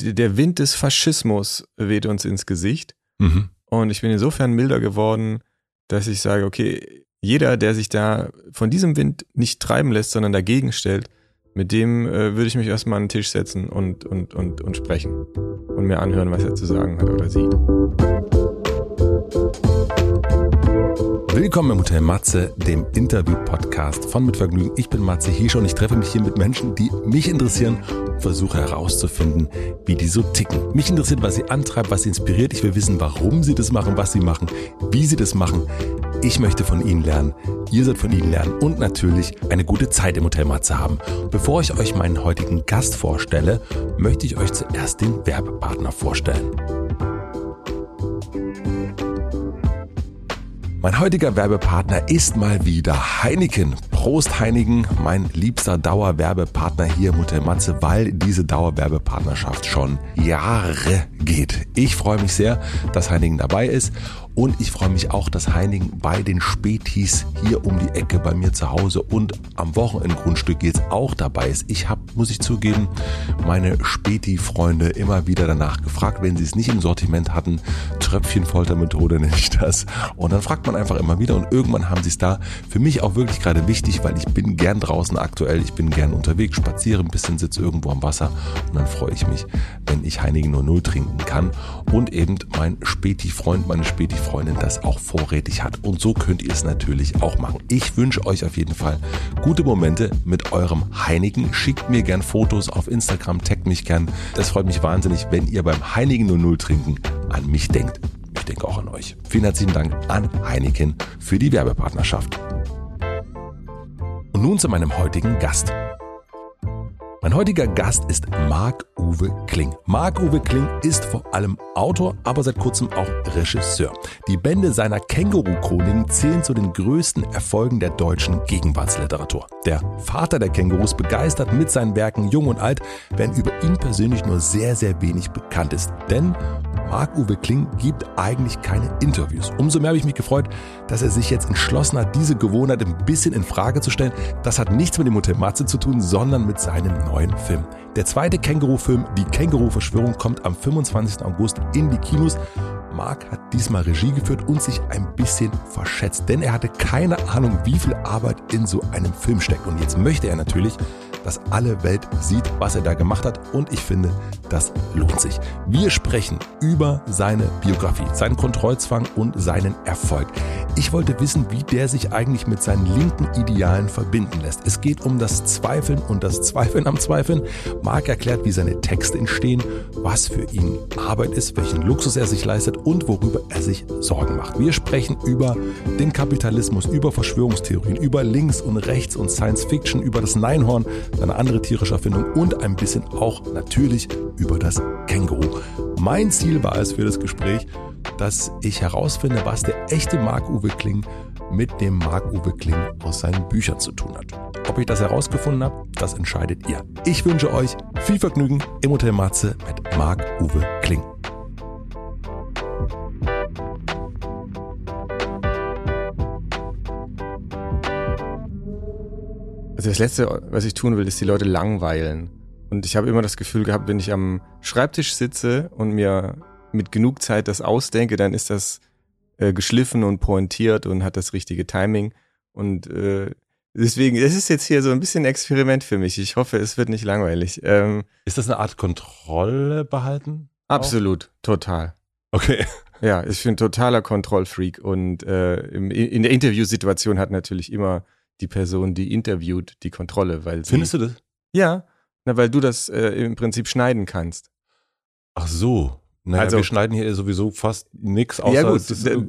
der Wind des Faschismus weht uns ins Gesicht. Mhm. Und ich bin insofern milder geworden, dass ich sage, okay, jeder, der sich da von diesem Wind nicht treiben lässt, sondern dagegen stellt, mit dem äh, würde ich mich erstmal an den Tisch setzen und, und, und, und sprechen und mir anhören, was er zu sagen hat oder sieht. Willkommen im Hotel Matze, dem Interview-Podcast von Mit Vergnügen. Ich bin Matze Hiesche und ich treffe mich hier mit Menschen, die mich interessieren versuche herauszufinden, wie die so ticken. Mich interessiert, was sie antreibt, was sie inspiriert. Ich will wissen, warum sie das machen, was sie machen, wie sie das machen. Ich möchte von ihnen lernen. Ihr sollt von ihnen lernen und natürlich eine gute Zeit im Hotel Matze haben. Bevor ich euch meinen heutigen Gast vorstelle, möchte ich euch zuerst den Werbepartner vorstellen. Mein heutiger Werbepartner ist mal wieder Heineken. Prost Heineken, mein liebster Dauerwerbepartner hier Hotel Matze, weil diese Dauerwerbepartnerschaft schon Jahre geht. Ich freue mich sehr, dass Heineken dabei ist und ich freue mich auch, dass Heineken bei den Spätis hier um die Ecke bei mir zu Hause und am Wochenendgrundstück jetzt auch dabei ist. Ich habe, muss ich zugeben, meine Späti-Freunde immer wieder danach gefragt, wenn sie es nicht im Sortiment hatten. Tröpfchenfoltermethode nenne ich das. Und dann fragt man einfach immer wieder und irgendwann haben sie es da. Für mich auch wirklich gerade wichtig, weil ich bin gern draußen aktuell, ich bin gern unterwegs, spaziere ein bisschen, sitze irgendwo am Wasser und dann freue ich mich, wenn ich Heineken 00 trinken kann und eben mein Späti-Freund, meine Späti-Freundin das auch vorrätig hat. Und so könnt ihr es natürlich auch machen. Ich wünsche euch auf jeden Fall gute Momente mit eurem Heineken. Schickt mir gern Fotos auf Instagram, taggt mich gern. Das freut mich wahnsinnig, wenn ihr beim Heineken 00 trinken an mich denkt. Ich denke auch an euch. Vielen herzlichen Dank an Heineken für die Werbepartnerschaft. Und nun zu meinem heutigen Gast. Mein heutiger Gast ist Marc-Uwe Kling. Marc-Uwe Kling ist vor allem Autor, aber seit kurzem auch Regisseur. Die Bände seiner Känguru-Chroniken zählen zu den größten Erfolgen der deutschen Gegenwartsliteratur. Der Vater der Kängurus begeistert mit seinen Werken Jung und Alt, während über ihn persönlich nur sehr, sehr wenig bekannt ist. Denn Marc-Uwe Kling gibt eigentlich keine Interviews. Umso mehr habe ich mich gefreut, dass er sich jetzt entschlossen hat, diese Gewohnheit ein bisschen in Frage zu stellen. Das hat nichts mit dem Hotel Matze zu tun, sondern mit seinem neuen Film. Der zweite Känguru-Film, Die Känguru-Verschwörung, kommt am 25. August in die Kinos. Marc hat diesmal Regie geführt und sich ein bisschen verschätzt, denn er hatte keine Ahnung, wie viel Arbeit in so einem Film steckt. Und jetzt möchte er natürlich, dass alle Welt sieht, was er da gemacht hat. Und ich finde, das lohnt sich. Wir sprechen über seine Biografie, seinen Kontrollzwang und seinen Erfolg. Ich wollte wissen, wie der sich eigentlich mit seinen linken Idealen verbinden lässt. Es geht um das Zweifeln und das Zweifeln am Zweifeln. Marc erklärt, wie seine Texte entstehen, was für ihn Arbeit ist, welchen Luxus er sich leistet und worüber er sich Sorgen macht. Wir sprechen über den Kapitalismus, über Verschwörungstheorien, über Links und Rechts und Science Fiction, über das Neinhorn, eine andere tierische Erfindung und ein bisschen auch natürlich über das Känguru. Mein Ziel war es für das Gespräch, dass ich herausfinde, was der echte Marc-Uwe Kling mit dem Marc-Uwe Kling aus seinen Büchern zu tun hat. Ob ich das herausgefunden habe, das entscheidet ihr. Ich wünsche euch viel Vergnügen im Hotel Matze mit Marc-Uwe Kling. Also das Letzte, was ich tun will, ist die Leute langweilen. Und ich habe immer das Gefühl gehabt, wenn ich am Schreibtisch sitze und mir mit genug Zeit das ausdenke, dann ist das äh, geschliffen und pointiert und hat das richtige Timing. Und äh, deswegen, es ist jetzt hier so ein bisschen Experiment für mich. Ich hoffe, es wird nicht langweilig. Ähm, Ist das eine Art Kontrolle behalten? absolut, total. Okay. Ja, ich bin totaler Kontrollfreak und äh, im, in der Interviewsituation hat natürlich immer die Person, die interviewt, die Kontrolle, weil sie, Findest du das? Ja, na, weil du das äh, im Prinzip schneiden kannst. Ach so. Naja, Also- wir schneiden hier sowieso fast nichts außer. ja gut,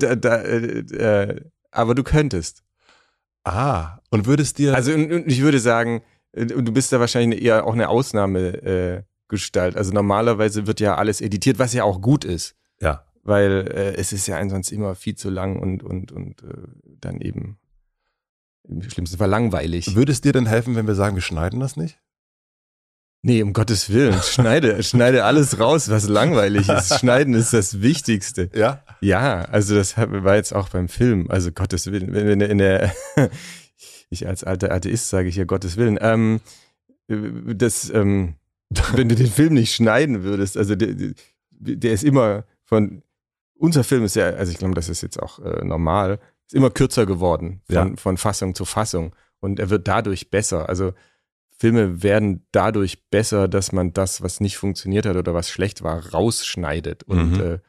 da, da, äh, äh, aber du könntest. ah, und würdest dir. Also ich würde sagen, äh, du bist da wahrscheinlich eher auch eine Ausnahmegestalt. Äh, also normalerweise wird ja alles editiert, was ja auch gut ist, ja. weil äh, es ist ja ansonsten immer viel zu lang und und und äh, dann eben im schlimmsten Fall langweilig. Würde es dir denn helfen, wenn wir sagen, wir schneiden das nicht? Nee, um Gottes Willen, schneide, schneide alles raus, was langweilig ist. Schneiden ist das Wichtigste. Ja. Ja, also das war jetzt auch beim Film, also Gottes Willen, wenn wenn in der, ich als alter Atheist sage ich ja Gottes Willen, ähm, das, ähm, wenn du den Film nicht schneiden würdest, also der, der ist immer von, unser Film ist ja, also ich glaube, das ist jetzt auch äh, normal, ist immer kürzer geworden von, Ja. von Fassung zu Fassung und er wird dadurch besser. Also Filme werden dadurch besser, dass man das, was nicht funktioniert hat oder was schlecht war, rausschneidet. Und Mhm. äh, äh,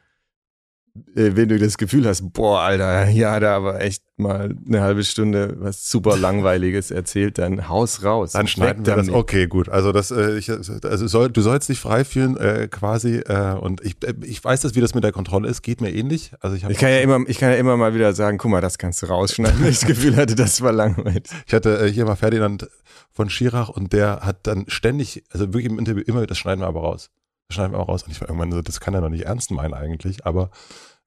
wenn du das Gefühl hast, boah, Alter, hier hat er aber echt mal eine halbe Stunde was super langweiliges erzählt, dann haus raus. Dann schneiden wir das. damit. Okay, gut. Also das, äh, ich, also soll, du sollst dich frei fühlen, äh, quasi. Äh, und ich, äh, ich weiß, dass wie das mit der Kontrolle ist, geht mir ähnlich. Also ich Ich kann ja immer, ich kann ja immer mal wieder sagen, guck mal, das kannst du rausschneiden, wenn ich das Gefühl hatte, das war langweilig. ich hatte äh, hier mal Ferdinand von Schirach und der hat dann ständig, also wirklich im Interview immer, das schneiden wir aber raus. Schneiden wir aber raus. Und ich war irgendwann so, das kann er doch nicht ernst meinen eigentlich, aber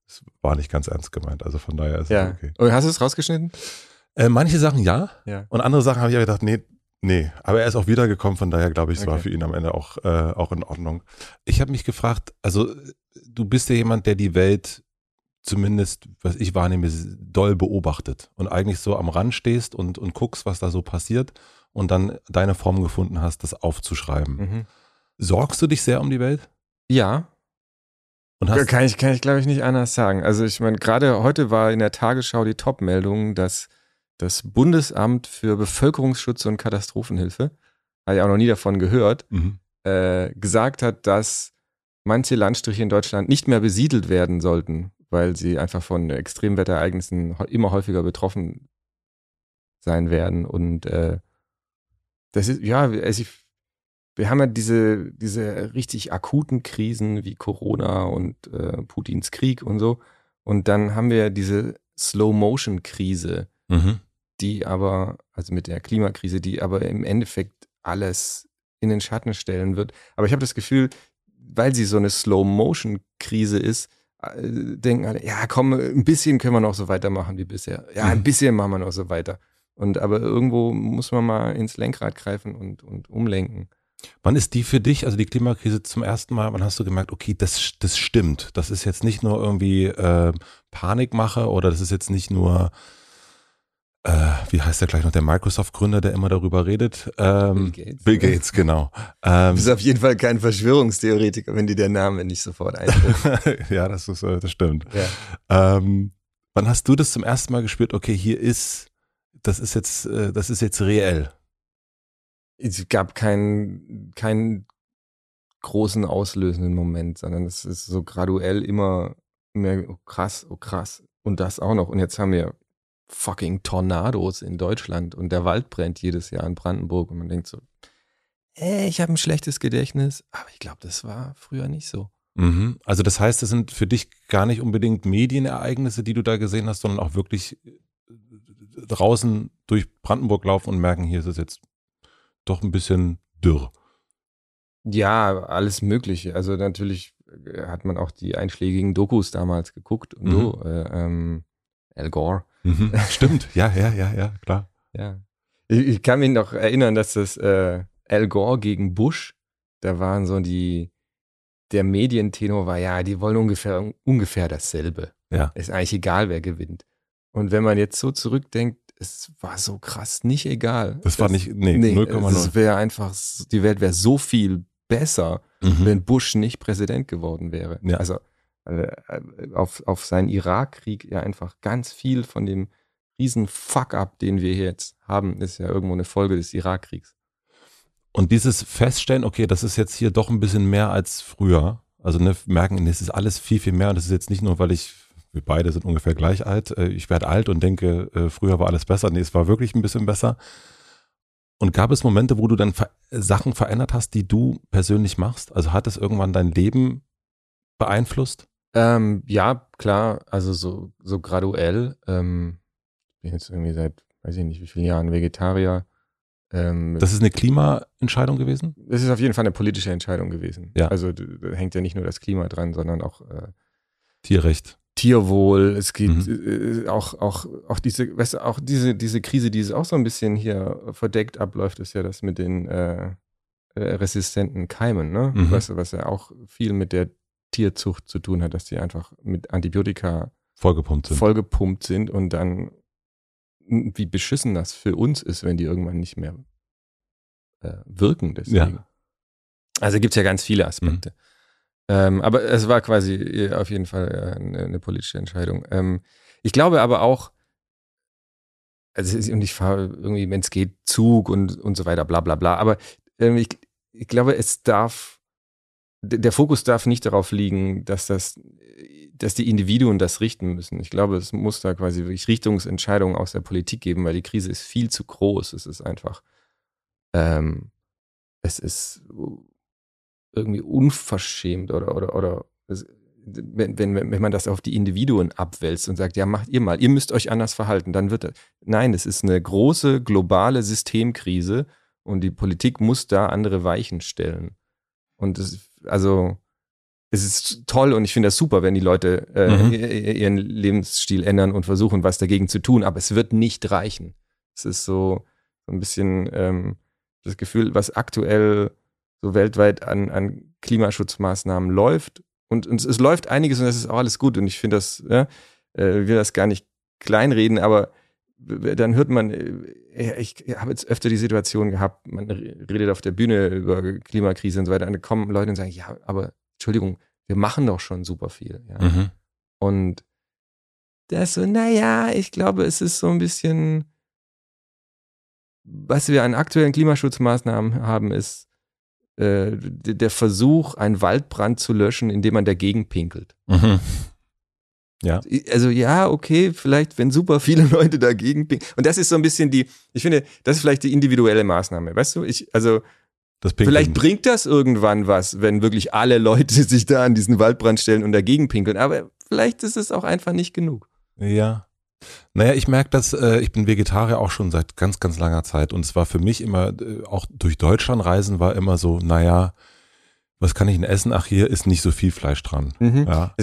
es war nicht ganz ernst gemeint. Also von daher ist es Ja. okay. Und hast du es rausgeschnitten? Äh, manche Sachen ja. Ja. Und andere Sachen habe ich ja gedacht, nee, nee. Aber er ist auch wiedergekommen, von daher glaube ich, es war Okay. für ihn am Ende auch, äh, auch in Ordnung. Ich habe mich gefragt, also du bist ja jemand, der die Welt zumindest, was ich wahrnehme, doll beobachtet und eigentlich so am Rand stehst und, und guckst, was da so passiert und dann deine Form gefunden hast, das aufzuschreiben. Mhm. Sorgst du dich sehr um die Welt? Ja, Und hast, kann ich, kann ich glaube ich nicht anders sagen. Also ich meine, gerade heute war in der Tagesschau die Top-Meldung, dass das Bundesamt für Bevölkerungsschutz und Katastrophenhilfe, habe ich auch noch nie davon gehört, Mhm. äh, gesagt hat, dass manche Landstriche in Deutschland nicht mehr besiedelt werden sollten, weil sie einfach von Extremwetterereignissen immer häufiger betroffen sein werden. Und äh, das ist, ja, also ich, wir haben ja diese, diese richtig akuten Krisen wie Corona und äh, Putins Krieg und so. Und dann haben wir diese Slow-Motion-Krise, Mhm. die aber, also mit der Klimakrise, die aber im Endeffekt alles in den Schatten stellen wird. Aber ich habe das Gefühl, weil sie so eine Slow-Motion-Krise ist, äh, denken alle, ja komm, ein bisschen können wir noch so weitermachen wie bisher. Ja, ein Mhm. bisschen machen wir noch so weiter. Und aber irgendwo muss man mal ins Lenkrad greifen und, und umlenken. Wann ist die für dich, also die Klimakrise zum ersten Mal, wann hast du gemerkt, okay, das, das stimmt. Das ist jetzt nicht nur irgendwie äh, Panikmache oder das ist jetzt nicht nur, äh, wie heißt der gleich noch, der Microsoft-Gründer, der immer darüber redet? Ähm, Bill Gates. Bill Gates, genau. Du Ähm, bist auf jeden Fall kein Verschwörungstheoretiker, wenn dir der Name nicht sofort einfällt. ja, das, ist, äh, das stimmt. ja. Ähm, wann hast du das zum ersten Mal gespürt, okay, hier ist, das ist jetzt, äh, das ist jetzt reell? Es gab keinen, keinen großen auslösenden Moment, sondern es ist so graduell immer mehr, oh krass, oh krass. Und das auch noch. Und jetzt haben wir fucking Tornados in Deutschland und der Wald brennt jedes Jahr in Brandenburg und man denkt so, äh, ich habe ein schlechtes Gedächtnis, aber ich glaube, das war früher nicht so. Mhm. Also das heißt, das sind für dich gar nicht unbedingt Medienereignisse, die du da gesehen hast, sondern auch wirklich äh, draußen durch Brandenburg laufen und merken, hier ist es jetzt doch ein bisschen dürr. Ja, alles Mögliche. Also natürlich äh, hat man auch die einschlägigen Dokus damals geguckt und Mhm. so. Äh, ähm, Al Gore. Mhm. Stimmt, ja, ja, ja, ja, klar. Ja. Ich, ich kann mich noch erinnern, dass das äh, Al Gore gegen Bush, da waren so die, der Medientenor war, ja, die wollen ungefähr, ungefähr dasselbe. Ja. Ist eigentlich egal, wer gewinnt. Und wenn man jetzt so zurückdenkt, es war so krass nicht egal. Das war nicht, nee, nee, 0,0. es wäre einfach, die Welt wäre so viel besser, Mhm. wenn Bush nicht Präsident geworden wäre. Ja. Also äh, auf, auf seinen Irakkrieg ja einfach ganz viel von dem riesen Fuck-up, den wir jetzt haben, ist ja irgendwo eine Folge des Irakkriegs. Und dieses Feststellen, okay, das ist jetzt hier doch ein bisschen mehr als früher. Also ne, merken, es ist alles viel, viel mehr. Und das ist jetzt nicht nur, weil ich, wir beide sind ungefähr gleich alt. äh, Ich werde alt und denke, äh, früher war alles besser. Nee, es war wirklich ein bisschen besser. Und gab es Momente, wo du dann Sachen verändert hast, die du persönlich machst? Also hat es irgendwann dein Leben beeinflusst? Ähm, ja, klar, also so, so graduell. Ähm, ich bin jetzt irgendwie seit, weiß ich nicht, wie vielen Jahren Vegetarier. Ähm, Das ist eine Klimaentscheidung gewesen? das ist auf jeden Fall eine politische Entscheidung gewesen. Ja. Also da hängt ja nicht nur das Klima dran, sondern auch äh, Tierrecht. Tierwohl, es geht Mhm. äh, auch, auch, auch diese, weißt du, auch diese, diese Krise, die es auch so ein bisschen hier verdeckt abläuft, ist ja das mit den äh, äh, resistenten Keimen, ne? Mhm. Weißt du, was ja auch viel mit der Tierzucht zu tun hat, dass die einfach mit Antibiotika Vollgepumpt sind. vollgepumpt sind und dann m, wie beschissen das für uns ist, wenn die irgendwann nicht mehr äh, wirken. Deswegen. Also gibt es ja ganz viele Aspekte. Mhm. Ähm, aber es war quasi äh, auf jeden Fall äh, eine, eine politische Entscheidung. Ähm, ich glaube aber auch, also und ich fahre irgendwie, wenn es geht, Zug und, und so weiter, bla bla bla. Aber ähm, ich, ich glaube, es darf, der Fokus darf nicht darauf liegen, dass das, dass die Individuen das richten müssen. Ich glaube, es muss da quasi wirklich Richtungsentscheidungen aus der Politik geben, weil die Krise ist viel zu groß. Es ist einfach, ähm, es ist irgendwie unverschämt oder, oder, oder wenn, wenn, wenn man das auf die Individuen abwälzt und sagt, ja, macht ihr mal, ihr müsst euch anders verhalten, dann wird das. Nein, es ist eine große globale Systemkrise und die Politik muss da andere Weichen stellen. Und es, also, es ist toll und ich finde das super, wenn die Leute äh, mhm. ihren Lebensstil ändern und versuchen, was dagegen zu tun, aber es wird nicht reichen. Es ist so, so ein bisschen ähm, das Gefühl, was aktuell so weltweit an, an Klimaschutzmaßnahmen läuft. Und, und, es läuft einiges und das ist auch alles gut. Und ich finde das, ja, äh, will das gar nicht kleinreden, aber dann hört man, äh, ich habe jetzt öfter die Situation gehabt, man redet auf der Bühne über Klimakrise und so weiter, und dann kommen Leute und sagen, ja, aber Entschuldigung, wir machen doch schon super viel. Ja. Mhm. Und das so, naja, ich glaube, es ist so ein bisschen, was wir an aktuellen Klimaschutzmaßnahmen haben, ist äh, der Versuch, einen Waldbrand zu löschen, indem man dagegen pinkelt. Mhm. Ja. Also ja, okay, vielleicht, wenn super viele Leute dagegen pinkeln. Und das ist so ein bisschen die, ich finde, das ist vielleicht die individuelle Maßnahme. Weißt du, ich, also Vielleicht bringt das irgendwann was, wenn wirklich alle Leute sich da an diesen Waldbrand stellen und dagegen pinkeln. Aber vielleicht ist es auch einfach nicht genug. Ja. Naja, ich merke das, äh, ich bin Vegetarier auch schon seit ganz, ganz langer Zeit und es war für mich immer, äh, auch durch Deutschland reisen war immer so, naja, was kann ich denn essen? Ach, hier ist nicht so viel Fleisch dran. Mhm. Ja.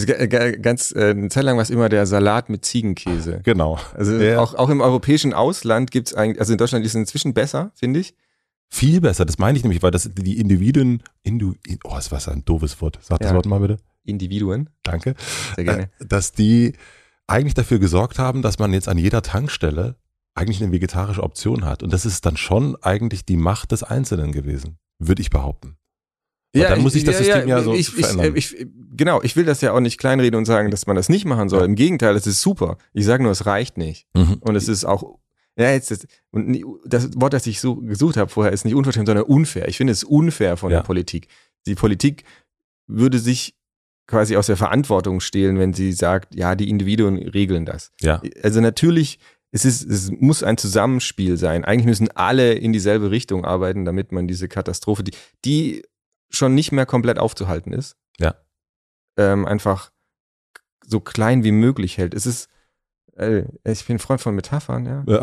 ganz, äh, eine Zeit lang war es immer der Salat mit Ziegenkäse. Genau. Also ja. auch, auch im europäischen Ausland gibt es eigentlich, also in Deutschland ist es inzwischen besser, finde ich. Viel besser, das meine ich nämlich, weil das die Individuen, Indu, oh, das war ein doofes Wort. Sag das Wort mal bitte. Individuen. Danke. Sehr gerne. Äh, dass die eigentlich dafür gesorgt haben, dass man jetzt an jeder Tankstelle eigentlich eine vegetarische Option hat. Und das ist dann schon eigentlich die Macht des Einzelnen gewesen, würde ich behaupten. ja, dann muss ich das ja, System ja, ja so ich, verändern. Ich, ich, genau, ich will das ja auch nicht kleinreden und sagen, dass man das nicht machen soll. Im Gegenteil, es ist super. Ich sage nur, es reicht nicht. Mhm. Und es ist auch, ja, jetzt, das, und das Wort, das ich so gesucht habe vorher, ist nicht unverschämt, sondern unfair. Ich finde es unfair von der Politik. Die Politik würde sich quasi aus der Verantwortung stehlen, wenn sie sagt, ja, die Individuen regeln das. Ja. Also natürlich, es ist, es muss ein Zusammenspiel sein. Eigentlich müssen alle in dieselbe Richtung arbeiten, damit man diese Katastrophe, die, die schon nicht mehr komplett aufzuhalten ist, ja. ähm, einfach so klein wie möglich hält. Es ist, äh, ich bin Freund von Metaphern, ja. ja.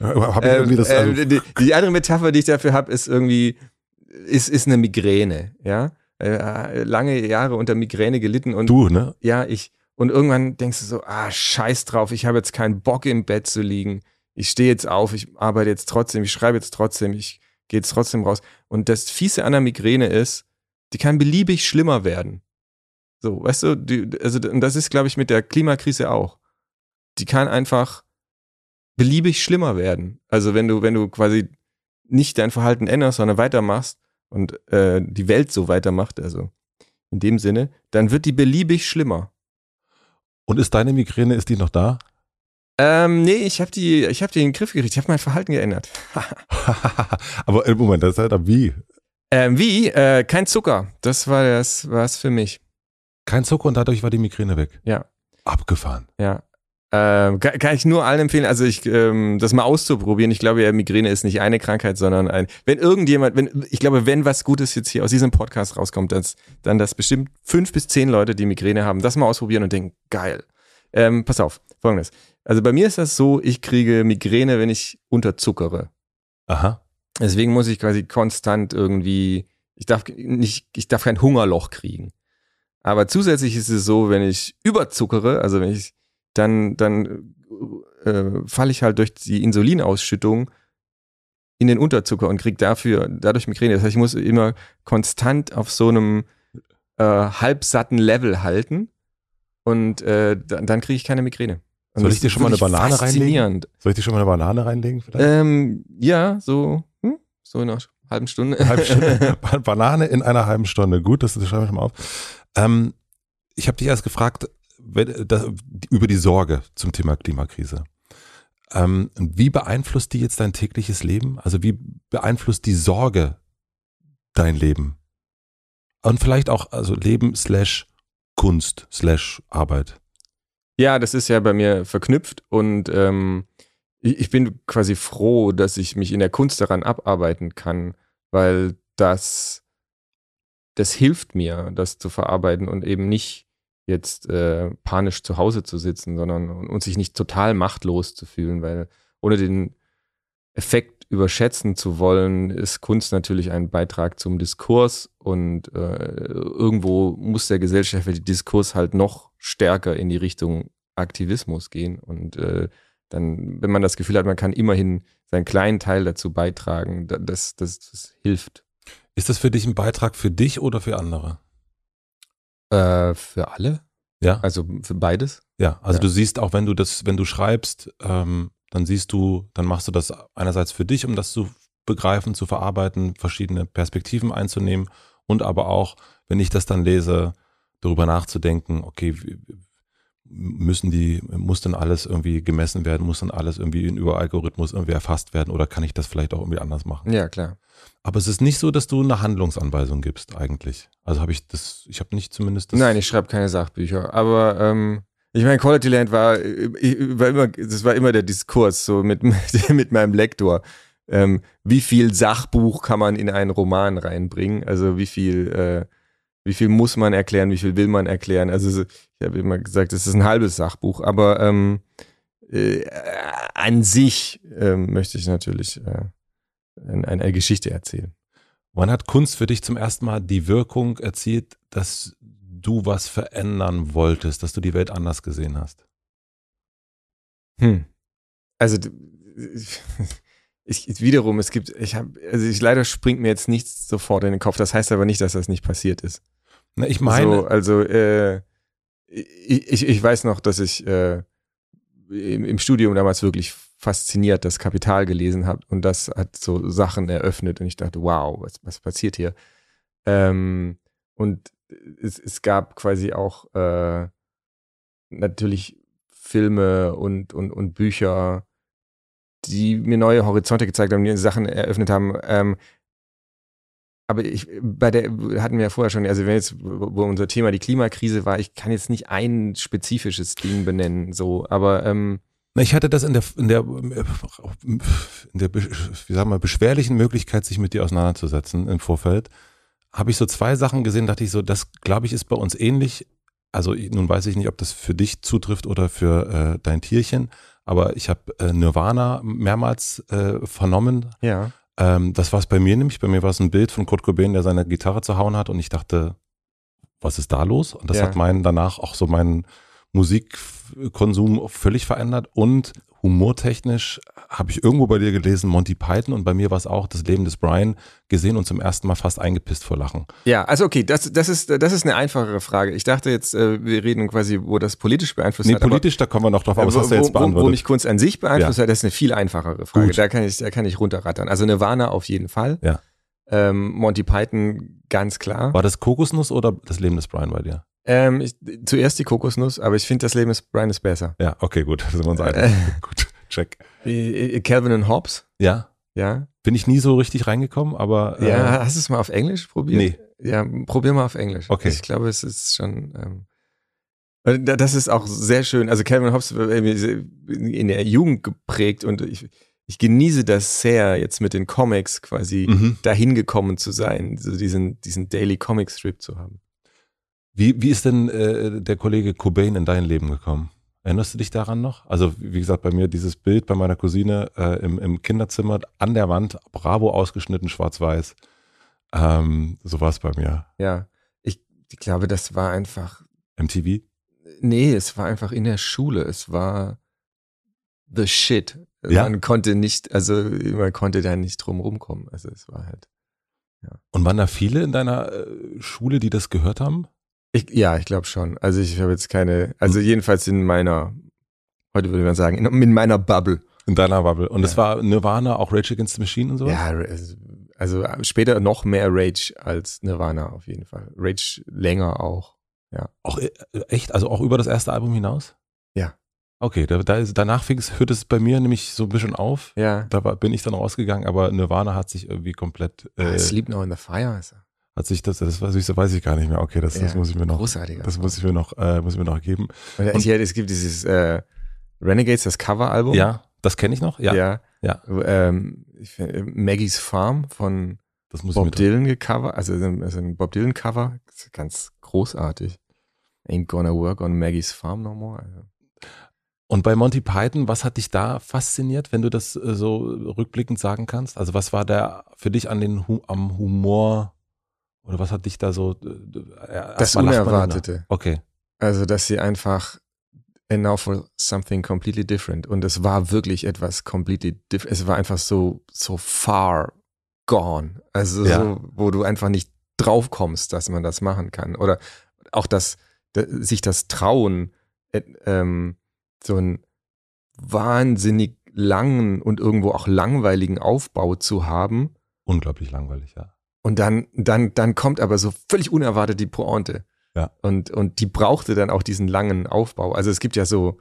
hab ich irgendwie das also äh, die, die andere Metapher, die ich dafür habe, ist irgendwie, ist, ist eine Migräne, ja äh, lange Jahre unter Migräne gelitten und du, ne? Ja, ich. Und irgendwann denkst du so, ah, scheiß drauf, ich habe jetzt keinen Bock im Bett zu liegen. Ich stehe jetzt auf, ich arbeite jetzt trotzdem, ich schreibe jetzt trotzdem, ich gehe jetzt trotzdem raus. Und das Fiese an der Migräne ist, die kann beliebig schlimmer werden. So, weißt du, die, also, und das ist, glaube ich, mit der Klimakrise auch. Die kann einfach beliebig schlimmer werden. Also, wenn du, wenn du quasi nicht dein Verhalten änderst, sondern weitermachst, und äh, die Welt so weitermacht, also in dem Sinne, dann wird die beliebig schlimmer. Und ist deine Migräne, ist die noch da? Ähm, nee, ich habe die, ich habe die in den Griff gekriegt. Ich habe mein Verhalten geändert. Aber im Moment, das ist halt wie? Ähm, wie? Äh, kein Zucker. Das war das, was für mich. Kein Zucker und dadurch war die Migräne weg. Ja. Abgefahren. Ja. Ähm, kann, kann, ich nur allen empfehlen, also ich, ähm, das mal auszuprobieren. Ich glaube, ja, Migräne ist nicht eine Krankheit, sondern ein. Wenn irgendjemand, wenn, ich glaube, wenn was Gutes jetzt hier aus diesem Podcast rauskommt, dass, dann dass bestimmt fünf bis zehn Leute, die Migräne haben, das mal ausprobieren und denken, geil. Ähm, pass auf, folgendes. Also bei mir ist das so, ich kriege Migräne, wenn ich unterzuckere. Aha. Deswegen muss ich quasi konstant irgendwie, ich darf nicht, ich darf kein Hungerloch kriegen. Aber zusätzlich ist es so, wenn ich überzuckere, also wenn ich dann, dann äh, falle ich halt durch die Insulinausschüttung in den Unterzucker und kriege dafür dadurch Migräne. Das heißt, ich muss immer konstant auf so einem äh, halbsatten Level halten und äh, dann, dann kriege ich keine Migräne. Und Soll ich dir schon mal eine Banane reinlegen? Soll ich dir schon mal eine Banane reinlegen? Vielleicht? Ähm, ja, so, hm? so eine halben Stunde. Halbe Stunde. Banane in einer halben Stunde. Gut, das, das schreibe ich mal auf. Ähm, ich habe dich erst gefragt wenn, das, über die Sorge zum Thema Klimakrise. Ähm, wie beeinflusst die jetzt dein tägliches Leben? Also wie beeinflusst die Sorge dein Leben? Und vielleicht auch also Leben slash Kunst slash Arbeit. Ja, das ist ja bei mir verknüpft und ähm, ich, bin quasi froh, dass ich mich in der Kunst daran abarbeiten kann, weil das, das hilft mir, das zu verarbeiten und eben nicht jetzt äh, panisch zu Hause zu sitzen, sondern und sich nicht total machtlos zu fühlen, weil ohne den Effekt überschätzen zu wollen, ist Kunst natürlich ein Beitrag zum Diskurs und äh, irgendwo muss der gesellschaftliche Diskurs halt noch stärker in die Richtung Aktivismus gehen und äh, dann, wenn man das Gefühl hat, man kann immerhin seinen kleinen Teil dazu beitragen, das, das, das hilft. Ist das für dich ein Beitrag für dich oder für andere? Äh, für alle? Ja. Also für beides? Ja, also ja. du siehst auch, wenn du das, wenn du schreibst, ähm, dann siehst du, dann machst du das einerseits für dich, um das zu begreifen, zu verarbeiten, verschiedene Perspektiven einzunehmen und aber auch, wenn ich das dann lese, darüber nachzudenken, okay, müssen die, muss denn alles irgendwie gemessen werden, muss dann alles irgendwie über Algorithmus irgendwie erfasst werden oder kann ich das vielleicht auch irgendwie anders machen? Ja, klar. Aber es ist nicht so, dass du eine Handlungsanweisung gibst eigentlich. Also habe ich das, ich habe nicht zumindest das. Nein, ich schreibe keine Sachbücher, aber ähm, ich meine, Quality Land war, war immer, das war immer der Diskurs so mit, mit meinem Lektor. Ähm, wie viel Sachbuch kann man in einen Roman reinbringen? Also wie viel äh, wie viel muss man erklären, wie viel will man erklären. Also ich habe immer gesagt, es ist ein halbes Sachbuch, aber ähm, äh, an sich äh, möchte ich natürlich äh, eine, eine Geschichte erzählen. Wann hat Kunst für dich zum ersten Mal die Wirkung erzielt, dass du was verändern wolltest, dass du die Welt anders gesehen hast? Hm. Also ich, wiederum, es gibt, ich habe, also ich leider springt mir jetzt nichts sofort in den Kopf. Das heißt aber nicht, dass das nicht passiert ist. Na, ich meine. So, also, äh, ich, ich weiß noch, dass ich äh, im, im Studium damals wirklich fasziniert das Kapital gelesen habe und das hat so Sachen eröffnet und ich dachte, wow, was, was passiert hier? Ähm, und es, es gab quasi auch äh, natürlich Filme und, und, und Bücher, die mir neue Horizonte gezeigt haben, die Sachen eröffnet haben. Ähm, aber ich, bei der hatten wir ja vorher schon, also wenn jetzt, wo unser Thema die Klimakrise war, ich kann jetzt nicht ein spezifisches Ding benennen, so, aber ähm, ich hatte das in der, in der, in der, wie sagen wir, beschwerlichen Möglichkeit, sich mit dir auseinanderzusetzen im Vorfeld, habe ich so zwei Sachen gesehen, dachte ich so, das glaube ich ist bei uns ähnlich. Also nun weiß ich nicht, ob das für dich zutrifft oder für äh, dein Tierchen, aber ich habe äh, Nirvana mehrmals äh, vernommen. Ja. Ähm, das war es bei mir nämlich. Bei mir war es ein Bild von Kurt Cobain, der seine Gitarre zu hauen hat und ich dachte, was ist da los? Und das ja. hat meinen danach auch so meinen Musikkonsum völlig verändert und humortechnisch habe ich irgendwo bei dir gelesen, Monty Python und bei mir war es auch das Leben des Brian gesehen und zum ersten Mal fast eingepisst vor Lachen. Ja, also okay, das, das, ist, das ist eine einfachere Frage. Ich dachte jetzt, äh, wir reden quasi, wo das politisch beeinflusst nee, hat. Nee, politisch, da kommen wir noch drauf, aber wo, das hast du jetzt beantwortet. Wo, wo mich Kunst an sich beeinflusst ja. hat, das ist eine viel einfachere Frage. Gut. Da kann ich, da kann ich runterrattern. Also Nirvana auf jeden Fall. Ja. Ähm, Monty Python ganz klar. War das Kokosnuss oder das Leben des Brian bei dir? Ähm, ich, zuerst die Kokosnuss, aber ich finde das Leben des Brian ist besser. Ja, okay, gut, sind wir uns einig. gut, check. Calvin und Hobbes. Ja. Ja. Bin ich nie so richtig reingekommen, aber. Äh, ja, hast du es mal auf Englisch probiert? Nee. Ja, probier mal auf Englisch. Okay. Ich glaube, es ist schon. Ähm, das ist auch sehr schön. Also Calvin Hobbes in der Jugend geprägt und ich, ich genieße das sehr, jetzt mit den Comics quasi mhm. dahin gekommen zu sein, so diesen, diesen Daily Comic Strip zu haben. Wie, wie ist denn äh, der Kollege Cobain in dein Leben gekommen? Erinnerst du dich daran noch? Also, wie gesagt, bei mir dieses Bild bei meiner Cousine äh, im, im Kinderzimmer an der Wand, Bravo ausgeschnitten, schwarz-weiß. Ähm, so war es bei mir. Ja, ich, ich glaube, das war einfach. MTV? Nee, es war einfach in der Schule. Es war the shit. Ja? Man konnte nicht, also man konnte da nicht drum rumkommen. Also es war halt. Ja. Und waren da viele in deiner äh, Schule, die das gehört haben? Ich, ja, ich glaube schon. Also ich habe jetzt keine, also hm. jedenfalls in meiner, heute würde man sagen, in, in meiner Bubble. In deiner Bubble. Und ja. das war Nirvana, auch Rage Against the Machine und so? Ja, Also äh, später noch mehr Rage als Nirvana auf jeden Fall. Rage länger auch. Auch äh, echt, also auch über das erste Album hinaus? Ja. Okay, da, da ist, danach fing's, hört es bei mir nämlich so ein bisschen auf. Ja. Da war, bin ich dann rausgegangen, aber Nirvana hat sich irgendwie komplett, äh, Ah, Sleep Now in the Fire ist er. Hat sich das, das weiß ich, weiß ich gar nicht mehr. Okay, das, das Ja, muss ich mir noch, Großartiger. das muss ich mir noch, äh, muss ich mir noch geben. Und, Und- hier, es gibt dieses äh, Renegades, das Coveralbum. Ja, das kenne ich noch. Ja, Ja. Ja. Ähm, find, äh, Maggie's Farm von das Bob Dylan gecovert, also, also ein Bob Dylan Cover, Das ganz großartig. Ain't gonna work on Maggie's Farm no more. Also. Und bei Monty Python, was hat dich da fasziniert, wenn du das äh, so rückblickend sagen kannst? Also was war da für dich an den am Humor oder was hat dich da so äh, Das Unerwartete. Okay. Also, dass sie einfach and now for something completely different. Und es war wirklich etwas completely different. Es war einfach so, so far gone. Also Ja. so, wo du einfach nicht drauf kommst, dass man das machen kann. Oder auch das, da- sich das trauen, äh, ähm, so einen wahnsinnig langen und irgendwo auch langweiligen Aufbau zu haben. Unglaublich langweilig, ja. Und dann, dann, dann kommt aber so völlig unerwartet die Pointe. Ja. Und, und die brauchte dann auch diesen langen Aufbau. Also es gibt ja so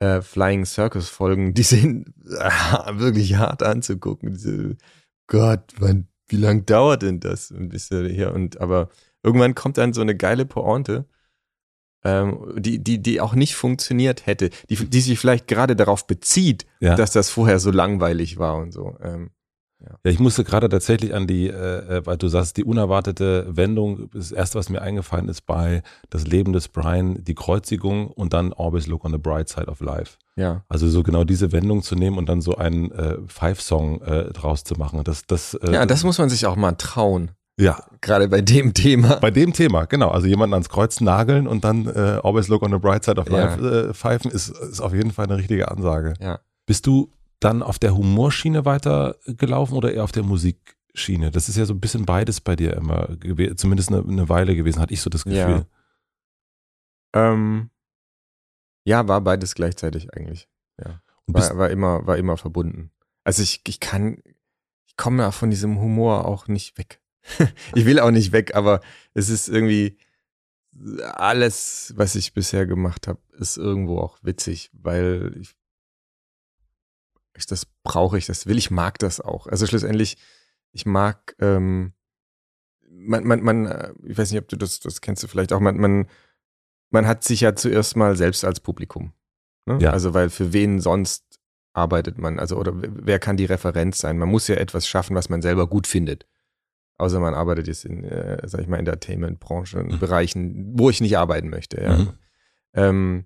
äh, Flying Circus Folgen, die sind äh, wirklich hart anzugucken. Diese, Gott, wann, wie lang dauert denn das? Und bis er hier und aber irgendwann kommt dann so eine geile Pointe, ähm, die, die, die auch nicht funktioniert hätte, die, die sich vielleicht gerade darauf bezieht, Ja. dass das vorher so langweilig war und so. Ähm, Ja, ich musste gerade tatsächlich an die, äh, äh, weil du sagst, die unerwartete Wendung, das erste, was mir eingefallen ist bei Das Leben des Brian, die Kreuzigung und dann Always Look on the Bright Side of Life. ja. Also so genau diese Wendung zu nehmen und dann so einen äh, Five-Song äh, draus zu machen. Das, das, äh, Ja, das muss man sich auch mal trauen. ja, Gerade bei dem Thema. bei dem Thema, genau. Also jemanden ans Kreuz nageln und dann äh, Always Look on the Bright Side of Ja. Life äh, pfeifen, ist, ist auf jeden Fall eine richtige Ansage. Ja. Bist du dann auf der Humorschiene weiter gelaufen oder eher auf der Musikschiene? Das ist ja so ein bisschen beides bei dir immer, zumindest eine, eine Weile gewesen, hatte ich so das Gefühl. Ähm, ja, war beides gleichzeitig eigentlich. Und bist, War, war immer, war immer verbunden. Also ich, ich kann, ich komme ja von diesem Humor auch nicht weg. ich will auch nicht weg, aber es ist irgendwie alles, was ich bisher gemacht habe, ist irgendwo auch witzig, weil ich, ich das brauche ich, das will ich, mag das auch. Also schlussendlich, ich mag, ähm, man, man, man, äh, ich weiß nicht, ob du das, das kennst du vielleicht auch, man, man, man hat sich ja zuerst mal selbst als Publikum. Ne? Ja. Also, weil für wen sonst arbeitet man? Also, oder wer kann die Referenz sein? Man muss ja etwas schaffen, was man selber gut findet. Außer man arbeitet jetzt in, äh, sag ich mal, Entertainment-Branche, in Mhm. Bereichen, wo ich nicht arbeiten möchte. Ja. Mhm. Ähm,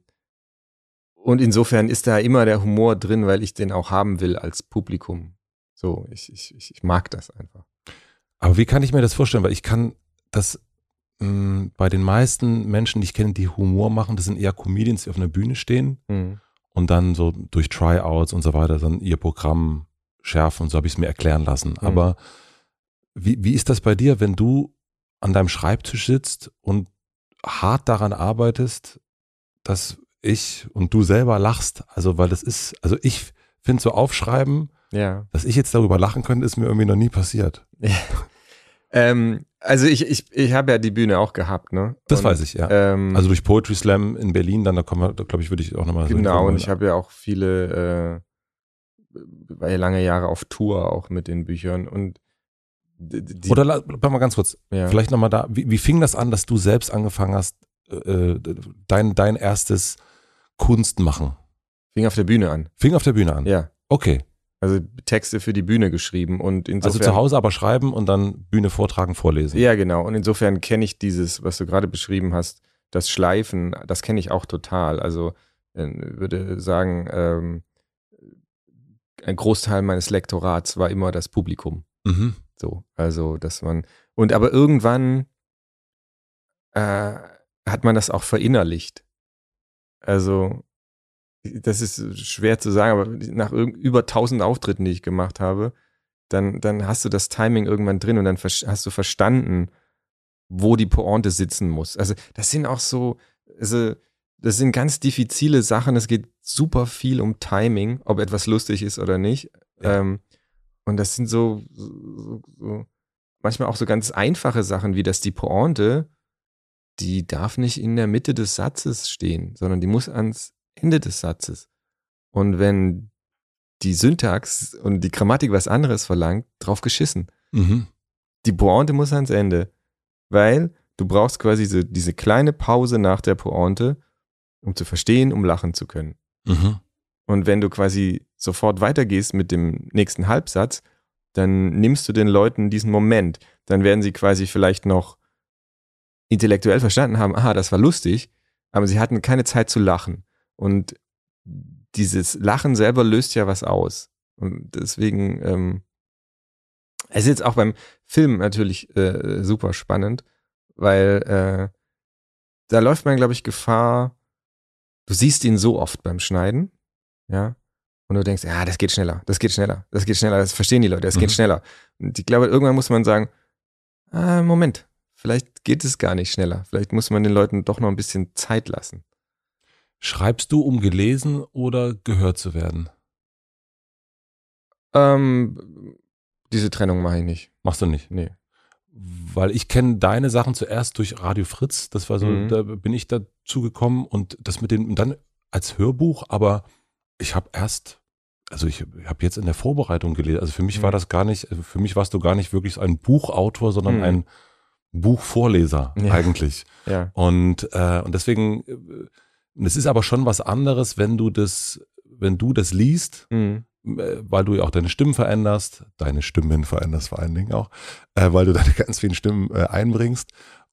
und insofern ist da immer der Humor drin, weil ich den auch haben will als Publikum. So, ich, ich, ich mag das einfach. aber wie kann ich mir das vorstellen? Weil ich kann das mh, bei den meisten Menschen, die ich kenne, die Humor machen, das sind eher Comedians, die auf einer Bühne stehen Mhm. und dann so durch Tryouts und so weiter dann ihr Programm schärfen und so habe ich es mir erklären lassen. Mhm. Aber wie, wie ist das bei dir, wenn du an deinem Schreibtisch sitzt und hart daran arbeitest, dass ich und du selber lachst? Also, weil das ist, also ich finde so aufschreiben, Ja. dass ich jetzt darüber lachen könnte, ist mir irgendwie noch nie passiert. Ähm, also ich, ich, ich habe ja die Bühne auch gehabt, ne? Das Und, weiß ich, ja. Ähm, Also durch Poetry Slam in Berlin, dann da kommen wir, glaube ich, würde ich auch nochmal so genau, und hinkommen. ich habe ja auch viele, äh, war ja lange Jahre auf Tour auch mit den Büchern und die, Oder bleib mal ganz kurz, ja. vielleicht nochmal da, wie, wie fing das an, dass du selbst angefangen hast, äh, dein, dein erstes Kunst machen? fing auf der Bühne an. Fing auf der Bühne an. Ja. Okay. Also Texte für die Bühne geschrieben und insofern. Also zu Hause aber schreiben und dann Bühne vortragen, vorlesen. Ja, genau. Und insofern kenne ich dieses, was du gerade beschrieben hast, das Schleifen, das kenne ich auch total. Also äh, würde sagen, ähm, ein Großteil meines Lektorats war immer das Publikum. Mhm. So, also dass man und aber irgendwann äh, hat man das auch verinnerlicht. Also das ist schwer zu sagen, aber nach über tausend Auftritten, die ich gemacht habe, dann dann hast du das Timing irgendwann drin und dann hast du verstanden, wo die Pointe sitzen muss. Also das sind auch so, also das sind ganz diffizile Sachen. Es geht super viel um Timing, ob etwas lustig ist oder nicht. Ja. Ähm, Und das sind so, so, so manchmal auch so ganz einfache Sachen, wie dass die Pointe, die darf nicht in der Mitte des Satzes stehen, sondern die muss ans Ende des Satzes. Und wenn die Syntax und die Grammatik was anderes verlangt, drauf geschissen. Mhm. Die Pointe muss ans Ende, weil du brauchst quasi so diese kleine Pause nach der Pointe, um zu verstehen, um lachen zu können. Mhm. Und wenn du quasi sofort weitergehst mit dem nächsten Halbsatz, dann nimmst du den Leuten diesen Moment. Dann werden sie quasi vielleicht noch intellektuell verstanden haben, aha, das war lustig, aber sie hatten keine Zeit zu lachen. Und dieses Lachen selber löst ja was aus. Und deswegen, ähm, es ist jetzt auch beim Film natürlich äh, super spannend, weil äh, da läuft man, glaube ich, Gefahr, du siehst ihn so oft beim Schneiden, ja, und du denkst, ja, das geht schneller, das geht schneller, das geht schneller, das verstehen die Leute, das Mhm. geht schneller. Und ich glaube, irgendwann muss man sagen, ah, Moment, vielleicht geht es gar nicht schneller. Vielleicht muss man den Leuten doch noch ein bisschen Zeit lassen. Schreibst du, um gelesen oder gehört zu werden? Ähm, diese Trennung mache ich nicht. Machst du nicht? Nee. Weil ich kenne deine Sachen zuerst durch Radio Fritz. Das war so, Mhm. da bin ich dazu gekommen und das mit dem, und dann als Hörbuch, aber ich habe erst, also ich habe jetzt in der Vorbereitung gelesen, also für mich Mhm. war das gar nicht, also für mich warst du gar nicht wirklich ein Buchautor, sondern Mhm. ein Buchvorleser Ja. eigentlich. Ja. Und, äh, und deswegen, äh, es ist aber schon was anderes, wenn du das, wenn du das liest, Mhm. äh, weil du ja auch deine Stimmen veränderst, deine Stimmen veränderst vor allen Dingen auch, äh, weil du deine ganz vielen Stimmen äh, einbringst.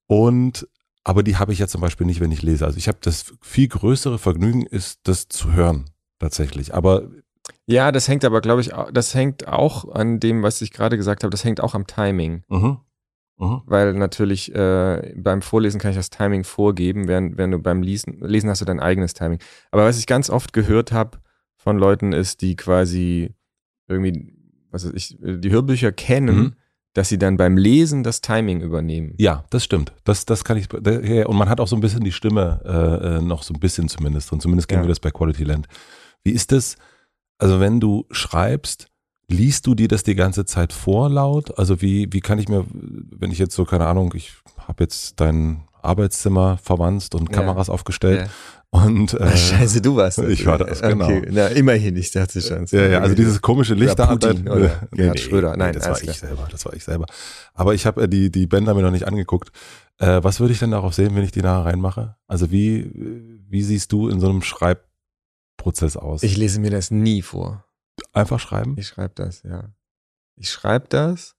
Und aber die habe ich ja zum Beispiel nicht, wenn ich lese. Also ich habe das viel größere Vergnügen ist, das zu hören tatsächlich. Aber Ja, das hängt aber, glaube ich, das hängt auch an dem, was ich gerade gesagt habe, das hängt auch am Timing. mhm, mhm, Weil natürlich äh, beim Vorlesen kann ich das Timing vorgeben, während, während du beim Lesen, Lesen hast du dein eigenes Timing. Aber was ich ganz oft gehört habe von Leuten ist, die quasi irgendwie, was weiß ich, die Hörbücher kennen, Mhm. dass sie dann beim Lesen das Timing übernehmen. ja, das stimmt. Das, das kann ich. Und man hat auch so ein bisschen die Stimme äh, äh, noch so ein bisschen zumindest. Und zumindest kennen Ja. wir das bei Quality Land. Wie ist das? Also wenn du schreibst, liest du dir das die ganze Zeit vor laut? Also wie, wie kann ich mir, wenn ich jetzt so, keine Ahnung, ich habe jetzt dein Arbeitszimmer verwandt und Ja. Kameras aufgestellt und äh, Scheiße, du warst ich war das, genau. Okay. Na, immerhin, ich dachte schon. Ja, ja, also dieses komische Licht Oder Putin oder Gerhard Schröder. Nein, das war alles ich klar. selber, das war ich selber. Aber ich habe äh, die, die Bänder mir noch nicht angeguckt. Äh, was würde ich denn darauf sehen, wenn ich die nachher reinmache? Also wie, äh, wie siehst du in so einem Schreibprozess aus? Ich lese mir das nie vor. Einfach schreiben? Ich schreibe das, ja. Ich schreibe das.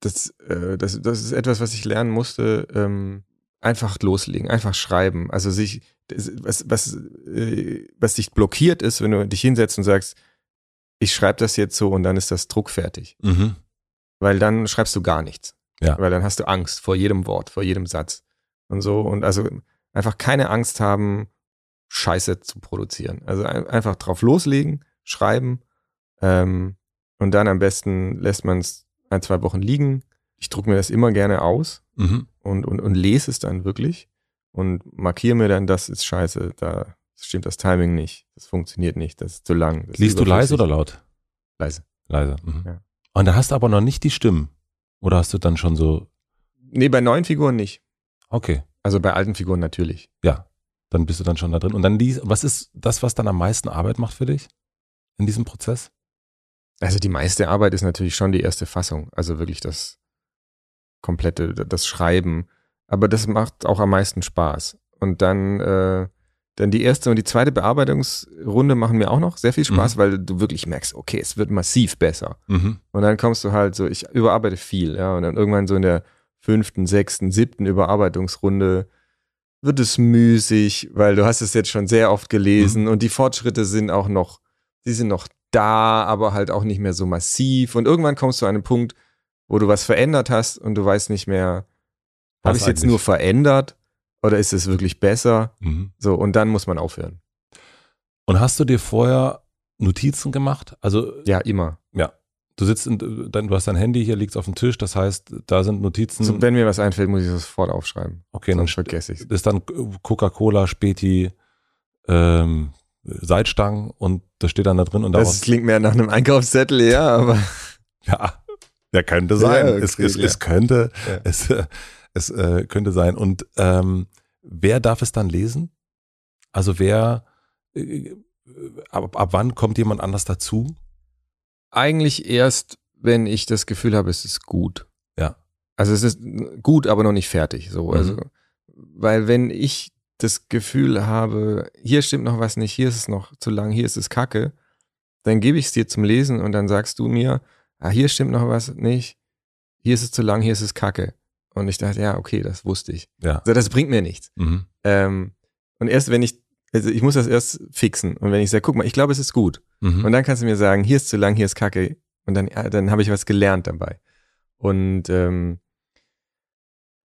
Das, äh, das. Das ist etwas, was ich lernen musste. Ähm, einfach loslegen, einfach schreiben. Also sich, was, was, äh, was dich blockiert ist, wenn du dich hinsetzt und sagst, ich schreibe das jetzt so und dann ist das druckfertig. Mhm. Weil dann schreibst du gar nichts. Ja. Weil dann hast du Angst vor jedem Wort, vor jedem Satz. Und so. Und also einfach keine Angst haben, Scheiße zu produzieren. Also ein, einfach drauf loslegen, schreiben. Ähm, und dann am besten lässt man es ein, zwei Wochen liegen. Ich drucke mir das immer gerne aus Mhm. und, und, und lese es dann wirklich und markiere mir dann, das ist scheiße, da stimmt das Timing nicht, das funktioniert nicht, das ist zu lang. Liest du leise oder laut? Leise? Leise. Mhm. Ja. Und da hast du aber noch nicht die Stimmen. Oder hast du dann schon so, Nee, bei neuen Figuren nicht. okay, Also bei alten Figuren natürlich. ja, dann bist du dann schon da drin. Und dann liest, was ist das, was dann am meisten Arbeit macht für dich in diesem Prozess? Also die meiste Arbeit ist natürlich schon die erste Fassung, also wirklich das komplette, das Schreiben. Aber das macht auch am meisten Spaß. Und dann, äh, dann die erste und die zweite Bearbeitungsrunde machen mir auch noch sehr viel Spaß, weil du wirklich merkst, okay, es wird massiv besser. Mhm. Und dann kommst du halt so, ich überarbeite viel, ja, und dann irgendwann so in der fünften, sechsten, siebten Überarbeitungsrunde wird es müßig, weil du hast es jetzt schon sehr oft gelesen und die Fortschritte sind auch noch, die sind noch da, aber halt auch nicht mehr so massiv. Und irgendwann kommst du an einen Punkt, wo du was verändert hast und du weißt nicht mehr, habe ich es jetzt nur verändert oder ist es wirklich besser? Mhm. So, und dann muss man aufhören. Und hast du dir vorher Notizen gemacht? Also Ja, immer. du sitzt, in, dann, du hast dein Handy hier, liegt auf dem Tisch, das heißt, da sind Notizen. So, wenn mir was einfällt, muss ich das sofort aufschreiben. okay, dann Sonst vergesse ich es. ist dann Coca-Cola, Späti, ähm, Salzstangen und das steht dann da drin und Das daraus. klingt mehr nach einem Einkaufszettel, ja, aber Ja, ja könnte sein. Ja, es, okay, es, ja. es könnte, Ja. es, äh, es äh, könnte sein. Und ähm, wer darf es dann lesen? Also wer, äh, ab, ab wann kommt jemand anders dazu? Eigentlich erst, wenn ich das Gefühl habe, es ist gut. Ja. Also es ist gut, aber noch nicht fertig. So, Mhm. also, weil wenn ich das Gefühl habe, hier stimmt noch was nicht, hier ist es noch zu lang, hier ist es kacke, dann gebe ich es dir zum Lesen und dann sagst du mir, ah, hier stimmt noch was nicht, hier ist es zu lang, hier ist es kacke. Und ich dachte, ja, okay, das wusste ich. Ja. Also das bringt mir nichts. Mhm. Ähm, und erst wenn ich, also ich muss das erst fixen. Und wenn ich sage, guck mal, ich glaube, es ist gut. Mhm. Und dann kannst du mir sagen, hier ist zu lang, hier ist Kacke. Und dann, ja, dann habe ich was gelernt dabei. Und ähm,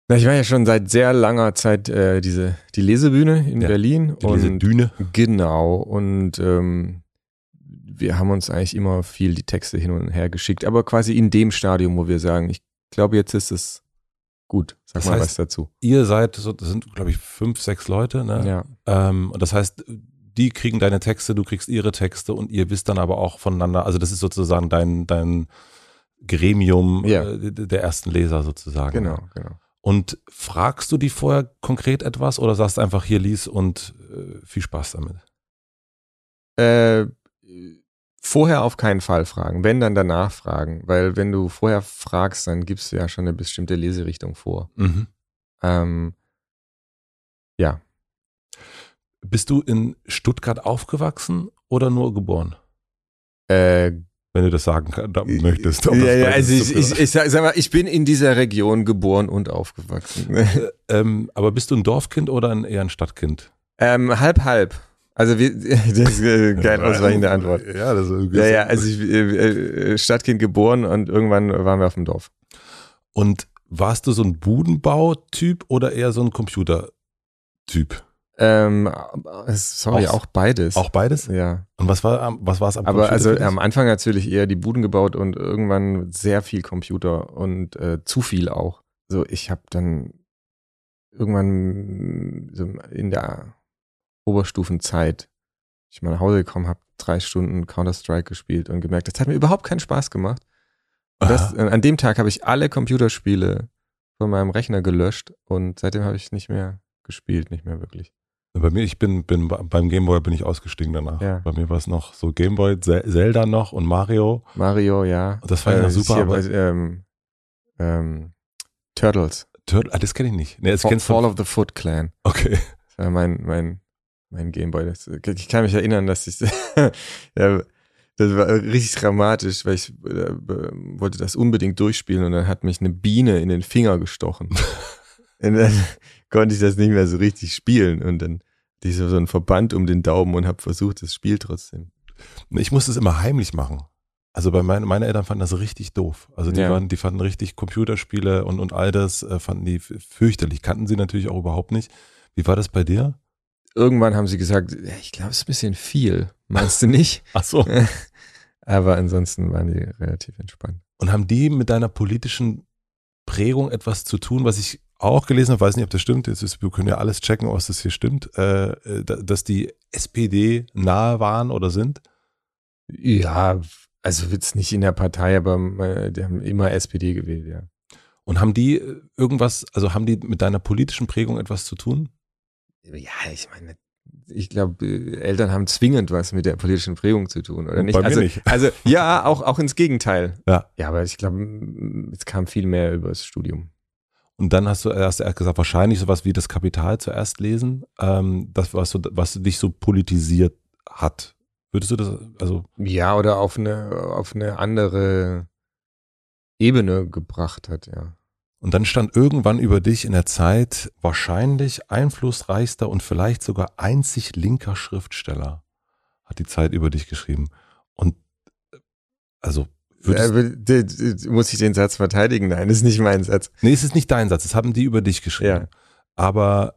na, ich war ja schon seit sehr langer Zeit äh, diese die Lesebühne in Ja, Berlin. Die- und Düne. genau. Und ähm, wir haben uns eigentlich immer viel die Texte hin und her geschickt, aber quasi in dem Stadium, wo wir sagen, ich glaube, jetzt ist es gut. Sag Das mal heißt, was dazu. Ihr seid, so, das sind, glaube ich, fünf, sechs Leute, ne? Ja. Ähm, und das heißt, die kriegen deine Texte, du kriegst ihre Texte und ihr wisst dann aber auch voneinander, also das ist sozusagen dein, dein Gremium Ja. äh, der ersten Leser sozusagen. Genau, genau. Und fragst du die vorher konkret etwas oder sagst einfach hier lies und äh, viel Spaß damit? Äh, vorher auf keinen Fall fragen, wenn dann danach fragen, weil wenn du vorher fragst, dann gibst du ja schon eine bestimmte Leserichtung vor. Mhm. Ähm, ja, Bist du in Stuttgart aufgewachsen oder nur geboren? äh, Wenn du das sagen möchtest. ja, ja, also ich, ich, ich sag, mal, ich bin in dieser Region geboren und aufgewachsen. ähm, aber bist du ein Dorfkind oder ein, eher ein Stadtkind? ähm, halb, halb. Also wir, das ist äh, keine ausreichende Antwort. Ja, das ist Ja, ja, also ich, äh, äh, Stadtkind geboren und irgendwann waren wir auf dem Dorf. Und warst du so ein Budenbau-Typ oder eher so ein Computer-Typ? Ähm, sorry, Auch- auch, beides. Auch beides? ja. Und was war am- was war es am Aber Computer also am Anfang natürlich eher die Buden gebaut und irgendwann sehr viel Computer und äh, zu viel auch. So, ich habe dann irgendwann so in der Oberstufenzeit, ich mal nach Hause gekommen habe, drei Stunden Counter-Strike gespielt und gemerkt, das hat mir überhaupt keinen Spaß gemacht. Und das, äh, an dem Tag habe ich alle Computerspiele von meinem Rechner gelöscht und seitdem habe ich nicht mehr gespielt, nicht mehr wirklich. Bei mir, ich bin, bin beim Gameboy bin ich ausgestiegen danach. Ja. Bei mir war es noch so Gameboy, Ze- Zelda noch und Mario. Mario, ja. Das fand ich noch super, hier aber- bei, ähm, ähm, Turtles. Turtle, ah, das kenne ich nicht. Nee, das Fall, kennst Fall du. of the Foot Clan. Okay. Das war mein, mein, mein Gameboy. Das, ich kann mich erinnern, dass ich, ja, das war richtig dramatisch, weil ich äh, wollte das unbedingt durchspielen und dann hat mich eine Biene in den Finger gestochen. und dann konnte ich das nicht mehr so richtig spielen und dann ich so so einen Verband um den Daumen und habe versucht, das Spiel trotzdem. Ich musste es immer heimlich machen. Also bei meinen, meine Eltern fanden das richtig doof. Also die Ja. waren, die fanden richtig Computerspiele und, und all das äh, fanden die fürchterlich. Kannten sie natürlich auch überhaupt nicht. Wie war das bei dir? Irgendwann haben sie gesagt, ja, ich glaube, es ist ein bisschen viel. Meinst du nicht? Ach so. Aber ansonsten waren die relativ entspannt. Und haben die mit deiner politischen Prägung etwas zu tun, was ich auch gelesen habe, weiß nicht, ob das stimmt, jetzt ist, wir können ja alles checken, ob das hier stimmt, äh, äh, da- dass die SPD nahe waren oder sind? Ja, also jetzt nicht in der Partei, aber äh, die haben immer SPD gewählt, ja. Und haben die äh, irgendwas, also haben die mit deiner politischen Prägung etwas zu tun? Ja, ich meine, ich glaube, äh, Eltern haben zwingend was mit der politischen Prägung zu tun, oder nicht? Bei mir also, nicht. also ja, auch, auch ins Gegenteil. Ja. Ja, aber ich glaube, es kam viel mehr über das Studium. Und dann hast du erst, gesagt, wahrscheinlich sowas wie das Kapital zuerst lesen, ähm, das, was, so, was dich so politisiert hat. Würdest du das, also, Ja, oder auf eine, auf eine andere Ebene gebracht hat, ja. und dann stand irgendwann über dich in der Zeit wahrscheinlich einflussreichster und vielleicht sogar einzig linker Schriftsteller, hat die Zeit über dich geschrieben. Und, äh, also, würdest, muss ich den Satz verteidigen? Nein, das ist nicht mein Satz. nee, es ist nicht dein Satz, das haben die über dich geschrieben. Ja. Aber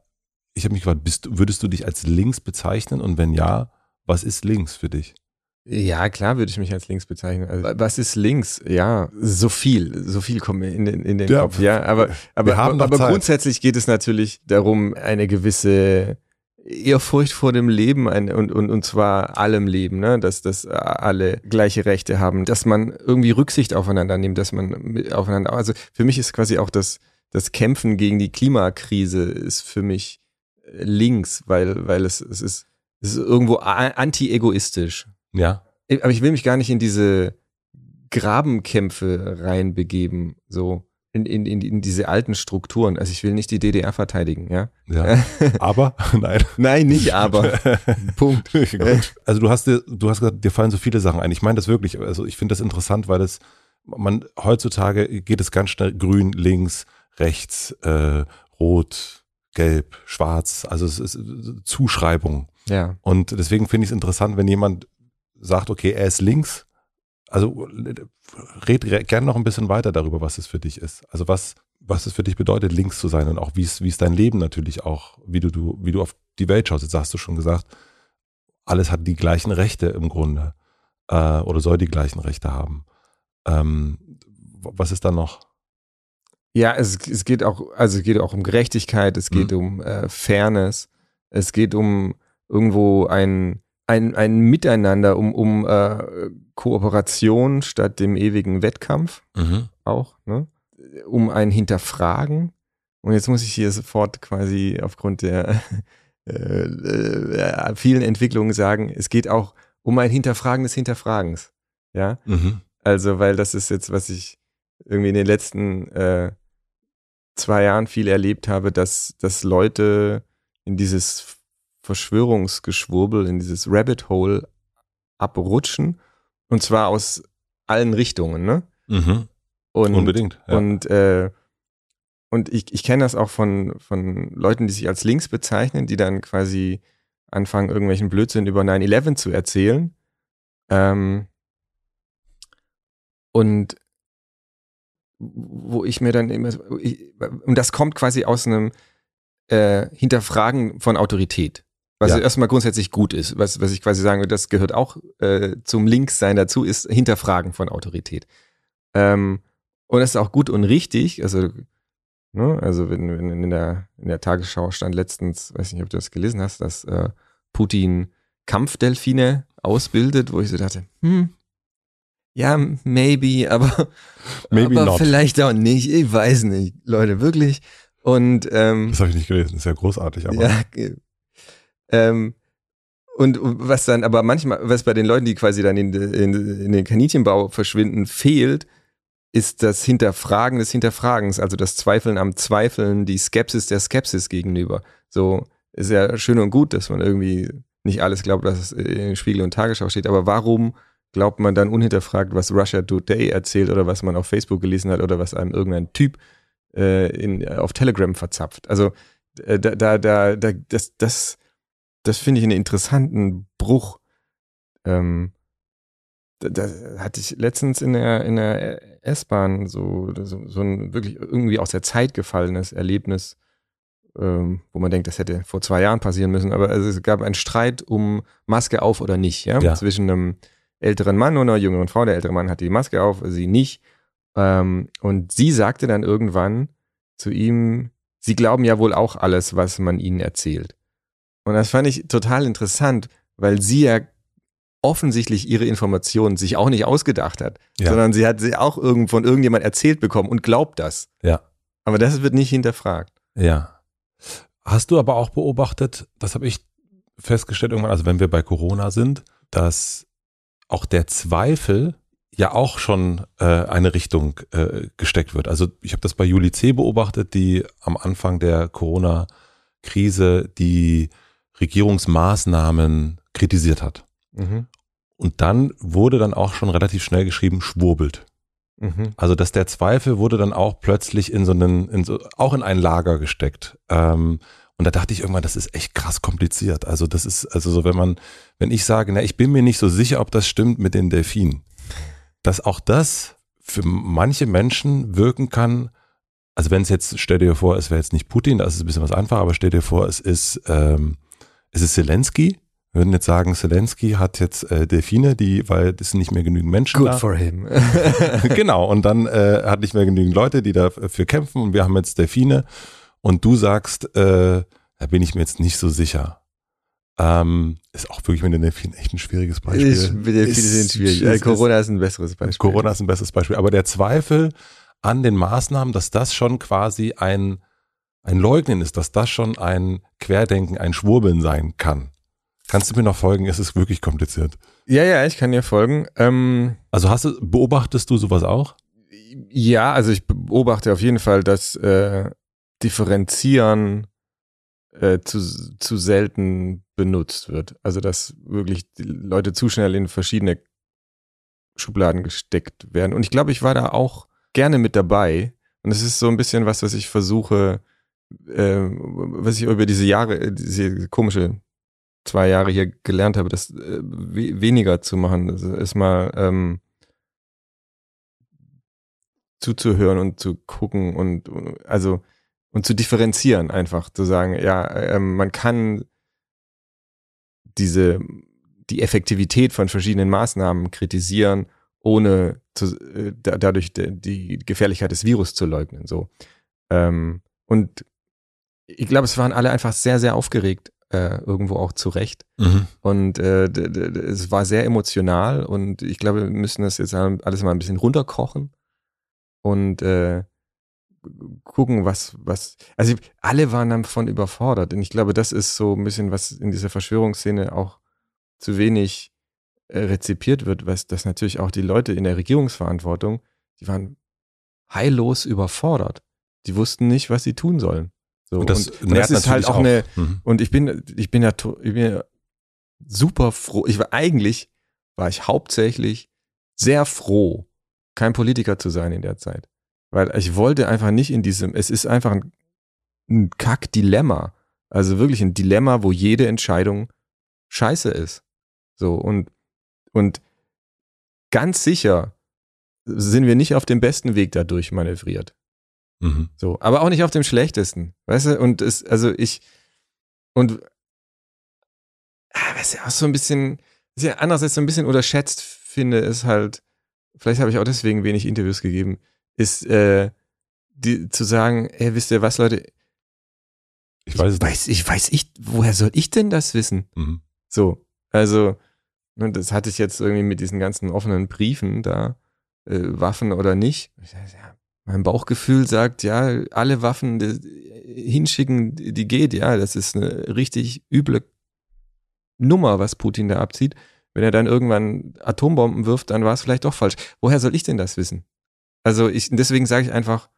ich habe mich gefragt, bist, würdest du dich als links bezeichnen? Und wenn ja, was ist links für dich? Ja, klar würde ich mich als links bezeichnen. Also, was ist links? Ja, so viel, so viel kommt mir in den, in den Ja, Kopf. Ja, aber, aber, aber Zeit. grundsätzlich geht es natürlich darum, eine gewisse Ehrfurcht vor dem Leben ein, und, und, und zwar allem Leben, ne? dass, dass alle gleiche Rechte haben, dass man irgendwie Rücksicht aufeinander nimmt, dass man aufeinander, also für mich ist quasi auch das, das Kämpfen gegen die Klimakrise ist für mich links, weil, weil es, es ist, es ist irgendwo anti-egoistisch. Ja. Aber ich will mich gar nicht in diese Grabenkämpfe reinbegeben, so in, in, in, in diese alten Strukturen. Also ich will nicht die DDR verteidigen, ja. Ja. Aber? Nein. Nein, nicht aber. Punkt. Gut. Also du hast dir, du hast gesagt, dir fallen so viele Sachen ein. Ich meine das wirklich. Also ich finde das interessant, weil es, man, heutzutage geht es ganz schnell grün, links, rechts, äh, rot, gelb, schwarz. Also es ist Zuschreibung. Ja. Und deswegen finde ich es interessant, wenn jemand sagt, okay, er ist links, also red gerne noch ein bisschen weiter darüber, was es für dich ist. Also was, was es für dich bedeutet, links zu sein und auch wie es, wie es dein Leben natürlich auch, wie du, du, wie du auf die Welt schaust. Jetzt hast du schon gesagt, alles hat die gleichen Rechte im Grunde äh, oder soll die gleichen Rechte haben. Ähm, was ist da noch? Ja, es, es geht auch, also es geht auch um Gerechtigkeit, es geht mhm. um äh, Fairness, es geht um irgendwo ein ein, ein Miteinander, um, um äh, Kooperation statt dem ewigen Wettkampf mhm. auch, ne? um ein Hinterfragen. Und jetzt muss ich hier sofort quasi aufgrund der äh, äh, vielen Entwicklungen sagen, es geht auch um ein Hinterfragen des Hinterfragens. Ja, mhm. also weil das ist jetzt, was ich irgendwie in den letzten äh, zwei Jahren viel erlebt habe, dass, dass Leute in dieses Verschwörungsgeschwurbel, in dieses Rabbit Hole abrutschen. Und zwar aus allen Richtungen, ne? Mhm. Und, Unbedingt. Ja. Und, äh, und ich, ich kenne das auch von, von Leuten, die sich als links bezeichnen, die dann quasi anfangen, irgendwelchen Blödsinn über 9-11 zu erzählen. Ähm, und wo ich mir dann immer, ich, und das kommt quasi aus einem äh, Hinterfragen von Autorität. Was ja. erstmal grundsätzlich gut ist, was, was ich quasi sagen würde, das gehört auch äh, zum Linkssein dazu, ist Hinterfragen von Autorität. Ähm, und das ist auch gut und richtig. Also, ne, also wenn, wenn in der, in der Tagesschau stand letztens, weiß nicht, ob du das gelesen hast, dass äh, Putin Kampfdelfine ausbildet, wo ich so dachte, hm, ja, maybe, aber, maybe aber vielleicht auch nicht. Ich weiß nicht, Leute, wirklich. Und ähm, das habe ich nicht gelesen, das ist ja großartig, aber. Ja, ähm, und was dann aber manchmal, was bei den Leuten, die quasi dann in, in, in den Kaninchenbau verschwinden, fehlt, ist das Hinterfragen des Hinterfragens, also das Zweifeln am Zweifeln, die Skepsis der Skepsis gegenüber. So ist ja schön und gut, dass man irgendwie nicht alles glaubt, was in Spiegel und Tagesschau steht, aber warum glaubt man dann unhinterfragt, was Russia Today erzählt oder was man auf Facebook gelesen hat oder was einem irgendein Typ äh, in, auf Telegram verzapft? Also äh, da, da, da, da das, das das finde ich einen interessanten Bruch. Ähm, da, hatte ich letztens in der, in der S-Bahn so, so, so, ein wirklich irgendwie aus der Zeit gefallenes Erlebnis, ähm, wo man denkt, das hätte vor zwei Jahren passieren müssen. Aber also es gab einen Streit um Maske auf oder nicht, ja, ja. zwischen einem älteren Mann und einer jüngeren Frau. Der ältere Mann hatte die Maske auf, sie nicht. Ähm, und sie sagte dann irgendwann zu ihm, sie glauben ja wohl auch alles, was man ihnen erzählt. Und das fand ich total interessant, weil sie ja offensichtlich ihre Informationen sich auch nicht ausgedacht hat, ja. sondern sie hat sie auch irgend von irgendjemand erzählt bekommen und glaubt das. Ja. Aber das wird nicht hinterfragt. Ja. Hast du aber auch beobachtet, das habe ich festgestellt irgendwann, also wenn wir bei Corona sind, dass auch der Zweifel ja auch schon äh, eine Richtung äh, gesteckt wird. Also ich habe das bei Juli C. beobachtet, die am Anfang der Corona-Krise die Regierungsmaßnahmen kritisiert hat. Mhm. Und dann wurde dann auch schon relativ schnell geschrieben, schwurbelt. Mhm. Also, dass der Zweifel wurde dann auch plötzlich in so einen, in so, auch in ein Lager gesteckt. Ähm, und da dachte ich irgendwann, das ist echt krass kompliziert. Also, das ist, also so, wenn man, wenn ich sage, na, ich bin mir nicht so sicher, ob das stimmt mit den Delfinen, dass auch das für manche Menschen wirken kann, also wenn es jetzt, stell dir vor, es wäre jetzt nicht Putin, da ist es ein bisschen was einfacher, aber stell dir vor, es ist ähm, es ist Zelensky. Wir würden jetzt sagen, Zelensky hat jetzt äh, Delfine, die, weil es sind nicht mehr genügend Menschen Good da. for him. genau, und dann äh, hat nicht mehr genügend Leute, die dafür kämpfen und wir haben jetzt Delfine und du sagst, äh, da bin ich mir jetzt nicht so sicher. Ähm, ist auch wirklich mit den Delfinen echt ein schwieriges Beispiel. Ich, mit Delfinen sind schwierig. Äh, Corona ist ein besseres Beispiel. Corona ist ein besseres Beispiel. Aber der Zweifel an den Maßnahmen, dass das schon quasi ein, ein Leugnen ist, dass das schon ein Querdenken, ein Schwurbeln sein kann. Kannst du mir noch folgen? Es ist wirklich kompliziert. Ja, ja, ich kann dir folgen. Ähm, also hast du, beobachtest du sowas auch? Ja, also ich beobachte auf jeden Fall, dass äh, Differenzieren äh, zu, zu selten benutzt wird. Also dass wirklich die Leute zu schnell in verschiedene Schubladen gesteckt werden. Und ich glaube, ich war da auch gerne mit dabei. Und es ist so ein bisschen was, was ich versuche, äh, was ich über diese Jahre, diese komische zwei Jahre hier gelernt habe, das äh, weniger zu machen. Das ist mal ähm, zuzuhören und zu gucken und also und zu differenzieren einfach, zu sagen, ja, ähm, man kann diese die Effektivität von verschiedenen Maßnahmen kritisieren, ohne zu, äh, da, dadurch de, die Gefährlichkeit des Virus zu leugnen. So ähm, und ich glaube, es waren alle einfach sehr, sehr aufgeregt, äh, irgendwo auch zurecht. Mhm. Und äh, es war sehr emotional und ich glaube, wir müssen das jetzt alles mal ein bisschen runterkochen und äh, gucken, was, was, also alle waren davon überfordert. Und ich glaube, das ist so ein bisschen, was in dieser Verschwörungsszene auch zu wenig äh, rezipiert wird, was das natürlich auch die Leute in der Regierungsverantwortung, die waren heillos überfordert. Die wussten nicht, was sie tun sollen. So, und das, und, und das ist halt auch, auch. eine, mhm. und ich bin, ich bin ja, ich bin ja super froh. Ich war eigentlich, war ich hauptsächlich sehr froh, kein Politiker zu sein in der Zeit. Weil ich wollte einfach nicht in diesem, es ist einfach ein, ein Kack-Dilemma. Also wirklich ein Dilemma, wo jede Entscheidung scheiße ist. So, und, und ganz sicher sind wir nicht auf dem besten Weg dadurch manövriert. Mhm. So, aber auch nicht auf dem schlechtesten. Weißt du, und es, also ich, und, ah, was ja auch so ein bisschen, was ich andererseits so ein bisschen unterschätzt finde, ist halt, vielleicht habe ich auch deswegen wenig Interviews gegeben, ist äh, die, zu sagen, ey, wisst ihr was, Leute? Ich weiß es weiß, Ich weiß ich, woher soll ich denn das wissen? Mhm. So, also, und das hatte ich jetzt irgendwie mit diesen ganzen offenen Briefen da, äh, Waffen oder nicht. Ja, mein Bauchgefühl sagt, ja, alle Waffen die, hinschicken, die geht, ja, das ist eine richtig üble Nummer, was Putin da abzieht. Wenn er dann irgendwann Atombomben wirft, dann war es vielleicht doch falsch. Woher soll ich denn das wissen? Also ich, deswegen sage ich einfach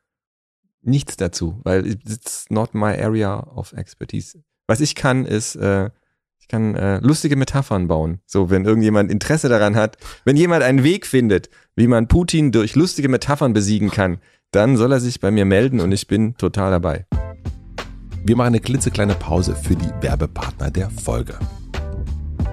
nichts dazu, weil it's not my area of expertise. Was ich kann, ist, äh, ich kann äh, lustige Metaphern bauen. So, wenn irgendjemand Interesse daran hat, wenn jemand einen Weg findet, wie man Putin durch lustige Metaphern besiegen kann, dann soll er sich bei mir melden und ich bin total dabei. Wir machen eine klitzekleine Pause für die Werbepartner der Folge.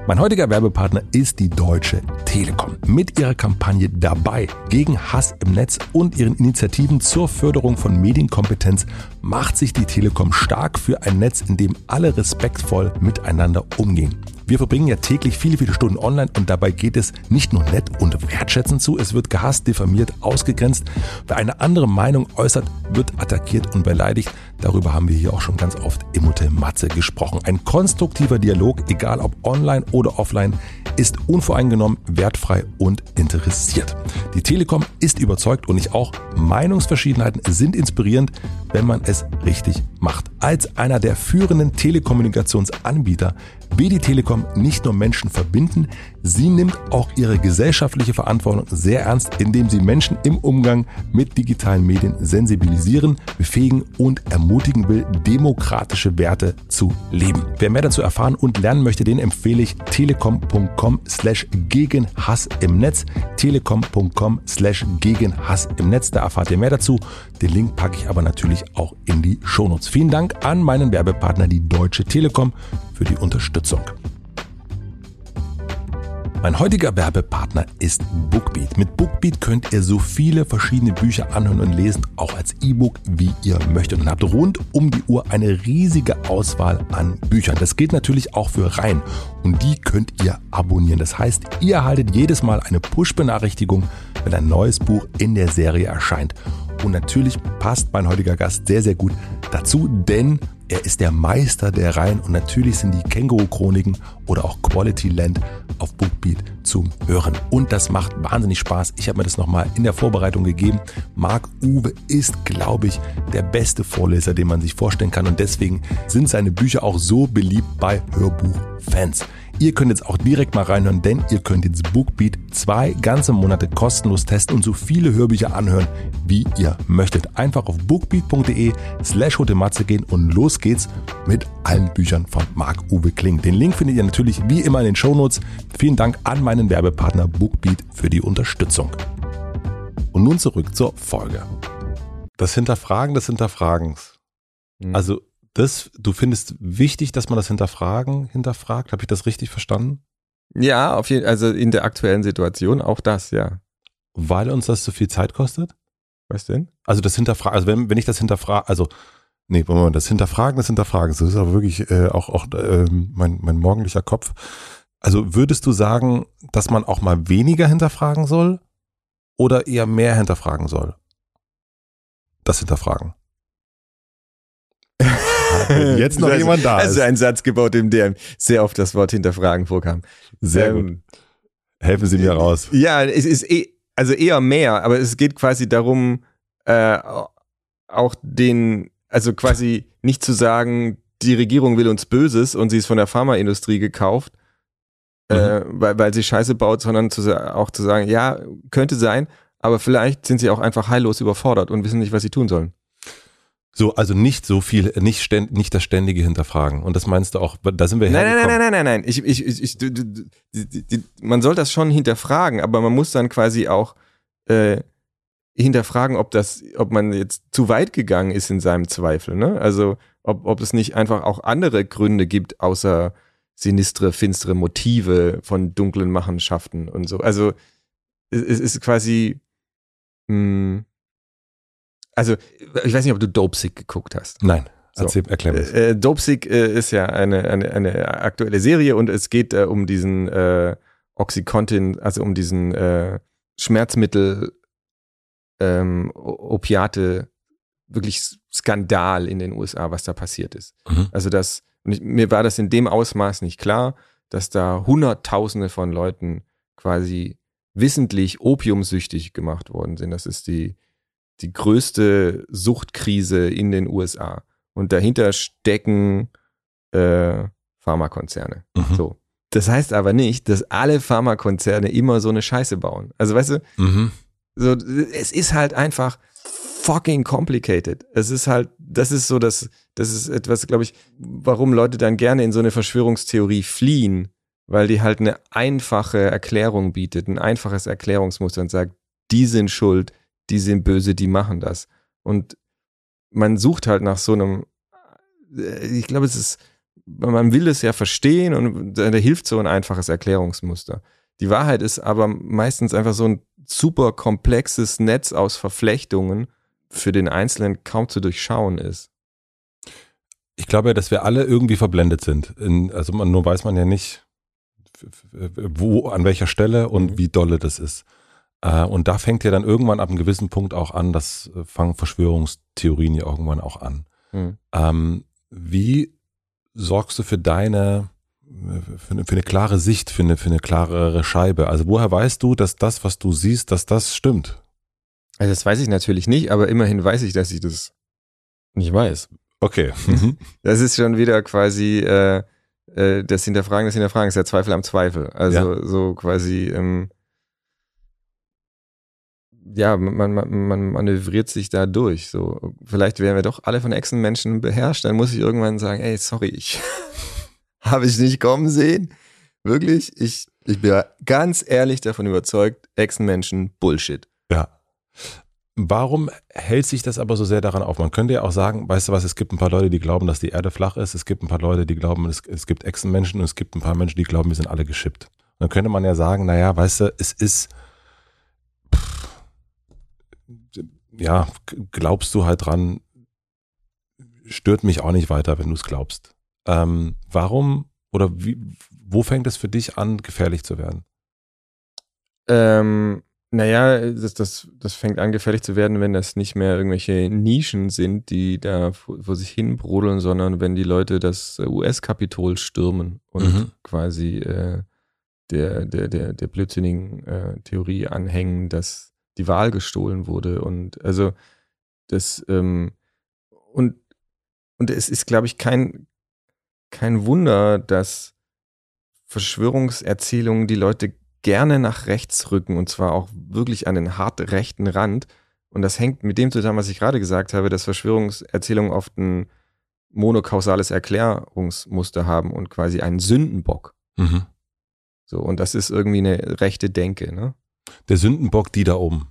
Mein heutiger Werbepartner ist die Deutsche Telekom. Mit ihrer Kampagne Dabei gegen Hass im Netz und ihren Initiativen zur Förderung von Medienkompetenz macht sich die Telekom stark für ein Netz, in dem alle respektvoll miteinander umgehen. Wir verbringen ja täglich viele, viele Stunden online und dabei geht es nicht nur nett und wertschätzend zu, es wird gehasst, diffamiert, ausgegrenzt. Wer eine andere Meinung äußert, wird attackiert und beleidigt. Darüber haben wir hier auch schon ganz oft im Hotel Matze gesprochen. Ein konstruktiver Dialog, egal ob online oder offline, ist unvoreingenommen, wertfrei und interessiert. Die Telekom ist überzeugt und ich auch. Meinungsverschiedenheiten sind inspirierend, wenn man es richtig macht. Als einer der führenden Telekommunikationsanbieter will die Telekom nicht nur Menschen verbinden, sie nimmt auch ihre gesellschaftliche Verantwortung sehr ernst, indem sie Menschen im Umgang mit digitalen Medien sensibilisieren, befähigen und ermutigen will, demokratische Werte zu leben. Wer mehr dazu erfahren und lernen möchte, den empfehle ich telekom.com slash gegen Hass im Netz. telekom.com slash gegen Hass im Netz. Da erfahrt ihr mehr dazu. Den Link packe ich aber natürlich auch in die Shownotes. Vielen Dank an meinen Werbepartner, die Deutsche Telekom, für die Unterstützung. Mein heutiger Werbepartner ist Bookbeat. Mit Bookbeat könnt ihr so viele verschiedene Bücher anhören und lesen, auch als E-Book, wie ihr möchtet. Und habt rund um die Uhr eine riesige Auswahl an Büchern. Das gilt natürlich auch für Reihen. Und die könnt ihr abonnieren. Das heißt, ihr erhaltet jedes Mal eine Push-Benachrichtigung, wenn ein neues Buch in der Serie erscheint. Und natürlich passt mein heutiger Gast sehr, sehr gut dazu, denn er ist der Meister der Reihen und natürlich sind die Känguru-Chroniken oder auch Quality Land auf Bookbeat zum Hören. Und das macht wahnsinnig Spaß. Ich habe mir das nochmal in der Vorbereitung gegeben. Marc Uwe ist, glaube ich, der beste Vorleser, den man sich vorstellen kann. Und deswegen sind seine Bücher auch so beliebt bei Hörbuchfans. Ihr könnt jetzt auch direkt mal reinhören, denn ihr könnt jetzt Bookbeat zwei ganze Monate kostenlos testen und so viele Hörbücher anhören, wie ihr möchtet. Einfach auf bookbeat.de slash hotematze gehen und los geht's mit allen Büchern von Marc-Uwe Kling. Den Link findet ihr natürlich wie immer in den Shownotes. Vielen Dank an meinen Werbepartner Bookbeat für die Unterstützung. Und nun zurück zur Folge. Das Hinterfragen des Hinterfragens. Mhm. Also das, du findest wichtig, dass man das Hinterfragen hinterfragt. Habe ich das richtig verstanden? Ja, auf jeden also in der aktuellen Situation auch das, ja. Weil uns das so viel Zeit kostet? Was denn? Also das Hinterfragen, also wenn, wenn ich das hinterfrage, also nee, Moment, das Hinterfragen des Hinterfragens, das ist aber wirklich äh, auch, auch äh, mein, mein morgendlicher Kopf. Also würdest du sagen, dass man auch mal weniger hinterfragen soll oder eher mehr hinterfragen soll? Das Hinterfragen. Wenn jetzt noch Also- jemand da Also ist. ein Satz gebaut, in dem sehr oft das Wort hinterfragen vorkam. Sehr Ähm, gut. Helfen Sie mir raus. Ja, es ist eh, also eher mehr, aber es geht quasi darum, äh, auch den, also quasi nicht zu sagen, die Regierung will uns Böses und sie ist von der Pharmaindustrie gekauft, äh, weil, weil sie Scheiße baut, sondern zu, auch zu sagen, ja, könnte sein, aber vielleicht sind sie auch einfach heillos überfordert und wissen nicht, was sie tun sollen. So, also nicht so viel, nicht, ständ, nicht das ständige Hinterfragen. Und das meinst du auch, da sind wir Nein, nein, nein, hergekommen. nein, nein, nein, nein. Ich, ich, ich, ich, du- du- du- die- die- man soll das schon hinterfragen, aber man muss dann quasi auch äh, hinterfragen, ob das, ob man jetzt zu weit gegangen ist in seinem Zweifel. Ne? Also ob, ob es nicht einfach auch andere Gründe gibt, außer sinistre, finstere Motive von dunklen Machenschaften und so. Also es, es ist quasi, mh, also ich weiß nicht, ob du Dopesick geguckt hast. Nein, So. erzähl, erklär mir. Äh, Dopesick äh, ist ja eine, eine, eine aktuelle Serie und es geht äh, um diesen äh, Oxycontin, also um diesen äh, Schmerzmittel, ähm, Opiate, wirklich Skandal in den USA, was da passiert ist. Mhm. Also das, ich, mir war das in dem Ausmaß nicht klar, dass da Hunderttausende von Leuten quasi wissentlich opiumsüchtig gemacht worden sind. Das ist die, die größte Suchtkrise in den USA. Und dahinter stecken äh, Pharmakonzerne. Mhm. So. Das heißt aber nicht, dass alle Pharmakonzerne immer so eine Scheiße bauen. Also weißt du, Mhm. so, es ist halt einfach fucking complicated. Es ist halt, das ist so das, das ist etwas, glaube ich, warum Leute dann gerne in so eine Verschwörungstheorie fliehen, weil die halt eine einfache Erklärung bietet, ein einfaches Erklärungsmuster und sagt, die sind schuld, die sind böse, die machen das. Und man sucht halt nach so einem, äh, ich glaube, es ist, man will es ja verstehen und da hilft so ein einfaches Erklärungsmuster. Die Wahrheit ist aber meistens einfach so ein super komplexes Netz aus Verflechtungen für den Einzelnen kaum zu durchschauen ist. Ich glaube ja, dass wir alle irgendwie verblendet sind. In, also man, nur weiß man ja nicht, wo, an welcher Stelle und Mhm. wie dolle das ist. Äh, Und da fängt ja dann irgendwann ab einem gewissen Punkt auch an, das äh, fangen Verschwörungstheorien ja irgendwann auch an. Ähm, wie sorgst du für deine, für eine, für eine klare Sicht, für eine, für eine klarere Scheibe? Also woher weißt du, dass das, was du siehst, dass das stimmt? Also das weiß ich natürlich nicht, aber immerhin weiß ich, dass ich das nicht weiß. Okay. Mhm. Das ist schon wieder quasi äh, äh, das Hinterfragen des Hinterfragens, der Zweifel am Zweifel. Also so quasi, ähm, ja, man, man, man manövriert sich da durch. So, vielleicht wären wir doch alle von Echsenmenschen beherrscht, dann muss ich irgendwann sagen, ey, sorry, ich habe ich nicht kommen sehen. Wirklich, ich, ich bin ganz ehrlich davon überzeugt, Echsenmenschen Bullshit. Ja. Warum hält sich das aber so sehr daran auf? Man könnte ja auch sagen, weißt du was, es gibt ein paar Leute, die glauben, dass die Erde flach ist, es gibt ein paar Leute, die glauben, es, es gibt Echsenmenschen und es gibt ein paar Menschen, die glauben, wir sind alle geschippt. Dann könnte man ja sagen, naja, weißt du, es ist, ja, glaubst du halt dran, stört mich auch nicht weiter, wenn du es glaubst. Ähm, warum oder wie, wo fängt es für dich an, gefährlich zu werden? Ähm, Naja, das, das, das fängt an gefährlich zu werden, wenn das nicht mehr irgendwelche Nischen sind, die da vor, vor sich hin brodeln, sondern wenn die Leute das US-Kapitol stürmen und Mhm. quasi äh, der, der, der, der blödsinnigen äh, Theorie anhängen, dass die Wahl gestohlen wurde. Und also das ähm, und, und es ist, glaube ich, kein, kein Wunder, dass Verschwörungserzählungen die Leute gerne nach rechts rücken und zwar auch wirklich an den hart rechten Rand. Und das hängt mit dem zusammen, was ich gerade gesagt habe, dass Verschwörungserzählungen oft ein monokausales Erklärungsmuster haben und quasi einen Sündenbock. Mhm. So, und das ist irgendwie eine rechte Denke, ne? Der Sündenbock, die da oben.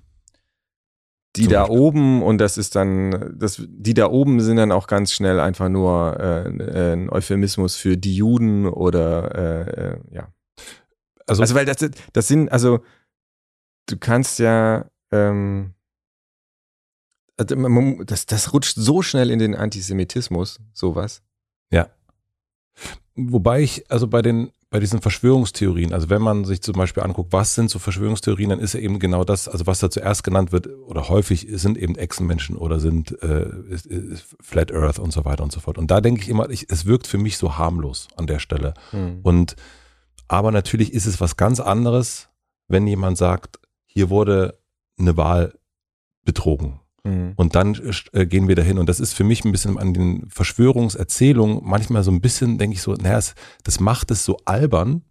Die Zum da Beispiel. oben und das ist dann, das, die da oben sind dann auch ganz schnell einfach nur äh, ein Euphemismus für die Juden oder äh, äh, ja. Also, Also weil das, das sind, also du kannst ja, ähm, also das, das rutscht so schnell in den Antisemitismus, sowas. wobei ich, also bei den, bei diesen Verschwörungstheorien, also wenn man sich zum Beispiel anguckt, was sind so Verschwörungstheorien, dann ist ja eben genau das, also was da zuerst genannt wird oder häufig sind eben Echsenmenschen oder sind äh, ist, ist Flat Earth und so weiter und so fort. Und da denke ich immer, ich, es wirkt für mich so harmlos an der Stelle. Und aber natürlich ist es was ganz anderes, wenn jemand sagt, hier wurde eine Wahl betrogen. Mhm. Und dann äh, gehen wir dahin. Und das ist für mich ein bisschen an den Verschwörungserzählungen manchmal so ein bisschen, denke ich so, naja, es, das macht es so albern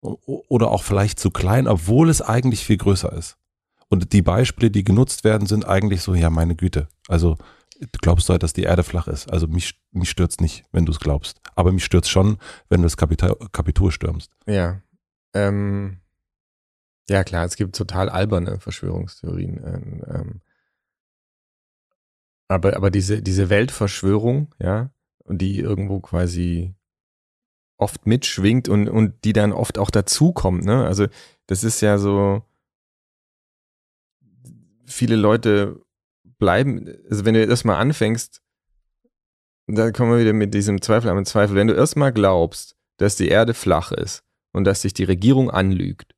oder auch vielleicht zu klein, obwohl es eigentlich viel größer ist. Und die Beispiele, die genutzt werden, sind eigentlich so, ja, meine Güte. Also, du glaubst halt, dass die Erde flach ist. Also mich, mich stört's nicht, wenn du es glaubst. Aber mich stört's schon, wenn du das Kapitol, Kapitol stürmst. Ja. Ähm, ja, klar, es gibt total alberne Verschwörungstheorien. Ähm, aber, aber diese, diese Weltverschwörung, ja, die irgendwo quasi oft mitschwingt und, und die dann oft auch dazukommt, ne? Also, das ist ja so, viele Leute bleiben, also wenn du erstmal anfängst, da kommen wir wieder mit diesem Zweifel am Zweifel. Wenn du erstmal glaubst, dass die Erde flach ist und dass sich die Regierung anlügt,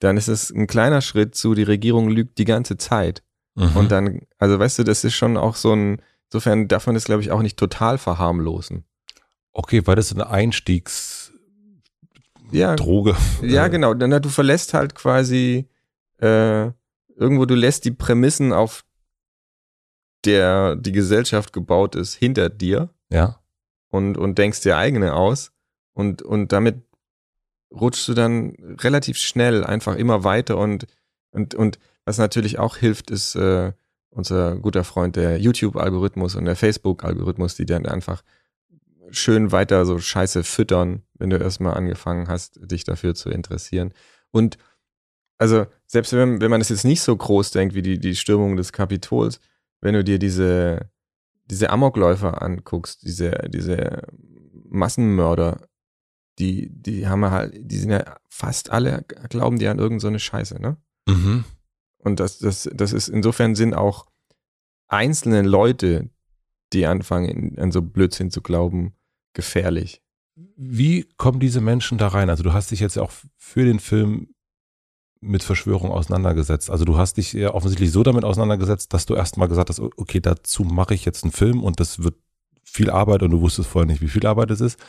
dann ist es ein kleiner Schritt zu, die Regierung lügt die ganze Zeit. Mhm. Und dann, also weißt du, das ist schon auch so ein, insofern darf man das, glaube ich, auch nicht total verharmlosen. Okay, weil das eine Einstiegsdroge. Ja, ja Äh, genau. Dann, du verlässt halt quasi äh, irgendwo, du lässt die Prämissen, auf der die Gesellschaft gebaut ist, hinter dir Ja. und, und denkst dir eigene aus und, und damit rutschst du dann relativ schnell einfach immer weiter und, und, und was natürlich auch hilft, ist äh, unser guter Freund der YouTube-Algorithmus und der Facebook-Algorithmus, die dann einfach schön weiter so Scheiße füttern, wenn du erstmal angefangen hast, dich dafür zu interessieren. Und also, selbst wenn, wenn man es jetzt nicht so groß denkt wie die, die Stürmung des Kapitols, wenn du dir diese, diese Amokläufer anguckst, diese, diese Massenmörder, die, die haben halt, die sind ja fast alle, glauben die an irgend so Scheiße, ne? Mhm. Und das, das, das ist insofern sind auch einzelne Leute, die anfangen, an so Blödsinn zu glauben, gefährlich. Wie kommen diese Menschen da rein? Also du hast dich jetzt auch für den Film mit Verschwörung auseinandergesetzt. Also du hast dich ja offensichtlich so damit auseinandergesetzt, dass du erstmal gesagt hast, okay, dazu mache ich jetzt einen Film und das wird viel Arbeit und du wusstest vorher nicht, wie viel Arbeit es ist.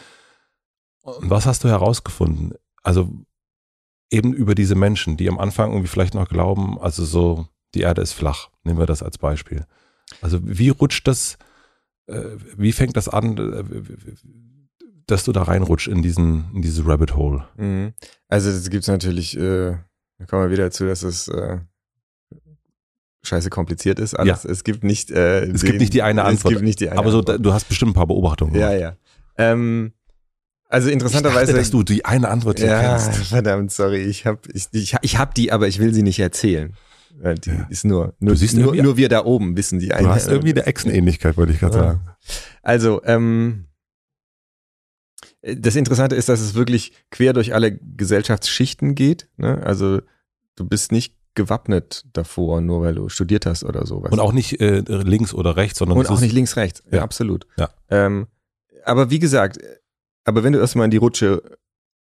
Und was hast du herausgefunden? Also eben über diese Menschen, die am Anfang irgendwie vielleicht noch glauben, also so, die Erde ist flach. Nehmen wir das als Beispiel. Also wie rutscht das, äh, wie fängt das an, äh, dass du da reinrutschst in diesen, in diese Rabbit Hole? Mhm. Also das gibt's natürlich, äh, da kommen wir wieder dazu, dass es äh, scheiße kompliziert ist. Alles. Es gibt nicht äh, Es gibt nicht die eine Antwort. Es gibt nicht die eine Aber so, Antwort. du hast bestimmt ein paar Beobachtungen. Ja, gemacht. ja. Ähm, also Ich interessanterweise. dachte, dass du die eine Antwort hier ja, kennst. verdammt, sorry. Ich hab, ich, ich, ich hab die, aber ich will sie nicht erzählen. Äh, Die Ja. ist nur, nur, nur, nur wir da oben wissen die Du hast irgendwie eine Echsenähnlichkeit, wollte ich gerade Ja. sagen. Also, ähm, das Interessante ist, dass es wirklich quer durch alle Gesellschaftsschichten geht. Ne? Also du bist nicht gewappnet davor, nur weil du studiert hast oder sowas. Und auch nicht äh, links oder rechts, sondern Und auch nicht links, rechts. Ja, Ja. absolut. Ja. Ähm, aber wie gesagt, aber wenn du erstmal in die Rutsche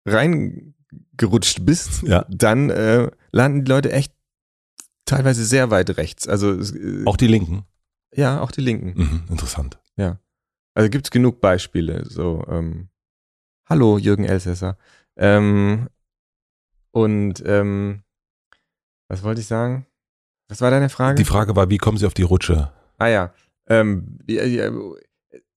reingerutscht bist, Ja. dann äh, landen die Leute echt teilweise sehr weit rechts. Also äh, Auch die Linken. ja, auch die Linken. Mhm, interessant. Also gibt es genug Beispiele. So, ähm, hallo Jürgen Elsässer. Ähm, und ähm, was wollte ich sagen? Was war deine Frage? Die Frage war, wie kommen Sie auf die Rutsche? Ah ja, ähm, ja, ja,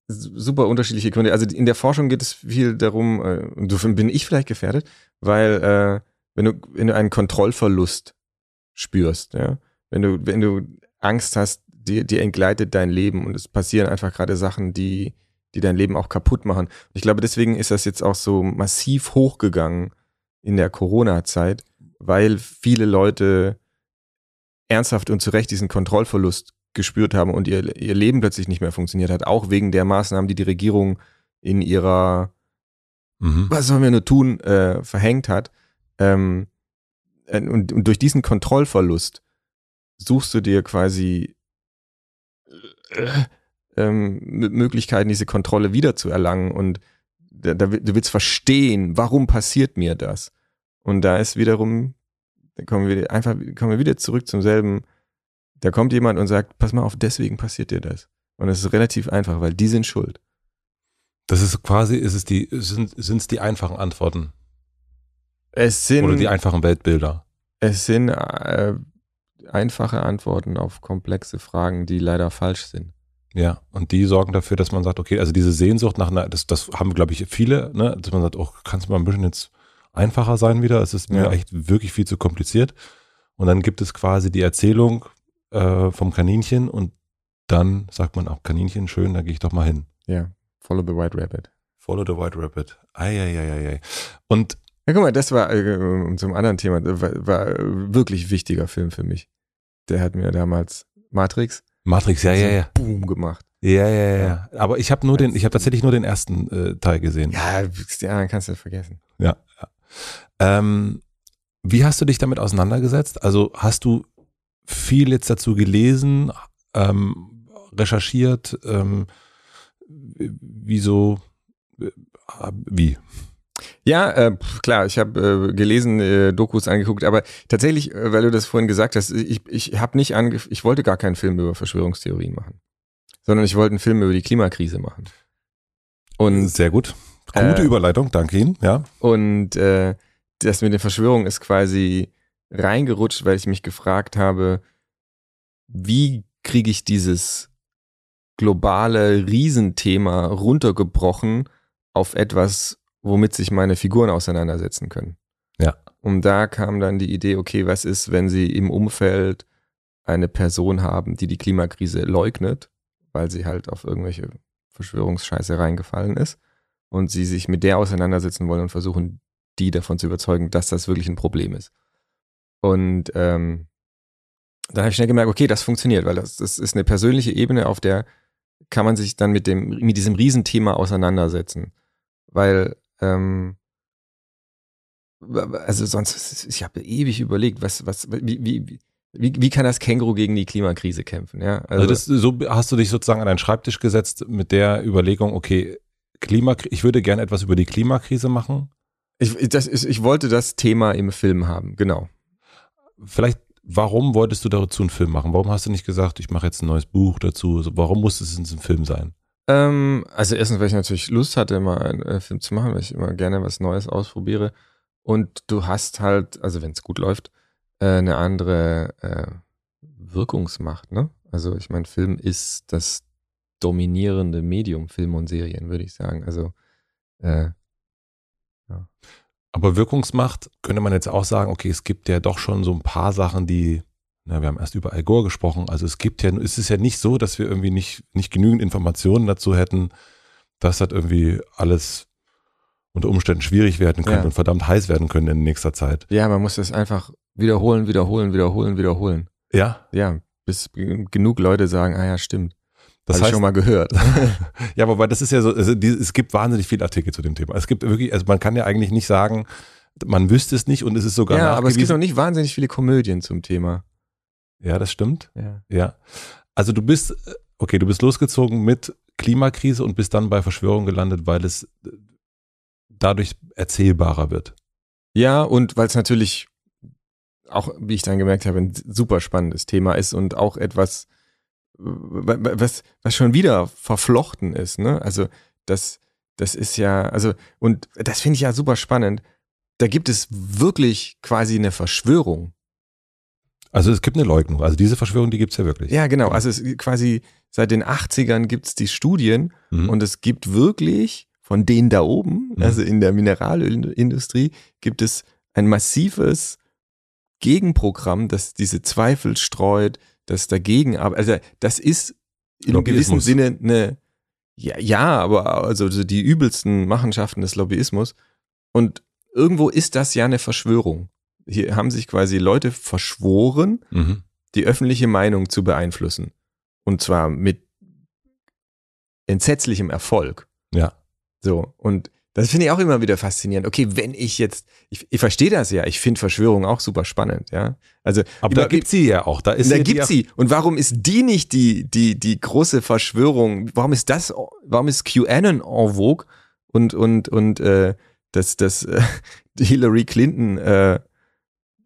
super unterschiedliche Gründe. Also in der Forschung geht es viel darum, äh, insofern bin ich vielleicht gefährdet, weil äh, wenn du wenn du einen Kontrollverlust spürst, ja, wenn du wenn du Angst hast, dir, dir entgleitet dein Leben und es passieren einfach gerade Sachen, die die dein Leben auch kaputt machen. Und ich glaube, deswegen ist das jetzt auch so massiv hochgegangen in der Corona-Zeit, weil viele Leute ernsthaft und zu Recht diesen Kontrollverlust gespürt haben und ihr, ihr Leben plötzlich nicht mehr funktioniert hat, auch wegen der Maßnahmen, die die Regierung in ihrer Mhm. was sollen wir nur tun, äh, verhängt hat. Ähm, äh, und, und durch diesen Kontrollverlust suchst du dir quasi äh, ähm, Möglichkeiten, diese Kontrolle wieder zu erlangen und da, da, du willst verstehen, warum passiert mir das? Und da ist wiederum, da kommen wir einfach, kommen wir wieder zurück zum selben, da kommt jemand und sagt, pass mal auf, deswegen passiert dir das. Und es ist relativ einfach, weil die sind schuld. Das ist quasi, ist es die, sind es die einfachen Antworten Es sind, oder die einfachen Weltbilder? es sind äh, einfache Antworten auf komplexe Fragen, die leider falsch sind. Ja, und die sorgen dafür, dass man sagt, okay, also diese Sehnsucht nach einer, das, das haben, glaube ich, viele, ne, dass man sagt, oh, kannst du mal ein bisschen jetzt einfacher sein wieder? Es ist mir Ja. echt wirklich viel zu kompliziert. Und dann gibt es quasi die Erzählung äh, vom Kaninchen und dann sagt man auch Kaninchen, schön, da gehe ich doch mal hin. Ja, follow the white rabbit. Follow the White Rabbit. Eieieiei. Und Ja, guck mal, das war äh, um zum anderen Thema, war, war wirklich wichtiger Film für mich. Der hat mir damals Matrix Matrix, ja, ja, ja. Boom gemacht. Ja, ja, ja. Aber ich habe nur den, ich habe tatsächlich nur den ersten äh, Teil gesehen. Ja, die anderen kannst du vergessen. Ja. ja. Ähm, wie hast du dich damit auseinandergesetzt? Also hast du viel jetzt dazu gelesen, ähm, recherchiert, ähm, wieso, äh, wie? Ja, äh, klar, ich habe äh, gelesen, äh, Dokus angeguckt, aber tatsächlich, äh, weil du das vorhin gesagt hast, ich, ich habe nicht ange ich wollte gar keinen Film über Verschwörungstheorien machen, sondern ich wollte einen Film über die Klimakrise machen. Und Sehr gut. Gute Äh, Überleitung, danke Ihnen, ja. Und äh, das mit den Verschwörungen ist quasi reingerutscht, weil ich mich gefragt habe, wie kriege ich dieses globale Riesenthema runtergebrochen auf etwas, womit sich meine Figuren auseinandersetzen können. Ja. Und da kam dann die Idee, okay, was ist, wenn sie im Umfeld eine Person haben, die die Klimakrise leugnet, weil sie halt auf irgendwelche Verschwörungsscheiße reingefallen ist und sie sich mit der auseinandersetzen wollen und versuchen, die davon zu überzeugen, dass das wirklich ein Problem ist. Und ähm, dann habe ich schnell gemerkt, okay, das funktioniert, weil das, das ist eine persönliche Ebene, auf der kann man sich dann mit dem mit diesem Riesenthema auseinandersetzen, weil ähm, also sonst ich habe ewig überlegt, was was wie, wie wie, wie kann das Känguru gegen die Klimakrise kämpfen, ja? Also, das, so hast du dich sozusagen an deinen Schreibtisch gesetzt mit der Überlegung, okay, Klima, ich würde gerne etwas über die Klimakrise machen. ich, das ist, ich wollte das Thema im Film haben, genau. Vielleicht, warum wolltest du dazu einen Film machen? Warum hast du nicht gesagt, ich mache jetzt ein neues Buch dazu? So, Warum muss es ein Film sein? Ähm, also erstens, weil ich natürlich Lust hatte, mal einen äh, Film zu machen, weil ich immer gerne was Neues ausprobiere. Und du hast halt, also wenn es gut läuft, äh, eine andere äh, Wirkungsmacht, ne? Also ich meine, Film ist das dominierende Medium, Film und Serien, würde ich sagen. Also äh, Aber Wirkungsmacht könnte man jetzt auch sagen, okay, es gibt ja doch schon so ein paar Sachen, die, na, wir haben erst über Al Gore gesprochen, also es gibt ja, es ist ja nicht so, dass wir irgendwie nicht, nicht genügend Informationen dazu hätten, dass das irgendwie alles unter Umständen schwierig werden könnte Ja. und verdammt heiß werden können in nächster Zeit. ja, man muss das einfach wiederholen, wiederholen, wiederholen, wiederholen. Ja, Ja, bis genug Leute sagen, ah ja, stimmt. Das Hab ich schon mal gehört. ja, wobei das ist ja so, also die, es gibt wahnsinnig viele Artikel zu dem Thema. Es gibt wirklich, also man kann ja eigentlich nicht sagen, man wüsste es nicht und es ist sogar ja, aber es gibt noch nicht wahnsinnig viele Komödien zum Thema. ja, das stimmt. Ja. Ja. Also du bist, okay, du bist losgezogen mit Klimakrise und bist dann bei Verschwörung gelandet, weil es dadurch erzählbarer wird. Ja, und weil es natürlich auch, wie ich dann gemerkt habe, ein super spannendes Thema ist und auch etwas, was, was schon wieder verflochten ist, ne? Also das, das ist ja, also, und das finde ich ja super spannend. Da gibt es wirklich quasi eine Verschwörung. Also es gibt eine Leugnung. Also diese Verschwörung, die gibt es ja wirklich. Ja, genau. Also es quasi seit den 80ern gibt es die Studien mhm. und es gibt wirklich von denen da oben, mhm. also in der Mineralölindustrie, gibt es ein massives Gegenprogramm, das diese Zweifel streut, das dagegen, aber also das ist in einem gewissen Sinne eine, ja, ja, aber also die übelsten Machenschaften des Lobbyismus. Und irgendwo ist das ja eine Verschwörung. Hier haben sich quasi Leute verschworen, mhm. die öffentliche Meinung zu beeinflussen. Und zwar mit entsetzlichem Erfolg. Ja. So. Und das finde ich auch immer wieder faszinierend. Okay, wenn ich jetzt, ich, ich verstehe das ja, ich finde Verschwörung auch super spannend, ja. Also, aber da gibt sie ja auch, da ist da gibt sie. Und warum ist die nicht die, die, die große Verschwörung? Warum ist das, warum ist QAnon en vogue und, und, und, äh, dass, dass äh, Hillary Clinton, äh,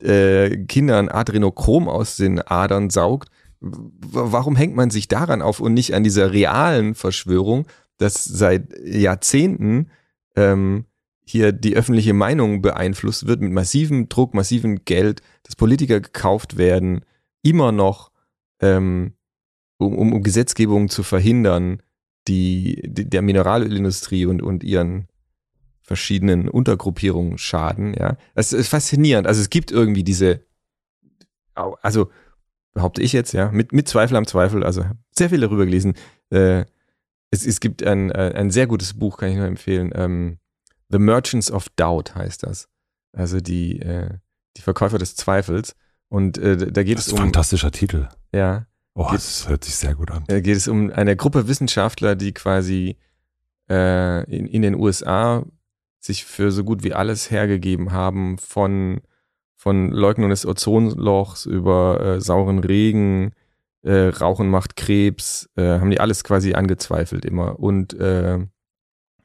äh, Kindern Adrenochrom aus den Adern saugt? Warum hängt man sich daran auf und nicht an dieser realen Verschwörung, dass seit Jahrzehnten ähm, hier die öffentliche Meinung beeinflusst wird mit massivem Druck, massivem Geld, dass Politiker gekauft werden, immer noch, ähm, um, um, um Gesetzgebung zu verhindern, die, die der Mineralölindustrie und, und ihren verschiedenen Untergruppierungen schaden, ja. Es ist faszinierend. Also es gibt irgendwie diese, also behaupte ich jetzt, ja, mit, mit Zweifel am Zweifel, also sehr viel darüber gelesen, äh, es, es gibt ein, äh, ein sehr gutes Buch, kann ich nur empfehlen. Ähm, The Merchants of Doubt heißt das. Also die, äh, die Verkäufer des Zweifels. Und äh, da geht das es um. Fantastischer Titel. Ja. Oh, geht, das hört sich sehr gut an. Da geht es um eine Gruppe Wissenschaftler, die quasi äh, in, in den USA sich für so gut wie alles hergegeben haben, von, von Leugnung des Ozonlochs über äh, sauren Regen, äh, Rauchen macht Krebs, äh, haben die alles quasi angezweifelt immer. Und, äh,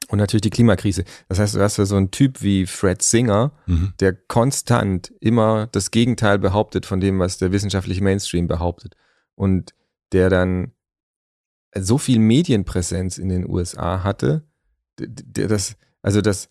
und natürlich die Klimakrise. Das heißt, du hast ja so einen Typ wie Fred Singer, mhm. der konstant immer das Gegenteil behauptet von dem, was der wissenschaftliche Mainstream behauptet. Und der dann so viel Medienpräsenz in den USA hatte, der das, also das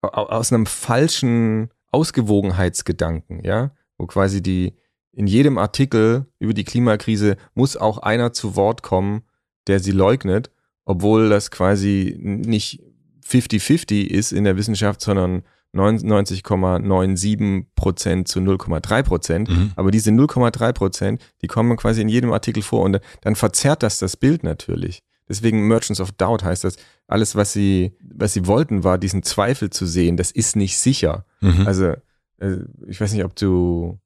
aus einem falschen Ausgewogenheitsgedanken, ja, wo quasi die, in jedem Artikel über die Klimakrise muss auch einer zu Wort kommen, der sie leugnet, obwohl das quasi nicht 50-50 ist in der Wissenschaft, sondern 99,97 Prozent zu 0,3 Prozent. Mhm. Aber diese 0,3 Prozent, die kommen quasi in jedem Artikel vor und dann verzerrt das das Bild natürlich. Deswegen Merchants of Doubt heißt das, alles, was sie, was sie wollten, war diesen Zweifel zu sehen, das ist nicht sicher. Mhm. Also, äh, ich weiß nicht, ob du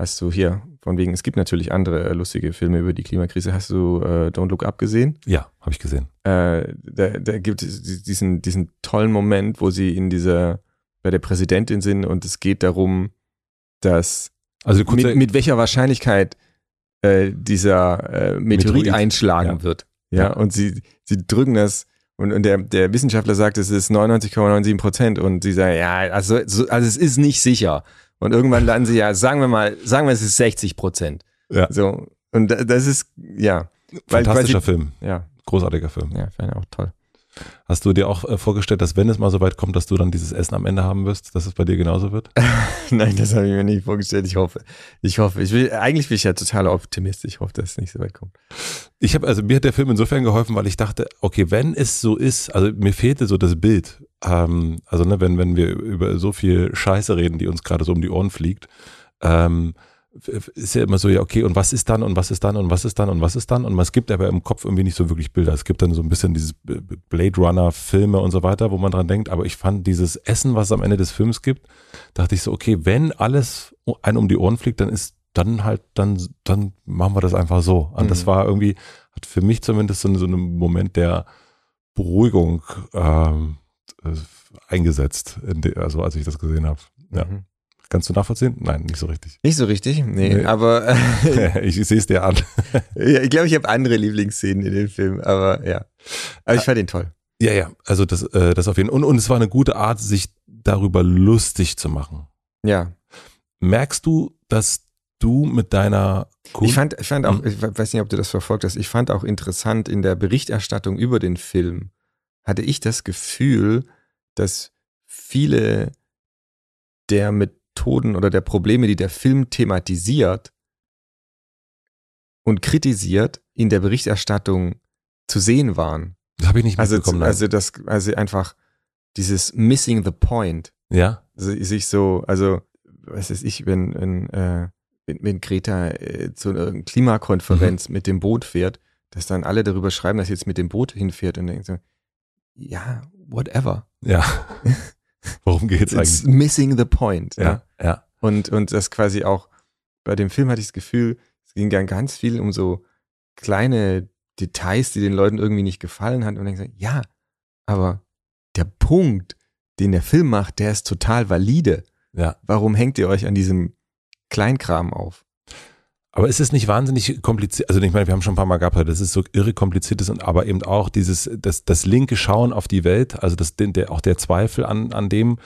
Hast du hier, von wegen, es gibt natürlich andere äh, lustige Filme über die Klimakrise. Hast du äh, Don't Look Up gesehen? Ja, habe ich gesehen. Äh, da, da gibt es diesen, diesen tollen Moment, wo sie in dieser, bei der Präsidentin sind und es geht darum, dass also mit, mit welcher Wahrscheinlichkeit äh, dieser äh, Meteorit, Meteorit einschlagen ja. wird. Ja, ja, und sie, sie drücken das und, und der, der Wissenschaftler sagt, es ist 99,97 Prozent und sie sagen, ja, also, also es ist nicht sicher. Und irgendwann landen sie ja, sagen wir mal, sagen wir, es ist 60 Prozent. Ja. So. Und das ist, ja. Fantastischer weil, Film. Ja. Großartiger Film. Ja, fand ich auch toll. Hast du dir auch äh, vorgestellt, dass wenn es mal so weit kommt, dass du dann dieses Essen am Ende haben wirst, dass es bei dir genauso wird? Nein, das habe ich mir nicht vorgestellt. Ich hoffe, ich hoffe, ich will, eigentlich bin ich ja total Optimist. Ich hoffe, dass es nicht so weit kommt. Ich habe, also mir hat der Film insofern geholfen, weil ich dachte, okay, wenn es so ist, also mir fehlte so das Bild. Ähm, also ne, wenn, wenn wir über so viel Scheiße reden, die uns gerade so um die Ohren fliegt, ähm, ist ja immer so, ja, okay, und was ist dann und was ist dann und was ist dann und was ist dann? Und es gibt aber im Kopf irgendwie nicht so wirklich Bilder. Es gibt dann so ein bisschen dieses Blade Runner Filme und so weiter, wo man dran denkt, aber ich fand dieses Essen, was es am Ende des Films gibt, dachte ich so, okay, wenn alles einem um die Ohren fliegt, dann ist dann halt, dann, dann machen wir das einfach so. Und mhm. das war irgendwie, hat für mich zumindest so, so einen Moment der Beruhigung ähm, äh, eingesetzt, also als ich das gesehen habe. Ja. Mhm. Kannst du nachvollziehen? Nein, nicht so richtig. Nicht so richtig? Nee, nee. aber. ich sehe es dir an. ja, ich glaube, ich habe andere Lieblingsszenen in dem Film, aber ja. Aber ich fand ihn toll. Ja, ja, also das, äh, das auf jeden Fall. Und, und es war eine gute Art, sich darüber lustig zu machen. Ja. merkst du, dass du mit deiner Kun ich fand, ich fand auch, ich weiß nicht, ob du das verfolgt hast, ich fand auch interessant in der Berichterstattung über den Film hatte ich das Gefühl, dass viele der Methoden oder der Probleme, die der Film thematisiert und kritisiert, in der Berichterstattung zu sehen waren. Das habe ich nicht also mitbekommen. Also, also das, also einfach dieses Missing the Point. Ja. Also sich so, also was weiß ich, wenn, wenn, äh, wenn, wenn Greta äh, zu einer Klimakonferenz mhm. mit dem Boot fährt, dass dann alle darüber schreiben, dass sie jetzt mit dem Boot hinfährt und denken so, ja, whatever. Ja. Worum geht's It's eigentlich? Missing the point. Ja, ja. ja. Und, und das quasi auch, bei dem Film hatte ich das Gefühl, es ging dann ganz viel um so kleine Details, die den Leuten irgendwie nicht gefallen hat und dann gesagt, ja, aber der Punkt, den der Film macht, der ist total valide. Ja. Warum hängt ihr euch an diesem Kleinkram auf? Aber ist es nicht wahnsinnig kompliziert? Also ich meine, wir haben schon ein paar Mal gehabt, das ist so irre kompliziert ist und aber eben auch dieses, das, das linke Schauen auf die Welt, also das, der, auch der Zweifel an, an dem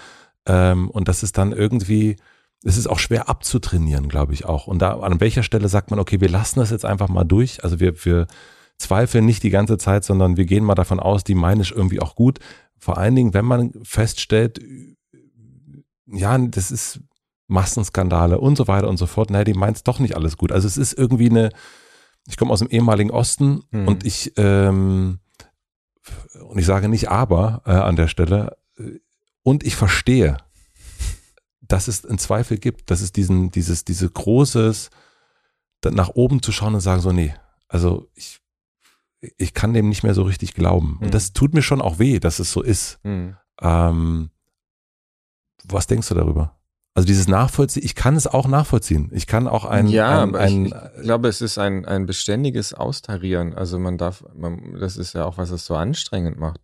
ähm, und das ist dann irgendwie, es ist auch schwer abzutrainieren, glaube ich auch. Und da an welcher Stelle sagt man, okay, wir lassen das jetzt einfach mal durch. Also wir, wir zweifeln nicht die ganze Zeit, sondern wir gehen mal davon aus, die meinen es irgendwie auch gut. Vor allen Dingen, wenn man feststellt, ja, das ist Massenskandale und so weiter und so fort. Naja, die meint es doch nicht alles gut. Also es ist irgendwie eine, ich komme aus dem ehemaligen Osten mhm. und ich, ähm, und ich sage nicht aber äh, an der Stelle, äh, und ich verstehe, dass es einen Zweifel gibt, dass es diesen, dieses, diese großes, nach oben zu schauen und sagen so, nee, also ich, ich kann dem nicht mehr so richtig glauben. Mhm. Und das tut mir schon auch weh, dass es so ist. Mhm. Ähm, was denkst du darüber? Also dieses Nachvollziehen, ich kann es auch nachvollziehen. Ich kann auch ein, ja, ein, ein ich, ich, glaube, es ist ein, ein beständiges Austarieren. Also man darf, man, das ist ja auch, was es so anstrengend macht.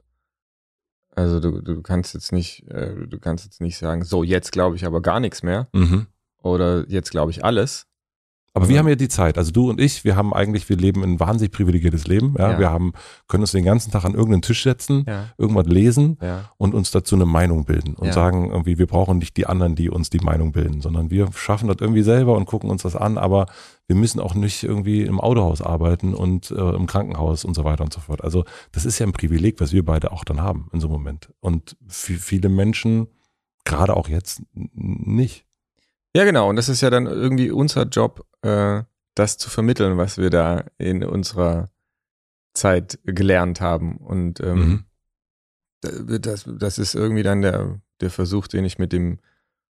Also du, du kannst jetzt nicht, äh, du kannst jetzt nicht sagen, so jetzt glaube ich aber gar nichts mehr. Mhm. Oder jetzt glaube ich alles, aber wir haben ja die Zeit, also du und ich, wir haben eigentlich, wir leben ein wahnsinnig privilegiertes Leben. Ja? ja. Wir haben, können uns den ganzen Tag an irgendeinen Tisch setzen, ja. irgendwas lesen ja. und uns dazu eine Meinung bilden und sagen irgendwie, wir brauchen nicht die anderen, die uns die Meinung bilden, sondern wir schaffen das irgendwie selber und gucken uns das an, aber wir müssen auch nicht irgendwie im Autohaus arbeiten und äh, im Krankenhaus und so weiter und so fort. Also das ist ja ein Privileg, was wir beide auch dann haben in so einem Moment. Und für viele Menschen, gerade auch jetzt, nicht. Ja, genau. Und das ist ja dann irgendwie unser Job, äh, das zu vermitteln, was wir da in unserer Zeit gelernt haben. Und ähm, mhm. das, das ist irgendwie dann der, der Versuch, den ich mit dem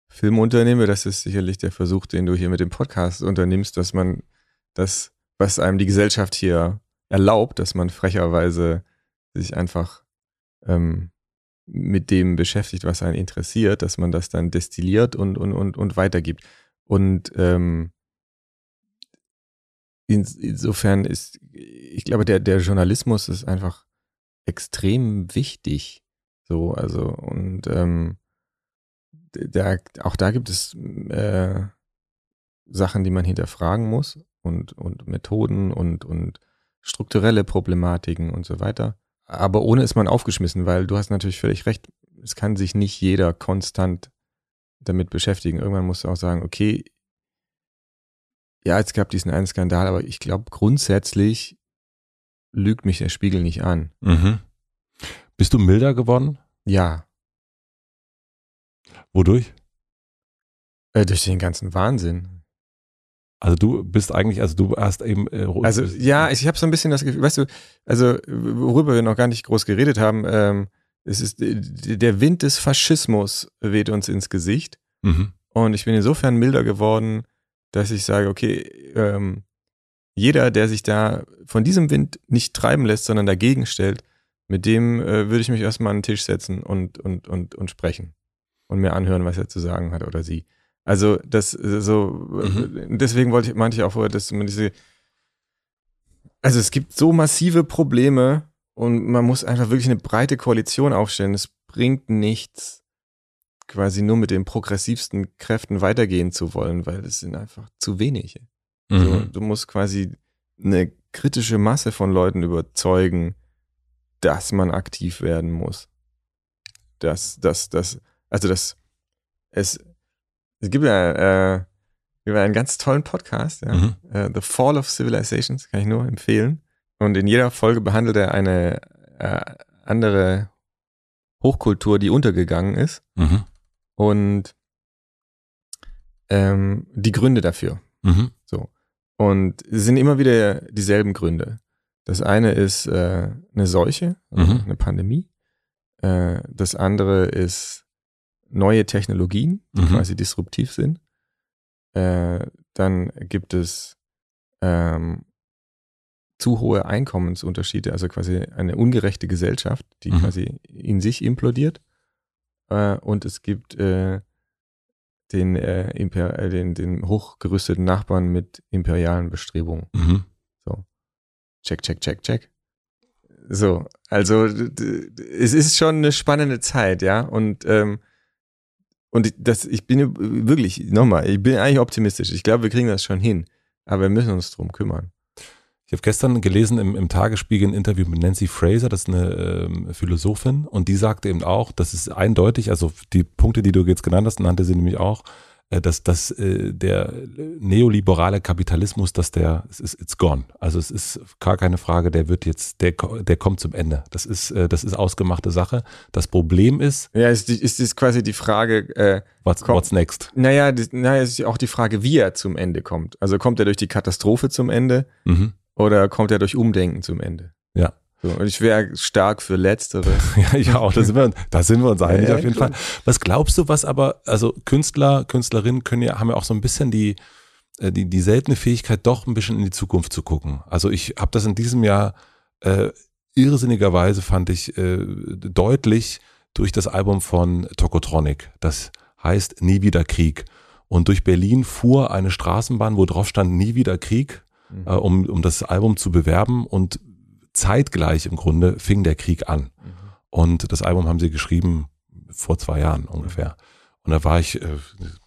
Film unternehme. Das ist sicherlich der Versuch, den du hier mit dem Podcast unternimmst, dass man das, was einem die Gesellschaft hier erlaubt, dass man frecherweise sich einfach ähm, mit dem beschäftigt, was einen interessiert, dass man das dann destilliert und, und, und, und weitergibt. Und ähm, insofern ist, ich glaube, der, der Journalismus ist einfach extrem wichtig. So, also, und ähm, da, auch da gibt es äh, Sachen, die man hinterfragen muss und, und Methoden und, und strukturelle Problematiken und so weiter. Aber ohne ist man aufgeschmissen, weil du hast natürlich völlig recht, es kann sich nicht jeder konstant damit beschäftigen. Irgendwann musst du auch sagen, okay, ja, es gab diesen einen Skandal, aber ich glaube, grundsätzlich lügt mich der Spiegel nicht an. Mhm. Bist du milder geworden? Ja. Wodurch? Äh, durch den ganzen Wahnsinn. Also du bist eigentlich, also du hast eben. Äh, also ja, ich, ich habe so ein bisschen das Gefühl, weißt du, also worüber wir noch gar nicht groß geredet haben, ähm, es ist der Wind des Faschismus weht uns ins Gesicht. Mhm. Und ich bin insofern milder geworden, dass ich sage, okay, ähm, jeder, der sich da von diesem Wind nicht treiben lässt, sondern dagegen stellt, mit dem äh, würde ich mich erstmal an den Tisch setzen und, und, und, und sprechen und mir anhören, was er zu sagen hat oder sie. Also das so mhm. deswegen wollte ich meinte ich auch vorher, dass man diese also es gibt so massive Probleme und man muss einfach wirklich eine breite Koalition aufstellen. Es bringt nichts, quasi nur mit den progressivsten Kräften weitergehen zu wollen, weil das sind einfach zu wenige. Mhm. So, du musst quasi eine kritische Masse von Leuten überzeugen, dass man aktiv werden muss. Dass, dass, dass, also dass es es gibt ja äh, über einen ganz tollen Podcast, ja. Mhm. Äh, The Fall of Civilizations, kann ich nur empfehlen. Und in jeder Folge behandelt er eine äh, andere Hochkultur, die untergegangen ist Mhm. Und ähm, die Gründe dafür. Mhm. Und es sind immer wieder dieselben Gründe. Das eine ist äh, eine Seuche, also Mhm. eine Pandemie. Äh, das andere ist neue Technologien, die Mhm. quasi disruptiv sind. Äh, dann gibt es ähm, zu hohe Einkommensunterschiede, also quasi eine ungerechte Gesellschaft, die Mhm. quasi in sich implodiert. Äh, und es gibt äh, den, äh, Imper äh, den, den hochgerüsteten Nachbarn mit imperialen Bestrebungen. Mhm. Check, check, check, check. So, also es ist schon eine spannende Zeit, ja. Und ähm, und das, ich bin wirklich nochmal, ich bin eigentlich optimistisch. Ich glaube, wir kriegen das schon hin, aber wir müssen uns drum kümmern. Ich habe gestern gelesen im, im Tagesspiegel ein Interview mit Nancy Fraser, das ist eine ähm, Philosophin, und die sagte eben auch, das ist eindeutig, also die Punkte, die du jetzt genannt hast, nannte sie nämlich auch, äh, dass, dass äh, der neoliberale Kapitalismus, dass der, es ist it's gone. Also es ist gar keine Frage, der wird jetzt, der, der kommt zum Ende. Das ist, äh, das ist ausgemachte Sache. Das Problem ist, Ja, ist, die- ist, ist quasi die Frage, äh, what's, Komm. what's next? naja, die, naja, ist auch die Frage, wie er zum Ende kommt. Also kommt er durch die Katastrophe zum Ende Mhm. Oder kommt er durch Umdenken zum Ende? Ja. So, und ich wäre stark für Letzteres. Ja, ich auch. Da sind wir, da sind wir uns einig Ja, auf jeden klar. Fall. Was glaubst du, was aber, also Künstler, Künstlerinnen können ja, haben ja auch so ein bisschen die, äh, die, die seltene Fähigkeit, doch ein bisschen in die Zukunft zu gucken. Also ich habe das in diesem Jahr äh, irrsinnigerweise fand ich äh, deutlich durch das Album von Tokotronic. Das heißt Nie wieder Krieg. Und durch Berlin fuhr eine Straßenbahn, wo drauf stand Nie wieder Krieg, Mhm. äh, um, um das Album zu bewerben. Und zeitgleich im Grunde fing der Krieg an. Mhm. Und das Album haben sie geschrieben vor zwei Jahren ungefähr. Und da war ich, äh,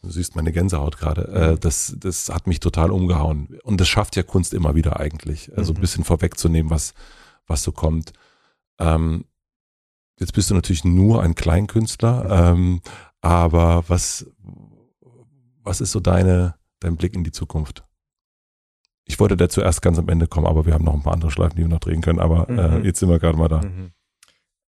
du siehst meine Gänsehaut gerade, äh, das, das hat mich total umgehauen. Und das schafft ja Kunst immer wieder eigentlich, also ein Mhm. bisschen vorwegzunehmen, was, was so kommt. Ähm, jetzt bist du natürlich nur ein Kleinkünstler, ähm, aber was, was ist so deine, dein Blick in die Zukunft? Ich wollte da zuerst ganz am Ende kommen, aber wir haben noch ein paar andere Schleifen, die wir noch drehen können, aber äh, Mhm. jetzt sind wir gerade mal da. Mhm.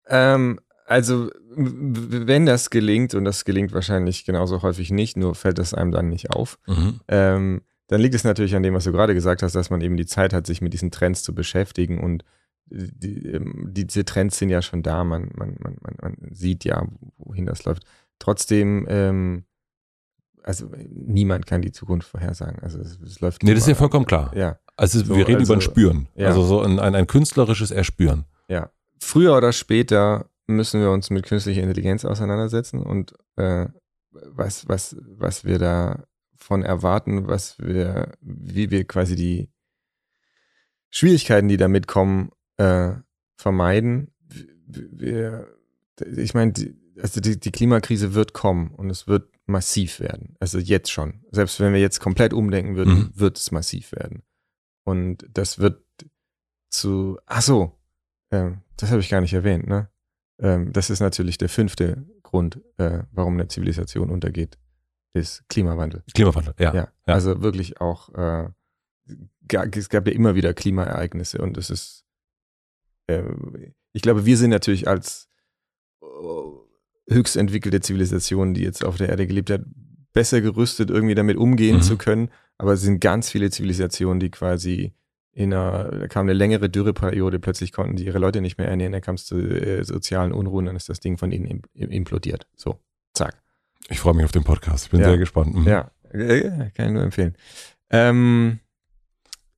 Ähm, also, wenn das gelingt, und das gelingt wahrscheinlich genauso häufig nicht, nur fällt das einem dann nicht auf, Mhm. ähm, dann liegt es natürlich an dem, was du gerade gesagt hast, dass man eben die Zeit hat, sich mit diesen Trends zu beschäftigen und die, ähm, diese Trends sind ja schon da, man, man, man, man, man sieht ja, wohin das läuft. Trotzdem, ähm, also niemand kann die Zukunft vorhersagen. Also es, es läuft. Nee, das ist ja vollkommen klar. Ja, Also So, wir reden also- über ein Spüren. ja. Also so ein, ein, ein künstlerisches Erspüren. ja. Früher oder später müssen wir uns mit künstlicher Intelligenz auseinandersetzen und äh, was, was, was wir davon erwarten, was wir, wie wir quasi die Schwierigkeiten, die damit kommen, äh, vermeiden. Wir, ich meine, also die, die Klimakrise wird kommen und es wird massiv werden. Also jetzt schon. Selbst wenn wir jetzt komplett umdenken würden, Mhm. wird es massiv werden. Und das wird zu, ach so, ähm, das habe ich gar nicht erwähnt, ne? Ähm, das ist natürlich der fünfte Grund, äh, warum eine Zivilisation untergeht, ist Klimawandel. Klimawandel, ja. Ja, ja. also wirklich auch, äh, es gab ja immer wieder Klimaereignisse und es ist, äh, ich glaube, wir sind natürlich als äh, höchst entwickelte Zivilisation, die jetzt auf der Erde gelebt hat, besser gerüstet, irgendwie damit umgehen Mhm. zu können. Aber es sind ganz viele Zivilisationen, die quasi in einer, da kam eine längere Dürreperiode, plötzlich konnten die ihre Leute nicht mehr ernähren, da kam es zu äh, sozialen Unruhen, dann ist das Ding von ihnen im, im, implodiert. So, zack. Ich freue mich auf den Podcast. Ich bin Ja. sehr gespannt. Mhm. Ja, äh, kann ich nur empfehlen. Ähm,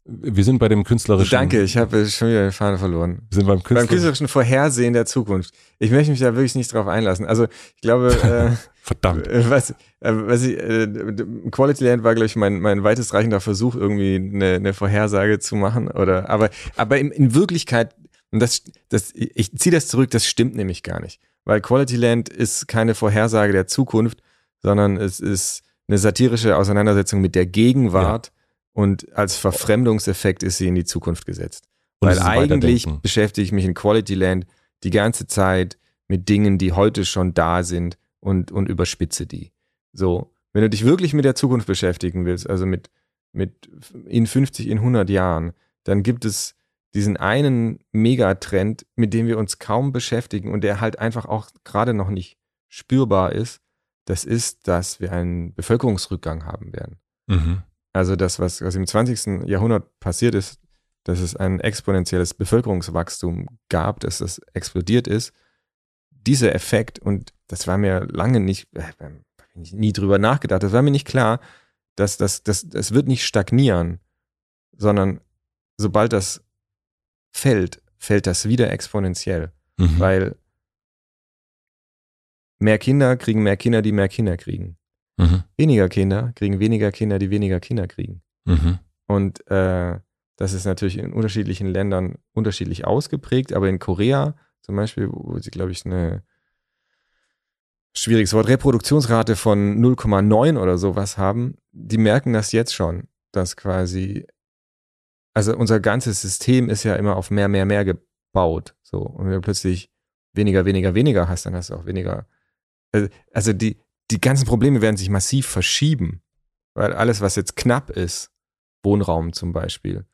Wir sind bei dem künstlerischen. danke, ich habe schon wieder die Fahne verloren. Wir sind beim Beim künstlerischen. künstlerischen Vorhersehen der Zukunft. Ich möchte mich da wirklich nicht drauf einlassen. Also ich glaube, äh, Verdammt. äh, was, äh, was ich, äh, Quality Land war, glaube ich, mein, mein weitest reichender Versuch, irgendwie eine, eine Vorhersage zu machen. Oder, aber, aber in, in Wirklichkeit, und das, das, ich ziehe das zurück, das stimmt nämlich gar nicht. Weil Quality Land ist keine Vorhersage der Zukunft, sondern es ist eine satirische Auseinandersetzung mit der Gegenwart und als Verfremdungseffekt ist sie in die Zukunft gesetzt. Und Weil eigentlich beschäftige ich mich in Quality Land die ganze Zeit mit Dingen, die heute schon da sind und, und überspitze die. So, wenn du dich wirklich mit der Zukunft beschäftigen willst, also mit, mit in 50, in 100 Jahren, dann gibt es diesen einen Megatrend, mit dem wir uns kaum beschäftigen und der halt einfach auch gerade noch nicht spürbar ist. Das ist, dass wir einen Bevölkerungsrückgang haben werden. Mhm. Also das, was, was im 20. Jahrhundert passiert ist, dass es ein exponentielles Bevölkerungswachstum gab, dass das explodiert ist. Dieser Effekt, und das war mir lange nicht, äh, ich nie drüber nachgedacht, das war mir nicht klar, dass das, das, das wird nicht stagnieren, sondern sobald das fällt, fällt das wieder exponentiell. Mhm. Weil mehr Kinder kriegen mehr Kinder, die mehr Kinder kriegen. Mhm. Weniger Kinder kriegen weniger Kinder, die weniger Kinder kriegen. Mhm. Und äh, das ist natürlich in unterschiedlichen Ländern unterschiedlich ausgeprägt, aber in Korea zum Beispiel, wo sie, glaube ich, eine schwieriges Wort, Reproduktionsrate von 0,9 oder sowas haben, die merken das jetzt schon, dass quasi, also unser ganzes System ist ja immer auf mehr, mehr, mehr gebaut. So, und wenn du plötzlich weniger, weniger, weniger hast, dann hast du auch weniger. Äh, also die, die ganzen Probleme werden sich massiv verschieben, weil alles, was jetzt knapp ist, Wohnraum zum Beispiel,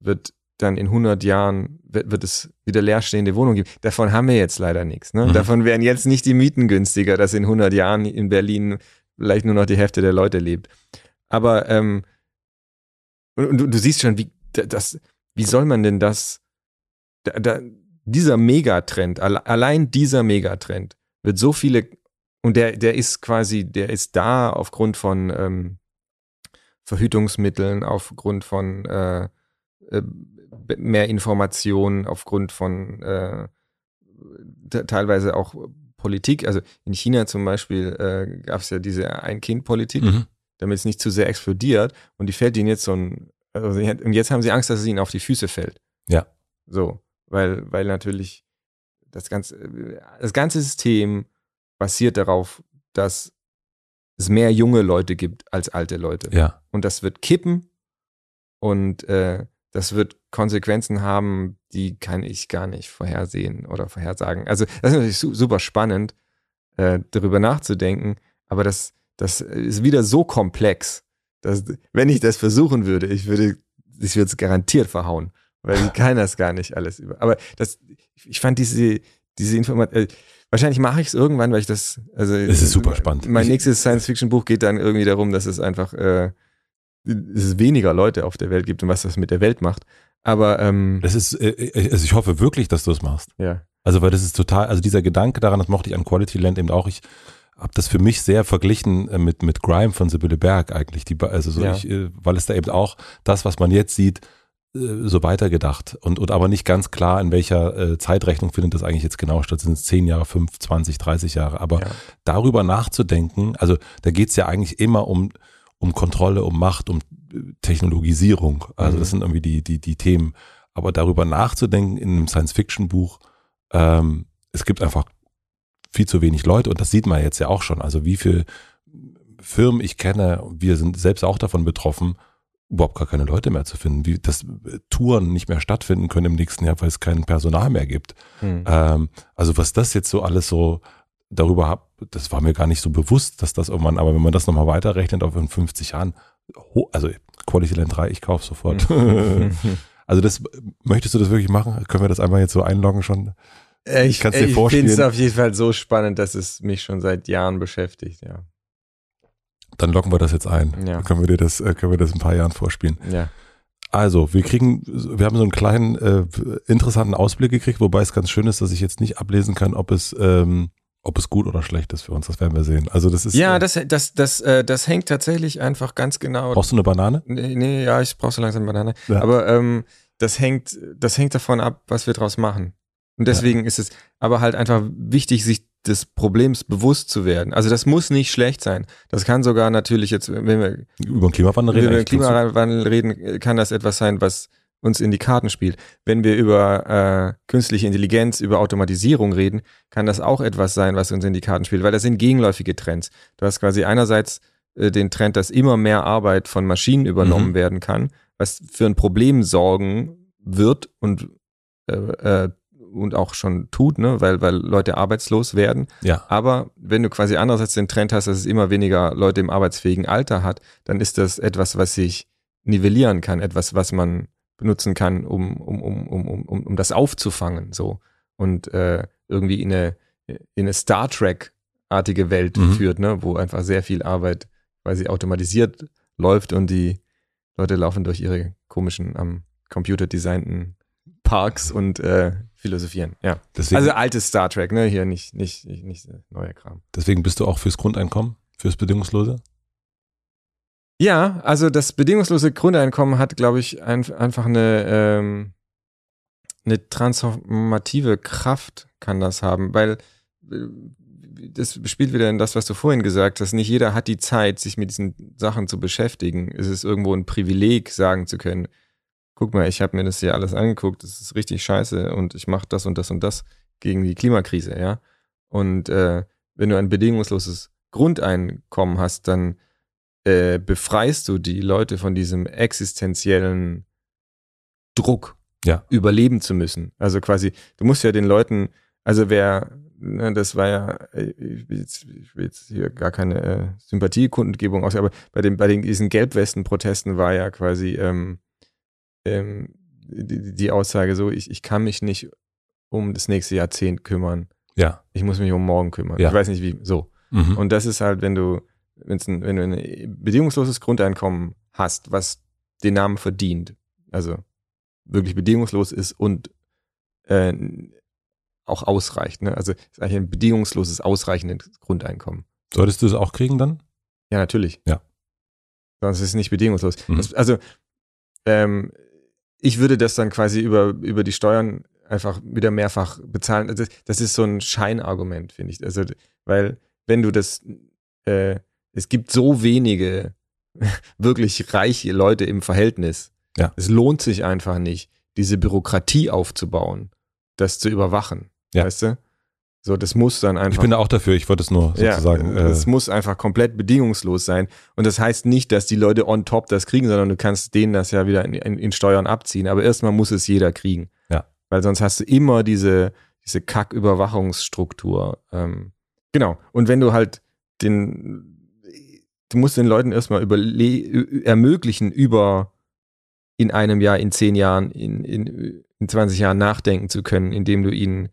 wird dann in 100 Jahren wird, wird es wieder leerstehende Wohnungen geben. Davon haben wir jetzt leider nichts. Ne? Mhm. Davon werden jetzt nicht die Mieten günstiger, dass in 100 Jahren in Berlin vielleicht nur noch die Hälfte der Leute lebt. Aber ähm, und, und du, du, siehst schon, wie das, wie soll man denn das, da, da, dieser Megatrend, allein dieser Megatrend wird so viele und der, der ist quasi, der ist da aufgrund von ähm, Verhütungsmitteln, aufgrund von äh, äh, mehr Informationen aufgrund von äh, teilweise auch Politik. Also in China zum Beispiel äh, gab es ja diese Ein-Kind-Politik, mhm. damit es nicht zu sehr explodiert. Und die fällt ihnen jetzt so ein, also und jetzt haben sie Angst, dass es ihnen auf die Füße fällt. Ja. So, weil, weil natürlich das ganze, das ganze System basiert darauf, dass es mehr junge Leute gibt als alte Leute. Ja. Und das wird kippen und äh, das wird Konsequenzen haben, die kann ich gar nicht vorhersehen oder vorhersagen. Also das ist natürlich super spannend, äh, darüber nachzudenken, aber das, das ist wieder so komplex, dass wenn ich das versuchen würde, ich würde, ich würde es garantiert verhauen, weil ich kann das gar nicht alles über. Aber das, ich fand diese, diese Information, äh, wahrscheinlich mache ich es irgendwann, weil ich das, also. Es ist super spannend. Mein nächstes Science-Fiction-Buch geht dann irgendwie darum, dass es einfach, äh, es weniger Leute auf der Welt gibt und was das mit der Welt macht. Aber ähm, das ist, äh, äh, also ich hoffe wirklich, dass du es machst. Ja. Also weil das ist total, also dieser Gedanke daran, das mochte ich an Quality Land eben auch. Ich habe das für mich sehr verglichen äh, mit mit Grime von Sibylle Berg eigentlich. Die, also so Ja. ich, äh, weil es da eben auch das, was man jetzt sieht, so weitergedacht und, und aber nicht ganz klar, in welcher äh, Zeitrechnung findet das eigentlich jetzt genau statt. Sind es 10 Jahre, 5, 20, 30 Jahre. Aber Ja. darüber nachzudenken, also da geht es ja eigentlich immer um, um Kontrolle, um Macht, um äh, Technologisierung. Also Mhm. das sind irgendwie die, die, die Themen. Aber darüber nachzudenken in einem Science-Fiction-Buch, ähm, es gibt einfach viel zu wenig Leute und das sieht man jetzt ja auch schon. Also wie viele Firmen ich kenne, wir sind selbst auch davon betroffen, überhaupt gar keine Leute mehr zu finden, wie dass äh, Touren nicht mehr stattfinden können im nächsten Jahr, weil es kein Personal mehr gibt. hm. Ähm, also was das jetzt so alles so darüber hab, das war mir gar nicht so bewusst, dass das irgendwann, aber wenn man das nochmal weiterrechnet auf in 50 Jahren, also Quality Land 3, ich kaufe sofort. also das, möchtest du das wirklich machen? Können wir das einmal jetzt so einloggen schon? Äh, ich dir ich vorstellen. finde es auf jeden Fall so spannend, dass es mich schon seit Jahren beschäftigt, ja. Dann loggen wir das jetzt ein. Ja. Dann können wir dir das, äh, können wir das in ein paar Jahren vorspielen. Ja. Also, wir kriegen, wir haben so einen kleinen äh, interessanten Ausblick gekriegt, wobei es ganz schön ist, dass ich jetzt nicht ablesen kann, ob es, ähm, ob es gut oder schlecht ist für uns. Das werden wir sehen. Also das ist. Ja, äh, das, das, das, äh, das hängt tatsächlich einfach ganz genau. brauchst du eine Banane? Nee, nee, ja, ich brauche so langsam Banane. Ja. Aber ähm, das hängt, das hängt davon ab, was wir draus machen. Und deswegen ist es aber halt einfach wichtig, sich des Problems bewusst zu werden. Also das muss nicht schlecht sein. Das kann sogar natürlich jetzt, wenn wir, Über den Klimawandel wenn reden. wir über kannst Klimawandel reden, kann das etwas sein, was uns in die Karten spielt. Wenn wir über äh, künstliche Intelligenz, über Automatisierung reden, kann das auch etwas sein, was uns in die Karten spielt, weil das sind gegenläufige Trends. Du hast quasi einerseits äh, den Trend, dass immer mehr Arbeit von Maschinen übernommen Mhm. werden kann, was für ein Problem sorgen wird und äh, äh, und auch schon tut, ne, weil, weil Leute arbeitslos werden. Ja. Aber wenn du quasi andererseits den Trend hast, dass es immer weniger Leute im arbeitsfähigen Alter hat, dann ist das etwas, was sich nivellieren kann, etwas, was man benutzen kann, um, um, um, um, um, um das aufzufangen, so. Und äh, irgendwie in eine, in eine Star Trek-artige Welt Mhm. führt, ne, wo einfach sehr viel Arbeit quasi automatisiert läuft und die Leute laufen durch ihre komischen am Computer designten Parks und äh, philosophieren. Ja. Deswegen, Also altes Star Trek, ne? Hier nicht, nicht, nicht, nicht neuer Kram. deswegen bist du auch fürs Grundeinkommen, fürs Bedingungslose? Ja, also das bedingungslose Grundeinkommen hat, glaube ich, ein, einfach eine, ähm, eine transformative Kraft kann das haben, weil äh, das spielt wieder in das, was du vorhin gesagt hast. Nicht jeder hat die Zeit, sich mit diesen Sachen zu beschäftigen. Es ist irgendwo ein Privileg, sagen zu können, guck mal, ich habe mir das hier alles angeguckt, das ist richtig scheiße und ich mache das und das und das gegen die Klimakrise, ja. Und äh, wenn du ein bedingungsloses Grundeinkommen hast, dann äh, befreist du die Leute von diesem existenziellen Druck, Ja. überleben zu müssen. Also quasi, du musst ja den Leuten, also wer, ne, das war ja, äh, ich will jetzt, ich will jetzt hier gar keine äh, Sympathiekundgebung aus, aber bei den, bei den diesen Gelbwesten-Protesten war ja quasi ähm, ähm, die, die Aussage so, ich, ich kann mich nicht um das nächste Jahrzehnt kümmern. Ja. Ich muss mich um morgen kümmern. Ja. Ich weiß nicht wie, so. Mhm. Und das ist halt, wenn du, ein, wenn du ein bedingungsloses Grundeinkommen hast, was den Namen verdient, also wirklich bedingungslos ist und äh, auch ausreicht. Ne? Also ist eigentlich ein bedingungsloses, ausreichendes Grundeinkommen. Solltest du es auch kriegen dann? Ja, natürlich. Ja. Sonst ist es nicht bedingungslos. Mhm. Das, also ähm, ich würde das dann quasi über, über die Steuern einfach wieder mehrfach bezahlen. Also das ist so ein Scheinargument, finde ich. Also, weil wenn du das, äh, es gibt so wenige wirklich reiche Leute im Verhältnis. Ja. Es lohnt sich einfach nicht, diese Bürokratie aufzubauen, das zu überwachen. Ja. Weißt du? So, das muss dann einfach. Ich bin da auch dafür, ich wollte es nur sozusagen. Ja, äh, es muss einfach komplett bedingungslos sein. Und das heißt nicht, dass die Leute on top das kriegen, sondern du kannst denen das ja wieder in, in, in Steuern abziehen. Aber erstmal muss es jeder kriegen. Ja. Weil sonst hast du immer diese, diese Kack-Überwachungsstruktur. Ähm, genau. Und wenn du halt den, du musst den Leuten erstmal überle ermöglichen, über in einem Jahr, in zehn Jahren, in, in, in 20 Jahren nachdenken zu können, indem du ihnen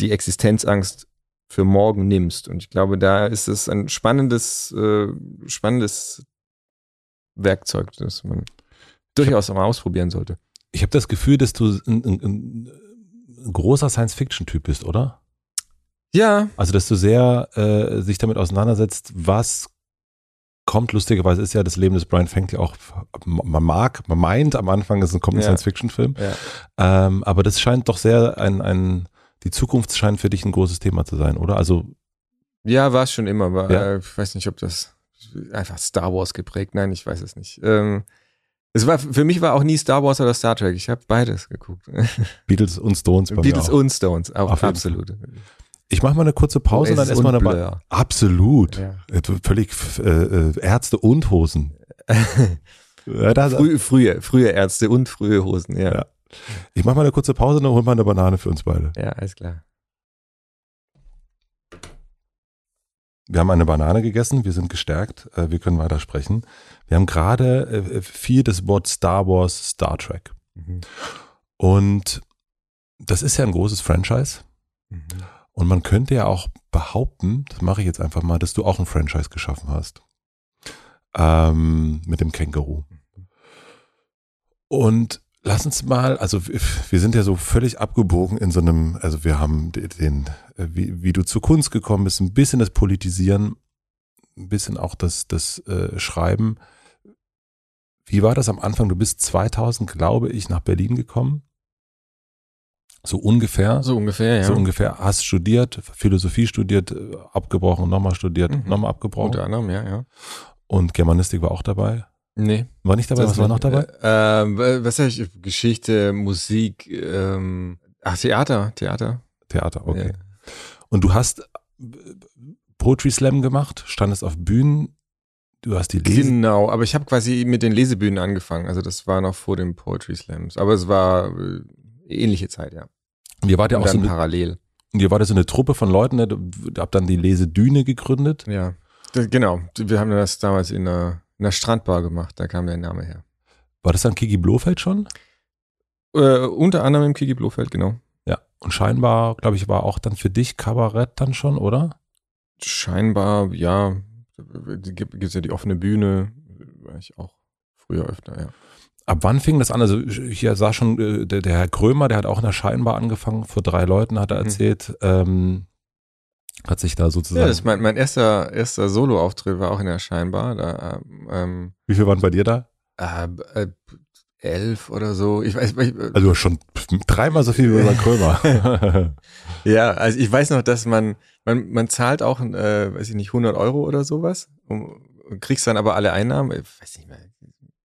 die Existenzangst für morgen nimmst. Und ich glaube, da ist es ein spannendes, äh, spannendes Werkzeug, das man durchaus auch mal ausprobieren sollte. ich habe das Gefühl, dass du ein, ein, ein, großer Science-Fiction-Typ bist, oder? Ja, Also, dass du sehr äh, sich damit auseinandersetzt, was kommt. Lustigerweise ist ja das Leben des Brian Fenk ja auch, man mag, man meint am Anfang, es kommt ein Ja. Science-Fiction-Film. ja. Ähm, aber das scheint doch sehr ein, ein, die Zukunft scheint für dich ein großes Thema zu sein, oder? Also, Ja, war es schon immer, aber Ja. äh, ich weiß nicht, ob das einfach Star Wars geprägt. Nein, ich weiß es nicht. Ähm, es war für mich war auch nie Star Wars oder Star Trek. Ich habe beides geguckt. Beatles und Stones. bei Beatles und Stones, auch Auf absolut. Ich mache mal eine kurze Pause und dann erstmal eine. Blur. Absolut. Ja. Äh, Völlig äh, äh, Ärzte und Hosen. Ja, da, Früh, frühe, frühe Ärzte und frühe Hosen, ja. Ja. Ich mache mal eine kurze Pause und dann hol mal eine Banane für uns beide. Ja, alles klar. Wir haben eine Banane gegessen, wir sind gestärkt, äh, wir können weitersprechen. Wir haben gerade äh, viel das Wort Star Wars, Star Trek. Mhm. Und das ist ja ein großes Franchise. Mhm. Und man könnte ja auch behaupten, das mache ich jetzt einfach mal, dass du auch ein Franchise geschaffen hast. Ähm, mit dem Känguru. Und lass uns mal, also wir sind ja so völlig abgebogen in so einem, also wir haben den, den äh, wie, wie du zur Kunst gekommen bist, ein bisschen das Politisieren, ein bisschen auch das, das äh, Schreiben. Wie war das am Anfang? Du bist 2000, glaube ich, nach Berlin gekommen. So ungefähr. So ungefähr, ja. So ungefähr. Hast studiert, Philosophie studiert, äh, abgebrochen, nochmal studiert, Mhm. nochmal abgebrochen. Unter anderem, ja, ja. Und Germanistik war auch dabei. Nee. War nicht dabei? das Was war noch dabei? Äh, ähm, was sag ich? Geschichte, Musik, ähm, ach, Theater, Theater. Theater, okay. Ja. Und du hast äh, Poetry Slam gemacht, standest auf Bühnen, du hast die Lese. Genau, aber ich habe quasi mit den Lesebühnen angefangen. Also das war noch vor den Poetry Slams. Aber es war äh, ähnliche Zeit, ja. Und ihr wart ja auch so eine, parallel. und ihr wart ja so eine Truppe von Leuten, ne? Du habt dann die Lesedüne gegründet. Ja, genau. Wir haben das damals in einer, in einer Strandbar gemacht, da kam der Name her. War das dann Kiki Blofeld schon? Äh, unter anderem im Kiki Blofeld, genau. Ja. Und scheinbar, glaube ich, war auch dann für dich Kabarett dann schon, oder? Scheinbar, ja, gibt es ja die offene Bühne, war ich auch früher öfter, ja. Ab wann fing das an? Also hier sah schon äh, der, der Herr Krömer, der hat auch in der Scheinbar angefangen, vor drei Leuten hat er Mhm. erzählt, ähm, hat sich da sozusagen. Ja, das ist mein, mein erster, erster Solo-Auftritt war auch in der Scheinbar. Da, ähm, Wie viel waren bei dir da? äh, äh, elf oder so. Ich weiß, ich, Also schon dreimal so viel wie bei Krömer. ja, also ich weiß noch, dass man, man, man zahlt auch, äh, weiß ich nicht, 100 Euro oder sowas, um, kriegst dann aber alle Einnahmen, ich weiß nicht mehr,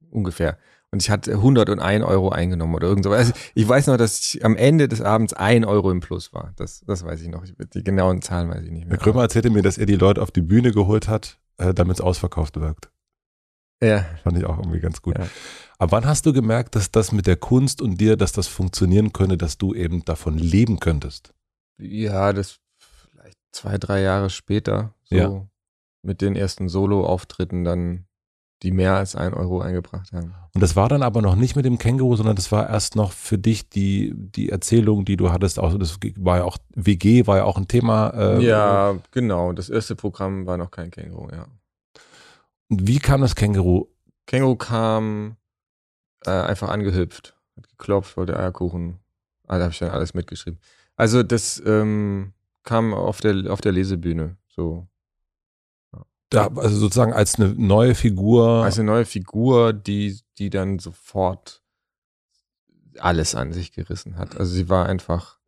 ungefähr. Und ich hatte 101 Euro eingenommen oder irgend sowas. Also ich weiß noch, dass ich am Ende des Abends ein Euro im Plus war. Das, das weiß ich noch. Ich, die genauen Zahlen weiß ich nicht Herr mehr. Krömer erzählte mir, dass er die Leute auf die Bühne geholt hat, äh, damit es ausverkauft wirkt. Ja, Fand ich auch irgendwie ganz gut. Ja. Aber wann hast du gemerkt, dass das mit der Kunst und dir, dass das funktionieren könnte, dass du eben davon leben könntest? Ja, das vielleicht zwei, drei Jahre später, so Ja. mit den ersten Solo-Auftritten dann, die mehr als ein Euro eingebracht haben. Und das war dann aber noch nicht mit dem Känguru, sondern das war erst noch für dich die, die Erzählung, die du hattest. Auch, das war ja auch, WG war ja auch ein Thema. Äh, ja, genau. Das erste Programm war noch kein Känguru, ja. Und Wie kam das Känguru? Känguru kam äh, einfach angehüpft, hat geklopft, wollte Eierkuchen. Ah, da habe ich dann alles mitgeschrieben. Also das ähm, kam auf der, auf der Lesebühne, so. Da, also sozusagen als eine neue Figur. Als eine neue Figur, die, die dann sofort alles an sich gerissen hat. Also sie war einfach,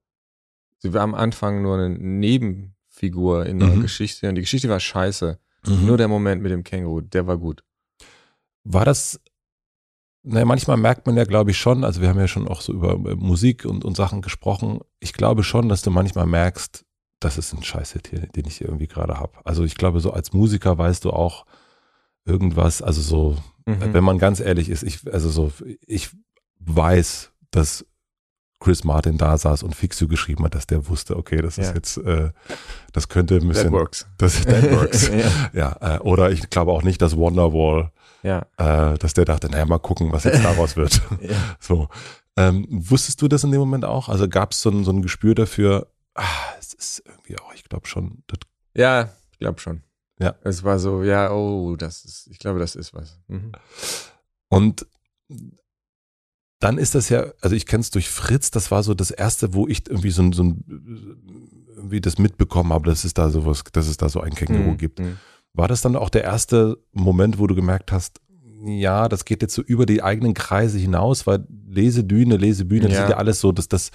sie war am Anfang nur eine Nebenfigur in der Mhm. Geschichte und die Geschichte war scheiße. Mhm. Nur der Moment mit dem Känguru, der war gut. War das, naja, manchmal merkt man ja, glaube ich, schon, also wir haben ja schon auch so über Musik und, und Sachen gesprochen. Ich glaube schon, dass du manchmal merkst, das ist ein Scheißhit hier, den ich hier irgendwie gerade habe. Also ich glaube, so als Musiker weißt du auch irgendwas, also so, Mhm. wenn man ganz ehrlich ist, ich, also so, ich weiß, dass Chris Martin da saß und Fixu geschrieben hat, dass der wusste, okay, das ist Ja. jetzt, äh, das könnte ein That bisschen, works. das that works. ja. ja, äh, oder ich glaube auch nicht, dass Wonderwall ja. äh, dass der dachte, naja, mal gucken, was jetzt daraus wird. ja. so. Ähm, wusstest du das in dem Moment auch? Also gab es so ein, so ein Gespür dafür, es ist irgendwie auch, ich glaube schon, das, Ja, ich glaube schon. Ja. Es war so, ja, oh, das ist, ich glaube, das ist was. Mhm. und dann ist das ja, also ich kenne es durch Fritz, das war so das erste, wo ich irgendwie so ein, so ein irgendwie das mitbekommen habe, dass es da sowas, dass es da so ein Känguru Mhm. gibt. Mhm. War das dann auch der erste Moment, wo du gemerkt hast, ja, das geht jetzt so über die eigenen Kreise hinaus, weil Lesedüne, Lesebühne, das Ja. sind ja alles so, dass das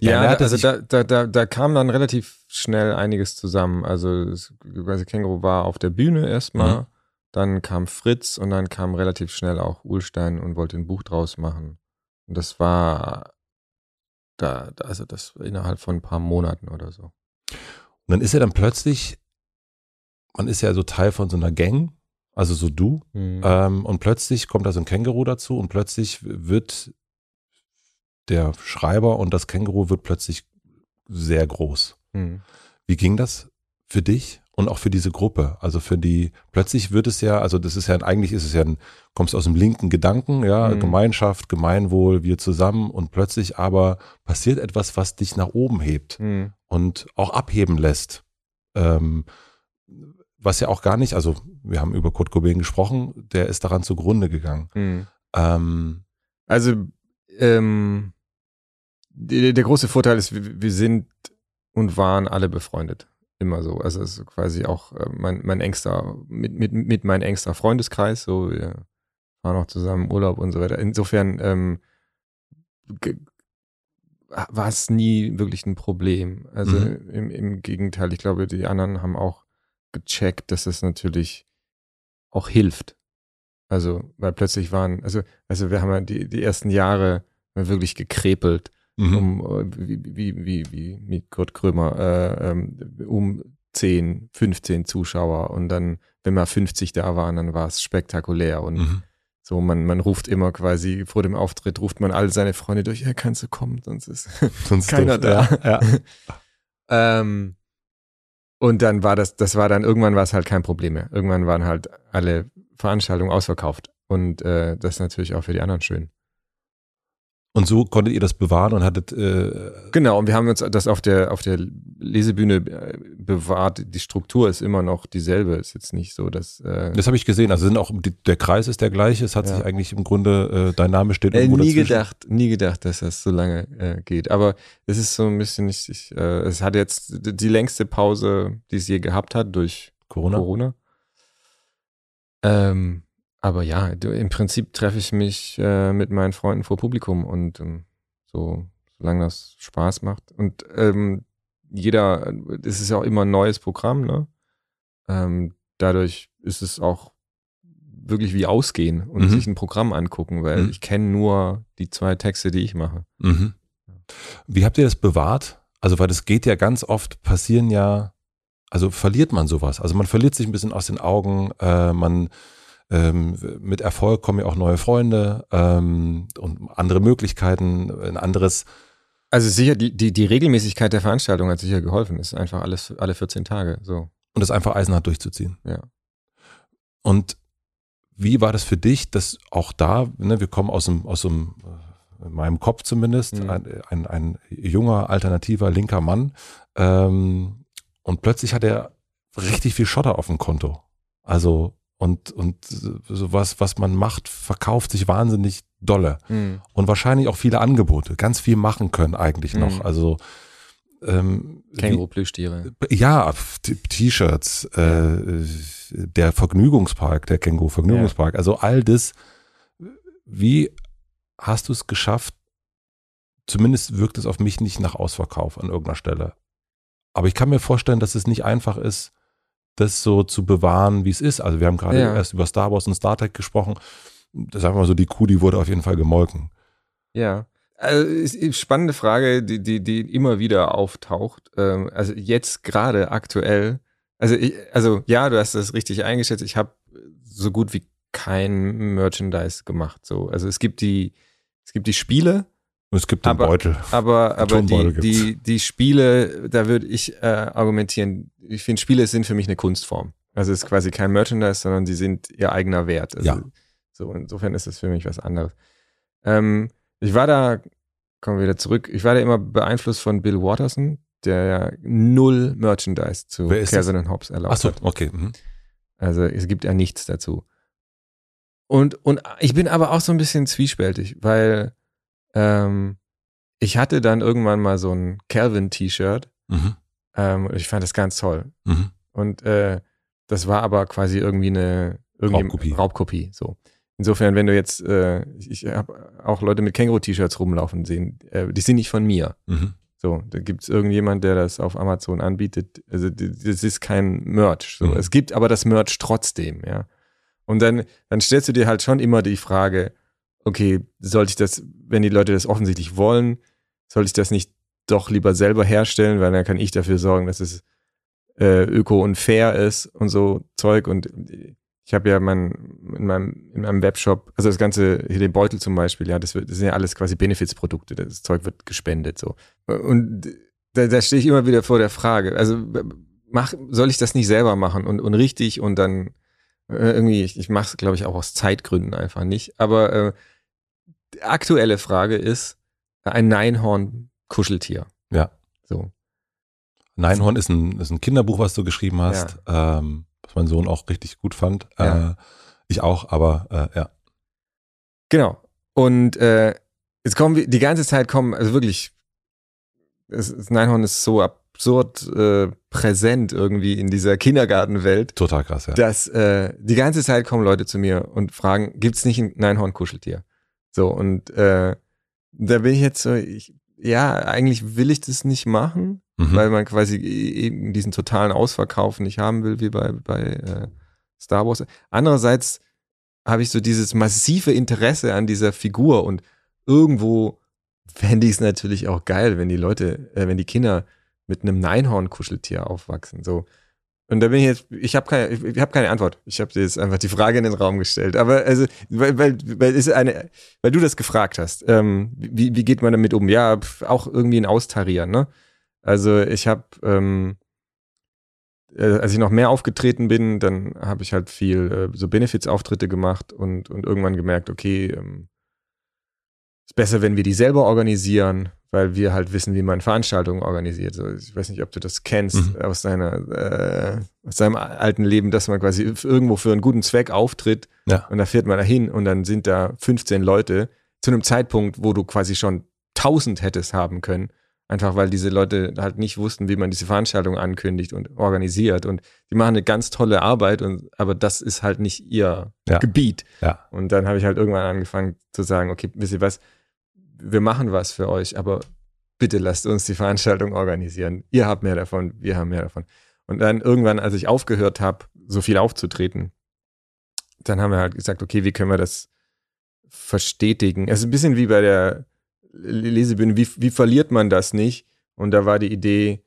Ja, also da, da, da, da kam dann relativ schnell einiges zusammen. Also das weiße Känguru war auf der Bühne erstmal, Mhm. dann kam Fritz und dann kam relativ schnell auch Ulstein und wollte ein Buch draus machen. Und das war da, also das war innerhalb von ein paar Monaten oder so. Und dann ist er dann plötzlich, man ist ja so Teil von so einer Gang, also so du, ähm, und plötzlich kommt da so ein Känguru dazu und plötzlich wird der Schreiber und das Känguru wird plötzlich sehr groß. Mhm. Wie ging das für dich und auch für diese Gruppe? Also für die, plötzlich wird es ja, also das ist ja, eigentlich ist es ja ein, kommst aus dem linken Gedanken, ja, Mhm. Gemeinschaft, Gemeinwohl, wir zusammen und plötzlich aber passiert etwas, was dich nach oben hebt Mhm. und auch abheben lässt. Ähm, was ja auch gar nicht, also wir haben über Kurt Cobain gesprochen, der ist daran zugrunde gegangen. Mhm. Ähm, Also, ähm, die, der große Vorteil ist, wir, wir sind und waren alle befreundet. Immer so. Also, es ist quasi auch äh, mein, mein engster, mit, mit, mit mein engster Freundeskreis. So, wir fahren auch zusammen Urlaub und so weiter. Insofern ähm, war es nie wirklich ein Problem. Also, Mhm. im, im Gegenteil, ich glaube, die anderen haben auch gecheckt, dass es natürlich auch hilft. Also, weil plötzlich waren, also, also wir haben ja die, die ersten Jahre wirklich gekrepelt, mhm. um, wie, wie, wie, wie mit Kurt Krömer, äh, ähm, um 10, 15 Zuschauer und dann, wenn mal 50 da waren, dann war es spektakulär und Mhm. So, man, man ruft immer quasi vor dem Auftritt, ruft man all seine Freunde durch, ja, kannst du kommen, sonst ist sonst keiner da. Ja, ja. ähm, und dann war das, das war dann, irgendwann war es halt kein Problem mehr. Irgendwann waren halt alle Veranstaltungen ausverkauft. Und äh, das ist natürlich auch für die anderen schön. Und so konntet ihr das bewahren und hattet. Äh genau, und wir haben uns das auf der, auf der Lesebühne äh, bewahrt. Die Struktur ist immer noch dieselbe. Ist jetzt nicht so, dass. Äh das habe ich gesehen. Also sind auch der Kreis ist der gleiche. Es hat ja. sich eigentlich im Grunde, äh, dein Name steht äh, Nie dazwischen. gedacht, nie gedacht, dass das so lange äh, geht. Aber es ist so ein bisschen nicht. Ich, äh, es hat jetzt die längste Pause, die es je gehabt hat durch Corona. Corona. Ähm, aber ja, du, im Prinzip treffe ich mich äh, mit meinen Freunden vor Publikum und ähm, so, solange das Spaß macht. Und ähm, jeder, es ist ja auch immer ein neues Programm, ne? Ähm, dadurch ist es auch wirklich wie ausgehen und mhm. sich ein Programm angucken, weil mhm. ich kenne nur die zwei Texte, die ich mache. Mhm. Wie habt ihr das bewahrt? Also, weil das geht ja ganz oft, passieren ja, also verliert man sowas. Also man verliert sich ein bisschen aus den Augen, äh, man ähm, mit Erfolg kommen ja auch neue Freunde ähm, und andere Möglichkeiten, ein anderes. Also sicher, die, die, die Regelmäßigkeit der Veranstaltung hat sicher geholfen. ist einfach alles alle 14 Tage so. Und das einfach eisenhart durchzuziehen. Ja. Und wie war das für dich, dass auch da, ne, wir kommen aus dem, aus dem, äh, in meinem Kopf zumindest, mhm. ein, ein, ein, junger, alternativer, linker Mann, ähm, und plötzlich hat er richtig viel Schotter auf dem Konto. Also und, und sowas, was man macht, verkauft sich wahnsinnig dolle. Mhm. Und wahrscheinlich auch viele Angebote, ganz viel machen können eigentlich noch. Mhm. Also ähm, Känguru-Plüschtiere. Ja, T-Shirts, äh, der Vergnügungspark, der Känguru-Vergnügungspark. Ja. Also all das. Wie hast du es geschafft? Zumindest wirkt es auf mich nicht nach Ausverkauf an irgendeiner Stelle. Aber ich kann mir vorstellen, dass es nicht einfach ist, das so zu bewahren, wie es ist. Also wir haben gerade ja. erst über Star Wars und Star Trek gesprochen. Sagen wir mal so, die Kuh, die wurde auf jeden Fall gemolken. Ja. Also, spannende Frage, die, die, die immer wieder auftaucht. Ähm, also jetzt gerade aktuell, also, ich, also ja, du hast das richtig eingeschätzt. Ich habe so gut wie kein Merchandise gemacht. So, also es gibt die, es gibt die Spiele, es gibt den aber, Beutel. Aber, aber die, die, die Spiele, da würde ich äh, argumentieren, ich finde, Spiele sind für mich eine Kunstform. Also es ist quasi kein Merchandise, sondern sie sind ihr eigener Wert. Also, ja. So, insofern ist es für mich was anderes. Ähm, ich war da, kommen wir wieder zurück, ich war da immer beeinflusst von Bill Watterson, der ja null Merchandise zu Kersen und Hobbs erlaubt Ach so, hat. okay. Mhm. Also es gibt ja nichts dazu. Und, und ich bin aber auch so ein bisschen zwiespältig, weil ähm, ich hatte dann irgendwann mal so ein Calvin-T-Shirt. Mhm. Ähm, ich fand das ganz toll. Mhm. Und äh, das war aber quasi irgendwie eine Raubkopie. Raubkopie. So. Insofern, wenn du jetzt, äh, ich habe auch Leute mit Känguru-T-Shirts rumlaufen sehen, äh, die sind nicht von mir. Mhm. So, da gibt es irgendjemand, der das auf Amazon anbietet. Also das ist kein Merch. So. Mhm. Es gibt aber das Merch trotzdem, ja. Und dann, dann stellst du dir halt schon immer die Frage, okay, sollte ich das, wenn die Leute das offensichtlich wollen, sollte ich das nicht doch lieber selber herstellen, weil dann kann ich dafür sorgen, dass es äh, öko und fair ist und so Zeug. Und ich habe ja mein, in, meinem, in meinem Webshop, also das ganze, hier den Beutel zum Beispiel, ja, das, wird, das sind ja alles quasi Benefits-Produkte, das Zeug wird gespendet so. Und da, da stehe ich immer wieder vor der Frage, also mach, soll ich das nicht selber machen und, und richtig und dann äh, irgendwie, ich, ich mache es, glaube ich, auch aus Zeitgründen einfach nicht. Aber äh, die aktuelle Frage ist, ein Neinhorn-Kuscheltier. Ja. So. Neinhorn ist ein, ist ein Kinderbuch, was du geschrieben hast, ja. ähm, was mein Sohn auch richtig gut fand. Ja. Äh, ich auch, aber äh, ja. Genau. Und äh, jetzt kommen wir, die ganze Zeit kommen, also wirklich, das, das Neinhorn ist so absurd äh, präsent irgendwie in dieser Kindergartenwelt. Total krass, ja. Dass äh, die ganze Zeit kommen Leute zu mir und fragen, gibt's nicht ein Neinhorn-Kuscheltier? So, und äh, da bin ich jetzt so, ich, ja, eigentlich will ich das nicht machen, mhm. weil man quasi eben diesen totalen Ausverkauf nicht haben will, wie bei, bei äh, Star Wars. Andererseits habe ich so dieses massive Interesse an dieser Figur und irgendwo fände ich es natürlich auch geil, wenn die Leute, äh, wenn die Kinder mit einem Neinhorn-Kuscheltier aufwachsen. So. Und da bin ich jetzt, ich habe keine, ich habe keine Antwort. Ich habe dir jetzt einfach die Frage in den Raum gestellt. Aber also, weil, weil, weil ist eine, weil du das gefragt hast, ähm, wie, wie geht man damit um? Ja, auch irgendwie ein Austarieren, ne? Also ich habe, ähm, äh, als ich noch mehr aufgetreten bin, dann habe ich halt viel äh, so Benefits-Auftritte gemacht und, und irgendwann gemerkt, okay, ähm, ist besser, wenn wir die selber organisieren, weil wir halt wissen, wie man Veranstaltungen organisiert. So, ich weiß nicht, ob du das kennst mhm. aus deiner äh, aus deinem alten Leben, dass man quasi irgendwo für einen guten Zweck auftritt ja. und da fährt man dahin und dann sind da 15 Leute zu einem Zeitpunkt, wo du quasi schon 1000 hättest haben können. Einfach weil diese Leute halt nicht wussten, wie man diese Veranstaltung ankündigt und organisiert. Und die machen eine ganz tolle Arbeit, und, aber das ist halt nicht ihr ja. Gebiet. Ja. Und dann habe ich halt irgendwann angefangen zu sagen, okay, wisst ihr was, wir machen was für euch, aber bitte lasst uns die Veranstaltung organisieren. Ihr habt mehr davon, wir haben mehr davon. Und dann irgendwann, als ich aufgehört habe, so viel aufzutreten, dann haben wir halt gesagt, okay, wie können wir das verstetigen? Es ist ein bisschen wie bei der Lesebühne, wie, wie verliert man das nicht? Und da war die Idee,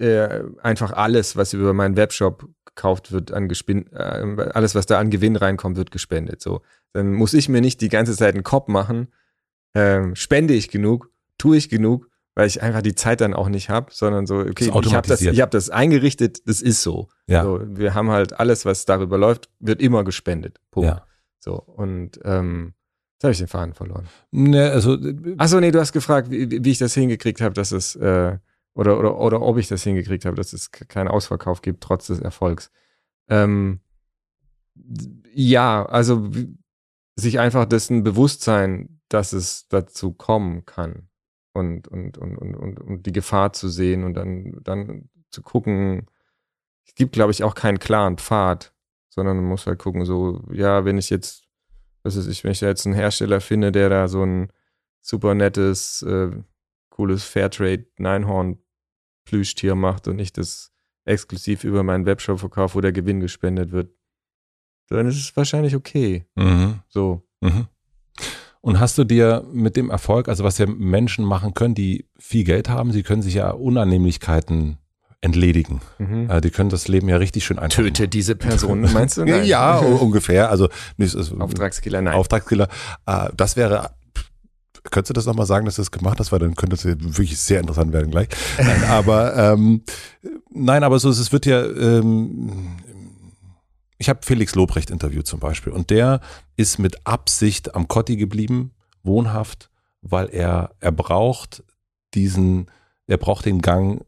äh, einfach alles, was über meinen Webshop gekauft wird, an Gespin äh, alles, was da an Gewinn reinkommt, wird gespendet. So, dann muss ich mir nicht die ganze Zeit einen Kopf machen, ähm, spende ich genug, tue ich genug, weil ich einfach die Zeit dann auch nicht habe, sondern so, okay, ich habe das, ich hab das eingerichtet, das ist so. Ja. so. Wir haben halt alles, was darüber läuft, wird immer gespendet. Punkt. Ja. So, und ähm, jetzt habe ich den Faden verloren. Ne, also. Achso, nee, du hast gefragt, wie, wie ich das hingekriegt habe, dass es, äh, oder, oder, oder ob ich das hingekriegt habe, dass es keinen Ausverkauf gibt, trotz des Erfolgs. Ähm, ja, also sich einfach dessen Bewusstsein dass es dazu kommen kann und, und, und, und, und, und die Gefahr zu sehen und dann, dann zu gucken, es gibt, glaube ich, auch keinen klaren Pfad, sondern man muss halt gucken, so, ja, wenn ich jetzt, was ist ich, wenn ich da jetzt einen Hersteller finde, der da so ein super nettes, äh, cooles Fairtrade Neinhorn Plüschtier macht und ich das exklusiv über meinen Webshop verkaufe, wo der Gewinn gespendet wird, dann ist es wahrscheinlich okay. Mhm. So. Mhm. Und hast du dir mit dem Erfolg, also was ja Menschen machen können, die viel Geld haben, sie können sich ja Unannehmlichkeiten entledigen. Mhm. Äh, die können das Leben ja richtig schön einfach Töte machen. diese Person, meinst du? Nein. ja, ungefähr. Also Auftragskiller, nein. Auftragskiller. Äh, das wäre Könntest du das nochmal sagen, dass du das gemacht hast, weil dann könnte es wirklich sehr interessant werden gleich. Nein, aber ähm, nein, aber so es wird ja ähm, ich habe Felix Lobrecht interviewt zum Beispiel und der ist mit Absicht am Kotti geblieben, wohnhaft, weil er, er braucht diesen, er braucht den Gang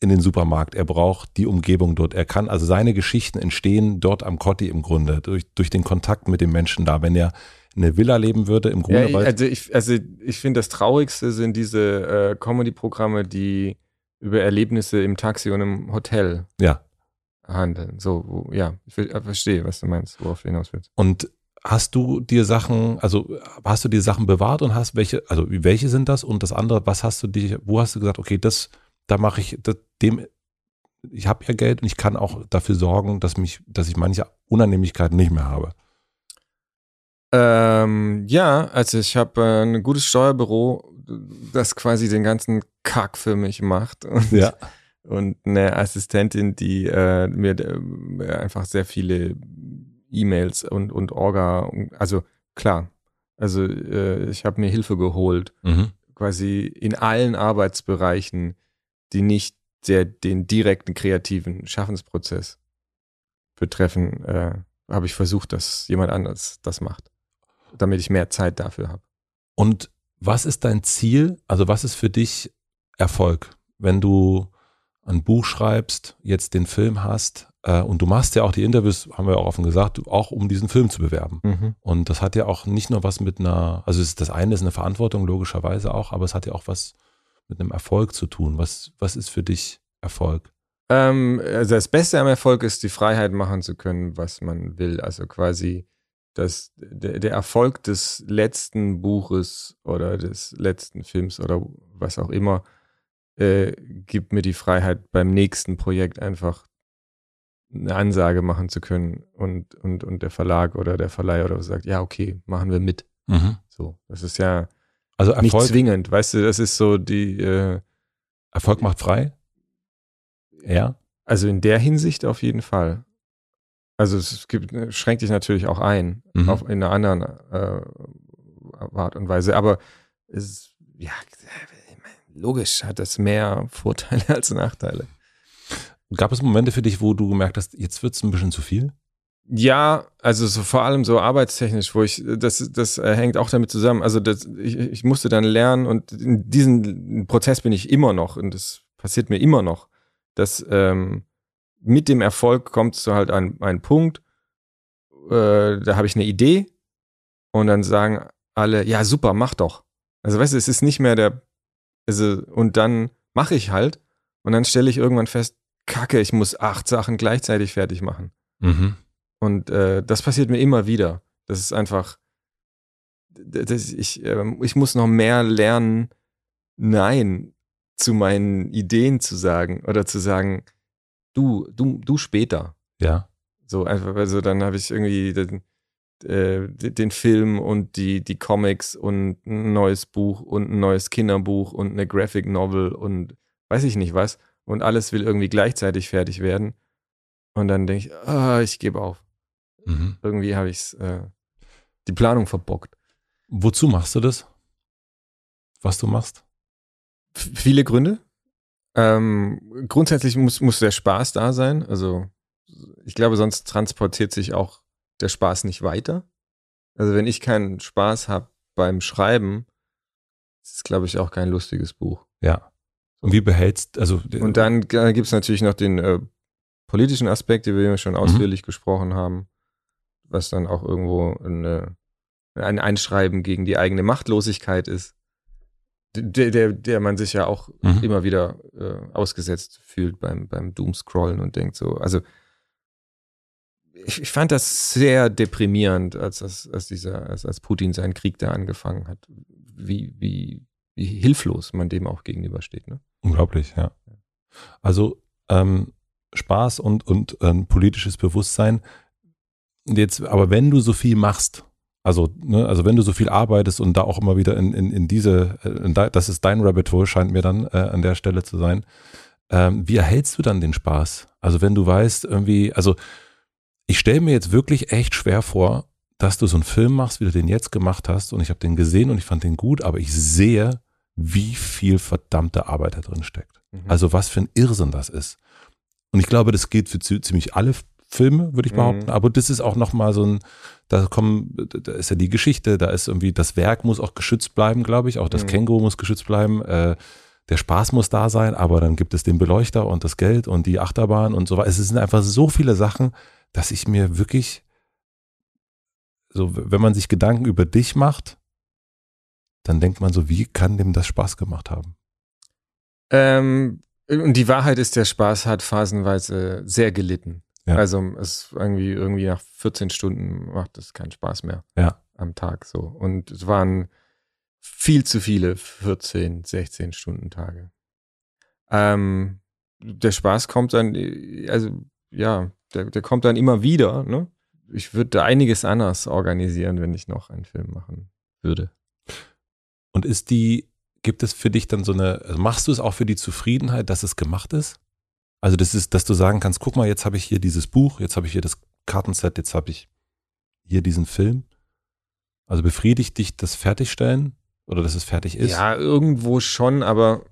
in den Supermarkt, er braucht die Umgebung dort. Er kann, also seine Geschichten entstehen dort am Kotti im Grunde, durch, durch den Kontakt mit den Menschen da. Wenn er in einer Villa leben würde im Grunde. Ja, also ich, also ich finde, das Traurigste sind diese äh, Comedy-Programme, die über Erlebnisse im Taxi und im Hotel ja handeln. So, ja, ich verstehe, was du meinst, worauf du hinaus willst. Und hast du dir Sachen, also hast du dir Sachen bewahrt und hast welche, also welche sind das? Und das andere, was hast du dich, wo hast du gesagt, okay, das, da mache ich, das, dem, ich habe ja Geld und ich kann auch dafür sorgen, dass mich, dass ich manche Unannehmlichkeiten nicht mehr habe. Ähm, ja, also ich habe äh, ein gutes Steuerbüro, das quasi den ganzen Kack für mich macht. Und ja und eine Assistentin, die äh, mir äh, einfach sehr viele E-Mails und, und Orga, also klar, also äh, ich habe mir Hilfe geholt, mhm. quasi in allen Arbeitsbereichen, die nicht der, den direkten kreativen Schaffensprozess betreffen, äh, habe ich versucht, dass jemand anders das macht, damit ich mehr Zeit dafür habe. Und was ist dein Ziel? Also was ist für dich Erfolg, wenn du ein Buch schreibst, jetzt den Film hast äh, und du machst ja auch die Interviews, haben wir auch offen gesagt, auch um diesen Film zu bewerben. Mhm. Und das hat ja auch nicht nur was mit einer, also das eine ist eine Verantwortung logischerweise auch, aber es hat ja auch was mit einem Erfolg zu tun. Was, was ist für dich Erfolg? Ähm, also das Beste am Erfolg ist, die Freiheit machen zu können, was man will. Also quasi das, der, der Erfolg des letzten Buches oder des letzten Films oder was auch immer äh, gibt mir die Freiheit, beim nächsten Projekt einfach eine Ansage machen zu können und, und, und der Verlag oder der Verleih oder so sagt, ja, okay, machen wir mit. Mhm. So, das ist ja also Erfolg, nicht zwingend, weißt du, das ist so die äh, Erfolg macht frei? Ja. Also in der Hinsicht auf jeden Fall. Also es gibt, schränkt dich natürlich auch ein, Mhm. auf, in einer anderen äh, Art und Weise. Aber es, ja, logisch hat das mehr Vorteile als Nachteile. Gab es Momente für dich, wo du gemerkt hast, jetzt wird es ein bisschen zu viel? Ja, also so vor allem so arbeitstechnisch, wo ich, das, das äh, hängt auch damit zusammen. Also das, ich, ich musste dann lernen und in diesem Prozess bin ich immer noch und das passiert mir immer noch, dass ähm, mit dem Erfolg kommt zu halt ein, ein Punkt, äh, da habe ich eine Idee und dann sagen alle, ja super, mach doch. Also weißt du, es ist nicht mehr der, also und dann mache ich halt und dann stelle ich irgendwann fest, kacke, ich muss acht Sachen gleichzeitig fertig machen. Mhm. Und äh, das passiert mir immer wieder. Das ist einfach, das, ich, ähm, ich muss noch mehr lernen, Nein zu meinen Ideen zu sagen oder zu sagen, du, du, du später. Ja. So einfach, also dann habe ich irgendwie den, äh, den Film und die, die Comics und ein neues Buch und ein neues Kinderbuch und eine Graphic Novel und weiß ich nicht was. Und alles will irgendwie gleichzeitig fertig werden. Und dann denke ich, ah, ich gebe auf Mhm. irgendwie habe ich äh, die Planung verbockt. Wozu machst du das? Was du machst? F viele Gründe. Ähm, grundsätzlich muss, muss der Spaß da sein. Also ich glaube, sonst transportiert sich auch der Spaß nicht weiter. Also wenn ich keinen Spaß habe beim Schreiben, ist es, glaube ich, auch kein lustiges Buch. Ja. Und wie behältst, also Und dann äh, gibt es natürlich noch den äh, politischen Aspekt, über den wir schon ausführlich gesprochen haben, was dann auch irgendwo eine, ein Einschreiben gegen die eigene Machtlosigkeit ist, der, der, der man sich ja auch Mhm. immer wieder äh, ausgesetzt fühlt beim, beim Doomscrollen und denkt so, also ich, fand das sehr deprimierend, als, das, als, dieser, als, als Putin seinen Krieg da angefangen hat, wie, wie, wie hilflos man dem auch gegenübersteht. Ne? Unglaublich, ja. Also ähm, Spaß und, und ähm, politisches Bewusstsein. Jetzt, aber wenn du so viel machst, also, ne, also wenn du so viel arbeitest und da auch immer wieder in, in, in diese, äh, in de, das ist dein Rabbit Hole, scheint mir dann äh, an der Stelle zu sein. Ähm, wie erhältst du dann den Spaß? Also wenn du weißt, irgendwie, also ich stelle mir jetzt wirklich echt schwer vor, dass du so einen Film machst, wie du den jetzt gemacht hast, und ich habe den gesehen und ich fand den gut, aber ich sehe, wie viel verdammte Arbeit da drin steckt. Mhm. Also was für ein Irrsinn das ist. Und ich glaube, das gilt für zi- ziemlich alle Filme, würde ich Mhm. behaupten. Aber das ist auch nochmal so ein, da kommen, da ist ja die Geschichte, da ist irgendwie, das Werk muss auch geschützt bleiben, glaube ich. Auch das Mhm. Känguru muss geschützt bleiben. Äh, der Spaß muss da sein, aber dann gibt es den Beleuchter und das Geld und die Achterbahn und so weiter. Es sind einfach so viele Sachen, dass ich mir wirklich, so, wenn man sich Gedanken über dich macht, dann denkt man so, wie kann dem das Spaß gemacht haben? Ähm, und die Wahrheit ist, der Spaß hat phasenweise sehr gelitten. Ja. Also es irgendwie, irgendwie nach 14 Stunden macht es keinen Spaß mehr Ja. am Tag so. Und es waren viel zu viele 14, 16 Stunden Tage. Ähm, der Spaß kommt dann, also ja, der, der kommt dann immer wieder. Ne? Ich würde da einiges anders organisieren, wenn ich noch einen Film machen würde. Und ist die, gibt es für dich dann so eine, also machst du es auch für die Zufriedenheit, dass es gemacht ist? Also das ist, dass du sagen kannst, guck mal, jetzt habe ich hier dieses Buch, jetzt habe ich hier das Kartenset, jetzt habe ich hier diesen Film. Also befriedigt dich das Fertigstellen oder dass es fertig ist? Ja, irgendwo schon, aber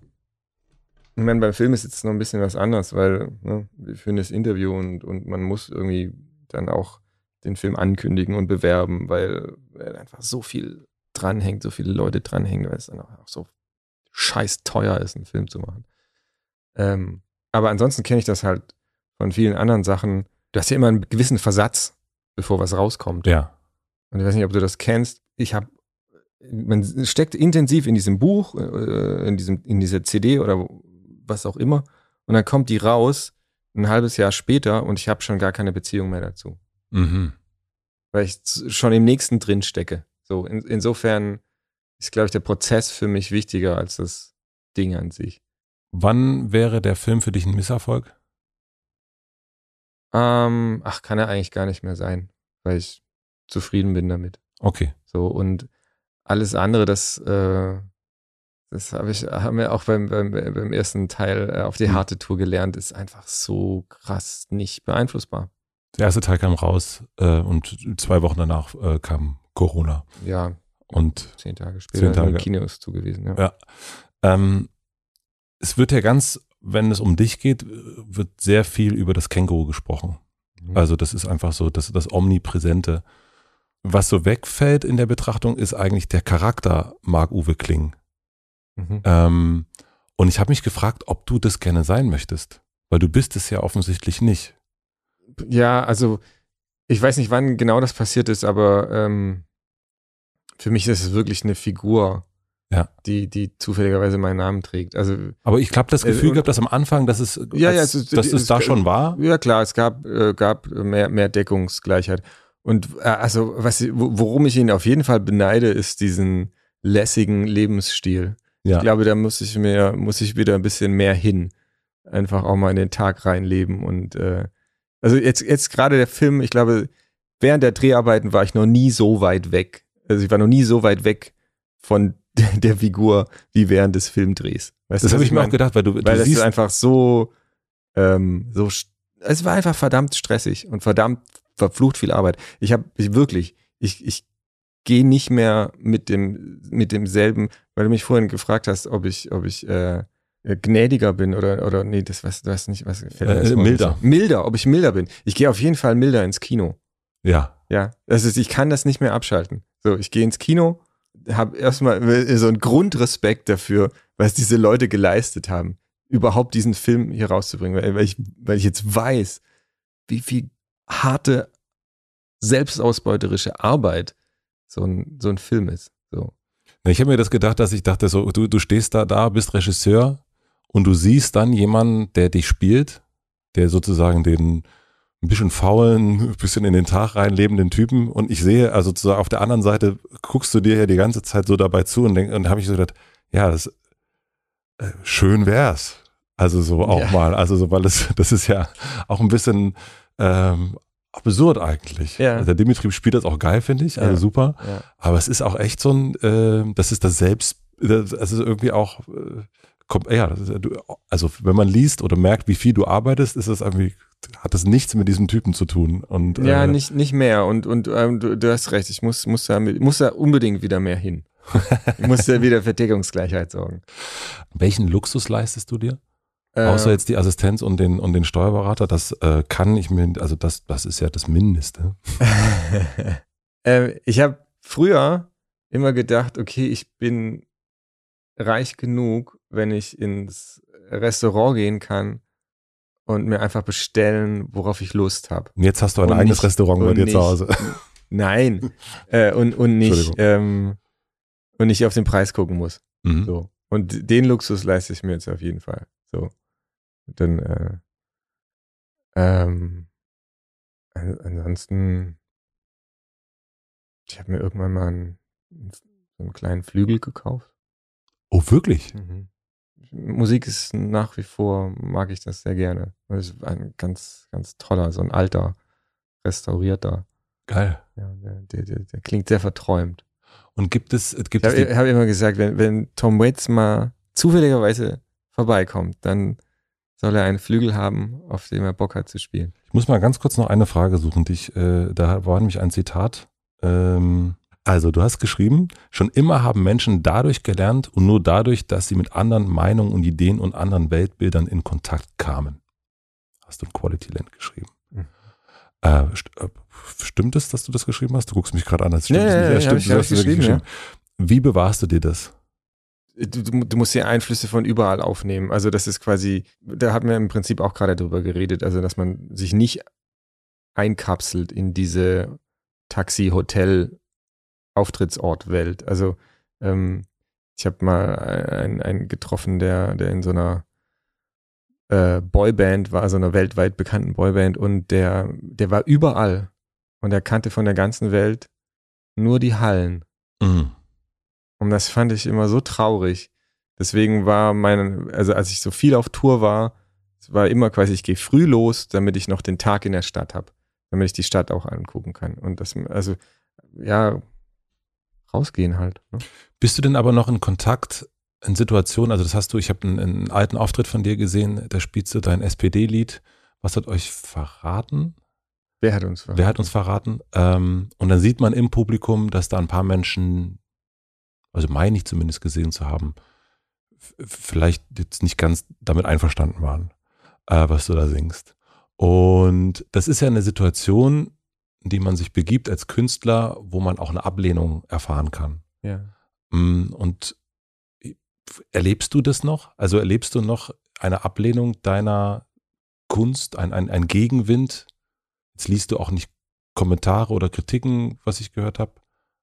ich meine, beim Film ist jetzt noch ein bisschen was anderes, weil ne, wir führen das Interview und, und man muss irgendwie dann auch den Film ankündigen und bewerben, weil, weil einfach so viel dranhängt, so viele Leute dranhängen, weil es dann auch so scheiß teuer ist, einen Film zu machen. Ähm, aber ansonsten kenne ich das halt von vielen anderen Sachen. Du hast ja immer einen gewissen Versatz, bevor was rauskommt. Ja. Und ich weiß nicht, ob du das kennst. Ich habe, man steckt intensiv in diesem Buch, äh, in diesem, in dieser CD oder was auch immer. Und dann kommt die raus ein halbes Jahr später und ich habe schon gar keine Beziehung mehr dazu, Mhm. weil ich schon im nächsten drin stecke. So in, insofern ist, glaube ich, der Prozess für mich wichtiger als das Ding an sich. Wann wäre der Film für dich ein Misserfolg? Ähm, ach, kann er eigentlich gar nicht mehr sein, weil ich zufrieden bin damit. Okay. So und alles andere, das, äh, das habe ich, haben wir auch beim, beim, beim ersten Teil äh, auf die Mhm. harte Tour gelernt, ist einfach so krass nicht beeinflussbar. Der erste Teil kam raus äh, und zwei Wochen danach äh, kam Corona. Ja, Und zehn Tage später Zehn Tage. die Kinos zugewiesen. Ja. Ja. ähm, es wird ja ganz, wenn es um dich geht, wird sehr viel über das Känguru gesprochen. Mhm. Also das ist einfach so, das, das Omnipräsente. Was so wegfällt in der Betrachtung, ist eigentlich der Charakter Marc-Uwe Kling. Mhm. Ähm, und ich habe mich gefragt, ob du das gerne sein möchtest. Weil du bist es ja offensichtlich nicht. Ja, also ich weiß nicht, wann genau das passiert ist, aber ähm, für mich ist es wirklich eine Figur, Ja. die, die zufälligerweise meinen Namen trägt. Also Aber ich glaube, das Äh, Gefühl und- gehabt, dass am Anfang, dass es, Ja, als, ja, es dass es es da schon war. Ja, klar, es gab, äh, gab mehr, mehr Deckungsgleichheit. Und äh, also, was, wo- worum ich ihn auf jeden Fall beneide, ist diesen lässigen Lebensstil. Ja. Ich glaube, da muss ich mir, muss ich wieder ein bisschen mehr hin. Einfach auch mal in den Tag reinleben. Und äh, also jetzt, jetzt gerade der Film, ich glaube, während der Dreharbeiten war ich noch nie so weit weg. Also ich war noch nie so weit weg von der Figur wie während des Filmdrehs. Weißt Das habe ich mir mein? auch gedacht, weil du, Weil du das ist siehst, einfach so, ähm, so, es war einfach verdammt stressig und verdammt verflucht viel Arbeit. Ich habe ich wirklich, ich, ich gehe nicht mehr mit dem, mit demselben, weil du mich vorhin gefragt hast, ob ich, ob ich äh, äh, gnädiger bin oder, oder nee, das weiß, weiß nicht, was Äh, milder. Milder, ob ich milder bin. Ich gehe auf jeden Fall milder ins Kino. ja, Ja, das ist, ich kann das nicht mehr abschalten. So, ich gehe ins Kino, habe erstmal so einen Grundrespekt dafür, was diese Leute geleistet haben, überhaupt diesen Film hier rauszubringen, weil, weil ich, weil ich jetzt weiß, wie viel harte, selbstausbeuterische Arbeit so ein, so ein Film ist. So. Ich habe mir das gedacht, dass ich dachte, so, du, du stehst da, da, bist Regisseur und du siehst dann jemanden, der dich spielt, der sozusagen den ein bisschen faulen, ein bisschen in den Tag rein lebenden Typen und ich sehe, also sozusagen auf der anderen Seite guckst du dir ja die ganze Zeit so dabei zu und, denk, und habe ich so gedacht, ja, das äh, schön wär's. Also so auch Ja. mal, also so, weil es, das ist ja auch ein bisschen ähm, absurd eigentlich. Ja. Also der Dimitri spielt das auch geil, finde ich, also Ja. super. Ja. Aber es ist auch echt so ein, äh, das ist das Selbst, das ist irgendwie auch, äh, kommt, ja, ist, ja- du- also wenn man liest oder merkt, wie viel du arbeitest, ist das irgendwie, hat das nichts mit diesem Typen zu tun. Und, Ja, äh, nicht, nicht mehr. Und, und ähm, du, du hast recht, ich muss, muss, da, muss da unbedingt wieder mehr hin. Ich muss da wieder für Deckungsgleichheit sorgen. Welchen Luxus leistest du dir? Äh, Außer jetzt die Assistenz und den, und den Steuerberater, das äh, kann ich mir, also das, das ist ja das Mindeste. äh, ich habe früher immer gedacht, okay, ich bin reich genug, wenn ich ins Restaurant gehen kann und mir einfach bestellen, worauf ich Lust habe. Und jetzt hast du ein Und eigenes nicht- Restaurant bei dir nicht- zu Hause. Nein. äh, und, und nicht ähm, und nicht auf den Preis gucken muss. Mhm. So. Und den Luxus leiste ich mir jetzt auf jeden Fall. So. Dann, äh, ähm, an, ansonsten, ich habe mir irgendwann mal einen, so einen kleinen Flügel gekauft. Oh, wirklich? Musik ist nach wie vor, mag ich das sehr gerne. Das ist ein ganz, ganz toller, so ein alter, restaurierter. Geil. Ja, der, der, der, der klingt sehr verträumt. Und gibt es, gibt Ich habe hab immer gesagt, wenn, wenn Tom Waits mal zufälligerweise vorbeikommt, dann soll er einen Flügel haben, auf dem er Bock hat zu spielen. Ich muss mal ganz kurz noch eine Frage suchen, die ich, äh, da war nämlich ein Zitat. Ähm, also, du hast geschrieben, schon immer haben Menschen dadurch gelernt und nur dadurch, dass sie mit anderen Meinungen und Ideen und anderen Weltbildern in Kontakt kamen. Hast du in Quality Land geschrieben. Mhm. Äh, st äh, stimmt es, dass du das geschrieben hast? Du guckst mich gerade an, als stimmt Ja, es ja, nicht. ja, stimmt, hab ich- du hast wirklich geschrieben, Wie bewahrst du dir das? Du, du, musst ja Einflüsse von überall aufnehmen. Also das ist quasi, da hatten wir im Prinzip auch gerade drüber geredet, also dass man sich nicht einkapselt in diese Taxi-Hotel-Auftrittsort-Welt. Also ähm, ich habe mal einen, einen getroffen, der, der in so einer äh, Boyband war, so einer weltweit bekannten Boyband und der, der war überall und er kannte von der ganzen Welt nur die Hallen. Mhm. Und das fand ich immer so traurig. Deswegen war mein, also als ich so viel auf Tour war, es war immer quasi, ich gehe früh los, damit ich noch den Tag in der Stadt habe, damit ich die Stadt auch angucken kann. Und das, also, ja, rausgehen halt. Ne? Bist du denn aber noch in Kontakt in Situationen, also das hast du, ich habe einen, einen, alten Auftritt von dir gesehen, da spielst du dein SPD-Lied. Was hat euch verraten? Wer hat uns verraten? Wer hat uns verraten? Ähm, und dann sieht man im Publikum, dass da ein paar Menschen, also meine ich zumindest gesehen zu haben, vielleicht jetzt nicht ganz damit einverstanden waren, äh, was du da singst. Und das ist ja eine Situation, in die man sich begibt als Künstler, wo man auch eine Ablehnung erfahren kann. Ja. Mm, und erlebst du das noch? Also erlebst du noch eine Ablehnung deiner Kunst, ein, ein, ein Gegenwind? Jetzt liest du auch nicht Kommentare oder Kritiken, was ich gehört habe.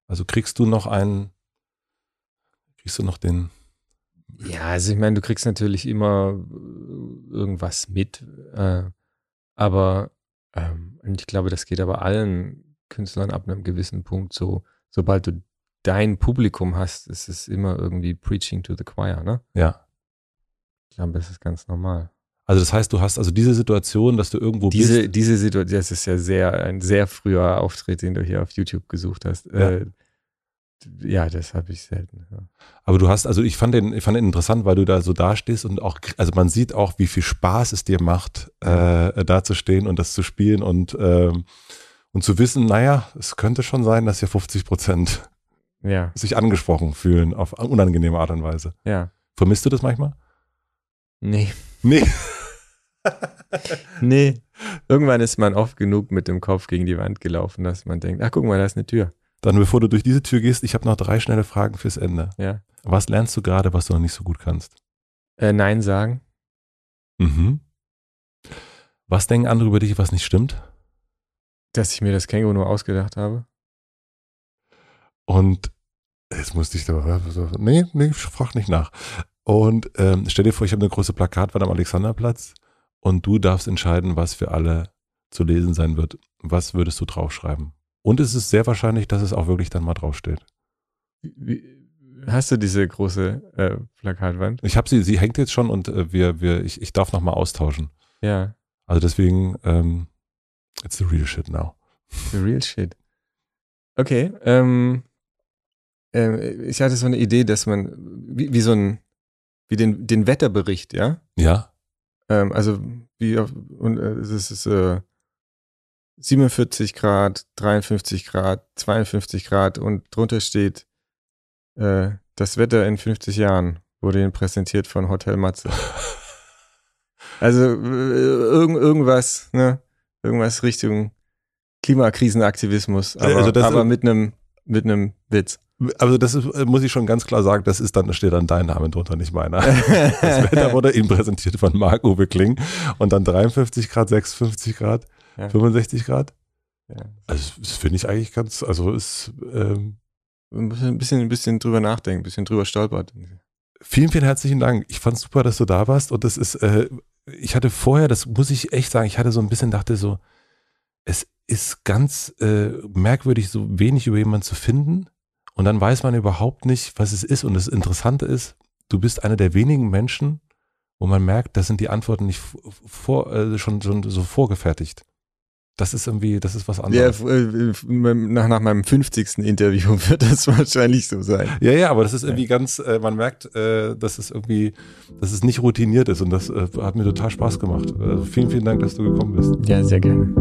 Also kriegst du noch einen, kriegst du noch den. Ja, also ich meine, du kriegst natürlich immer irgendwas mit, äh, aber ähm, ich glaube, das geht aber allen Künstlern ab einem gewissen Punkt so, sobald du dein Publikum hast, ist es immer irgendwie preaching to the choir, ne? Ja. Ich glaube, das ist ganz normal. Also das heißt, du hast also diese Situation, dass du irgendwo diese, bist. Diese Situation, das ist ja sehr, ein sehr früher Auftritt, den du hier auf YouTube gesucht hast. Ja, äh, ja das habe ich selten. Ja. Aber du hast, also ich fand den, ich fand den interessant, weil du da so dastehst und auch, also man sieht auch, wie viel Spaß es dir macht, äh, da zu stehen und das zu spielen und, ähm, und zu wissen, naja, es könnte schon sein, dass hier 50 Prozent ja. sich angesprochen fühlen auf unangenehme Art und Weise. Ja. Vermisst du das manchmal? Nee. Nee. nee. Irgendwann ist man oft genug mit dem Kopf gegen die Wand gelaufen, dass man denkt, ach guck mal, da ist eine Tür. Dann, bevor du durch diese Tür gehst, ich habe noch drei schnelle Fragen fürs Ende. Ja. Was lernst du gerade, was du noch nicht so gut kannst? Äh, Nein sagen. Mhm. Was denken andere über dich, was nicht stimmt? Dass ich mir das Känguru nur ausgedacht habe. Und jetzt musste ich da, nee, nee, frag nicht nach. Und ähm, stell dir vor, ich habe eine große Plakatwand am Alexanderplatz und du darfst entscheiden, was für alle zu lesen sein wird. Was würdest du draufschreiben? Und es ist sehr wahrscheinlich, dass es auch wirklich dann mal draufsteht. Wie, hast du diese große äh, Plakatwand? Ich habe sie, sie hängt jetzt schon und äh, wir, wir, ich, ich darf nochmal austauschen. Ja. Also deswegen, ähm, it's the real shit now. The real shit. Okay, ähm, äh, ich hatte so eine Idee, dass man, wie, wie so ein, wie den, den Wetterbericht, ja? Ja. Ähm, also, wie auf, und äh, es ist äh, 47 Grad, 53 Grad, 52 Grad und drunter steht, äh, das Wetter in 50 Jahren wurde Ihnen präsentiert von Hotel Matze. also, irgend, irgendwas, ne? Irgendwas Richtung Klimakrisenaktivismus, aber, also aber mit einem mit einem Witz. Also das ist, muss ich schon ganz klar sagen, das ist dann, da steht dann dein Name drunter, nicht meiner. Das Wetter wurde ihm präsentiert von Marc-Uwe Kling und dann 53 Grad, 56 Grad, ja. 65 Grad. Ja. Also das finde ich eigentlich ganz, also ist ähm, ein bisschen, ein bisschen drüber nachdenken, ein bisschen drüber stolpert. Vielen, vielen herzlichen Dank. Ich fand es super, dass du da warst und das ist, äh, ich hatte vorher, das muss ich echt sagen, ich hatte so ein bisschen, dachte so, es ist ganz äh, merkwürdig, so wenig über jemanden zu finden und dann weiß man überhaupt nicht, was es ist. Und das Interessante ist, du bist einer der wenigen Menschen, wo man merkt, das sind die Antworten nicht vor, äh, schon, schon so vorgefertigt. Das ist irgendwie, das ist was anderes. Ja, äh, nach, nach meinem 50. Interview wird das wahrscheinlich so sein. Ja, ja, aber das ist irgendwie ganz, äh, man merkt, äh, dass es irgendwie, dass es nicht routiniert ist und das äh, hat mir total Spaß gemacht. Also vielen, vielen Dank, dass du gekommen bist. Ja, sehr gerne.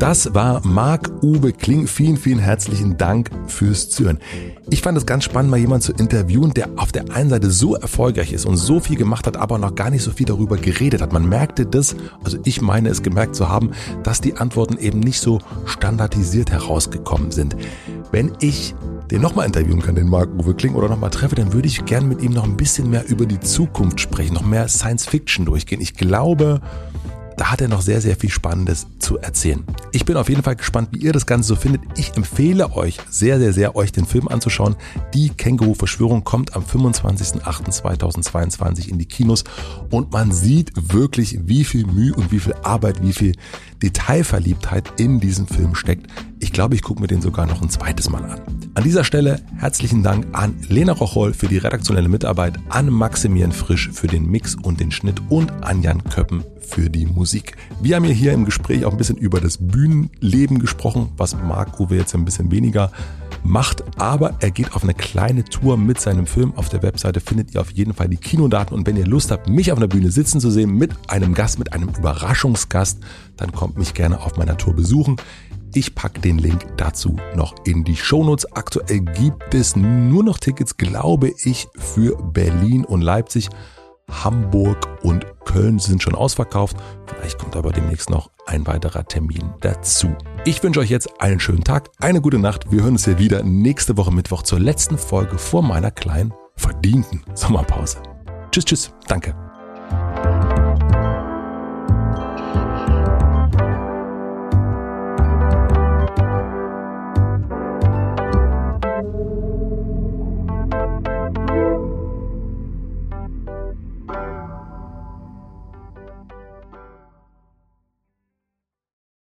Das war Marc-Uwe Kling. Vielen, vielen herzlichen Dank fürs Zuhören. Ich fand es ganz spannend, mal jemanden zu interviewen, der auf der einen Seite so erfolgreich ist und so viel gemacht hat, aber noch gar nicht so viel darüber geredet hat. Man merkte das, also ich meine es gemerkt zu haben, dass die Antworten eben nicht so standardisiert herausgekommen sind. Wenn ich den nochmal interviewen kann, den Marc-Uwe Kling, oder nochmal treffe, dann würde ich gern mit ihm noch ein bisschen mehr über die Zukunft sprechen, noch mehr Science Fiction durchgehen. Ich glaube, da hat er noch sehr, sehr viel Spannendes zu erzählen. Ich bin auf jeden Fall gespannt, wie ihr das Ganze so findet. Ich empfehle euch sehr, sehr, sehr, euch den Film anzuschauen. Die Känguru-Verschwörung kommt am 25.08.2022 in die Kinos und man sieht wirklich, wie viel Mühe und wie viel Arbeit, wie viel Detailverliebtheit in diesem Film steckt. Ich glaube, ich gucke mir den sogar noch ein zweites Mal an. An dieser Stelle herzlichen Dank an Lena Rocholl für die redaktionelle Mitarbeit, an Maximilian Frisch für den Mix und den Schnitt und an Jan Köppen für die Musik. Wir haben hier im Gespräch auch ein bisschen über das Bühnenleben gesprochen, was Marc Uwe jetzt ein bisschen weniger macht, aber er geht auf eine kleine Tour mit seinem Film. Auf der Webseite findet ihr auf jeden Fall die Kinodaten und wenn ihr Lust habt, mich auf einer Bühne sitzen zu sehen mit einem Gast, mit einem Überraschungsgast, dann kommt mich gerne auf meiner Tour besuchen. Ich packe den Link dazu noch in die Shownotes. Aktuell gibt es nur noch Tickets, glaube ich, für Berlin und Leipzig. Hamburg und Köln sind schon ausverkauft. Vielleicht kommt aber demnächst noch ein weiterer Termin dazu. Ich wünsche euch jetzt einen schönen Tag, eine gute Nacht. Wir hören uns hier wieder nächste Woche Mittwoch zur letzten Folge vor meiner kleinen verdienten Sommerpause. Tschüss, tschüss. Danke.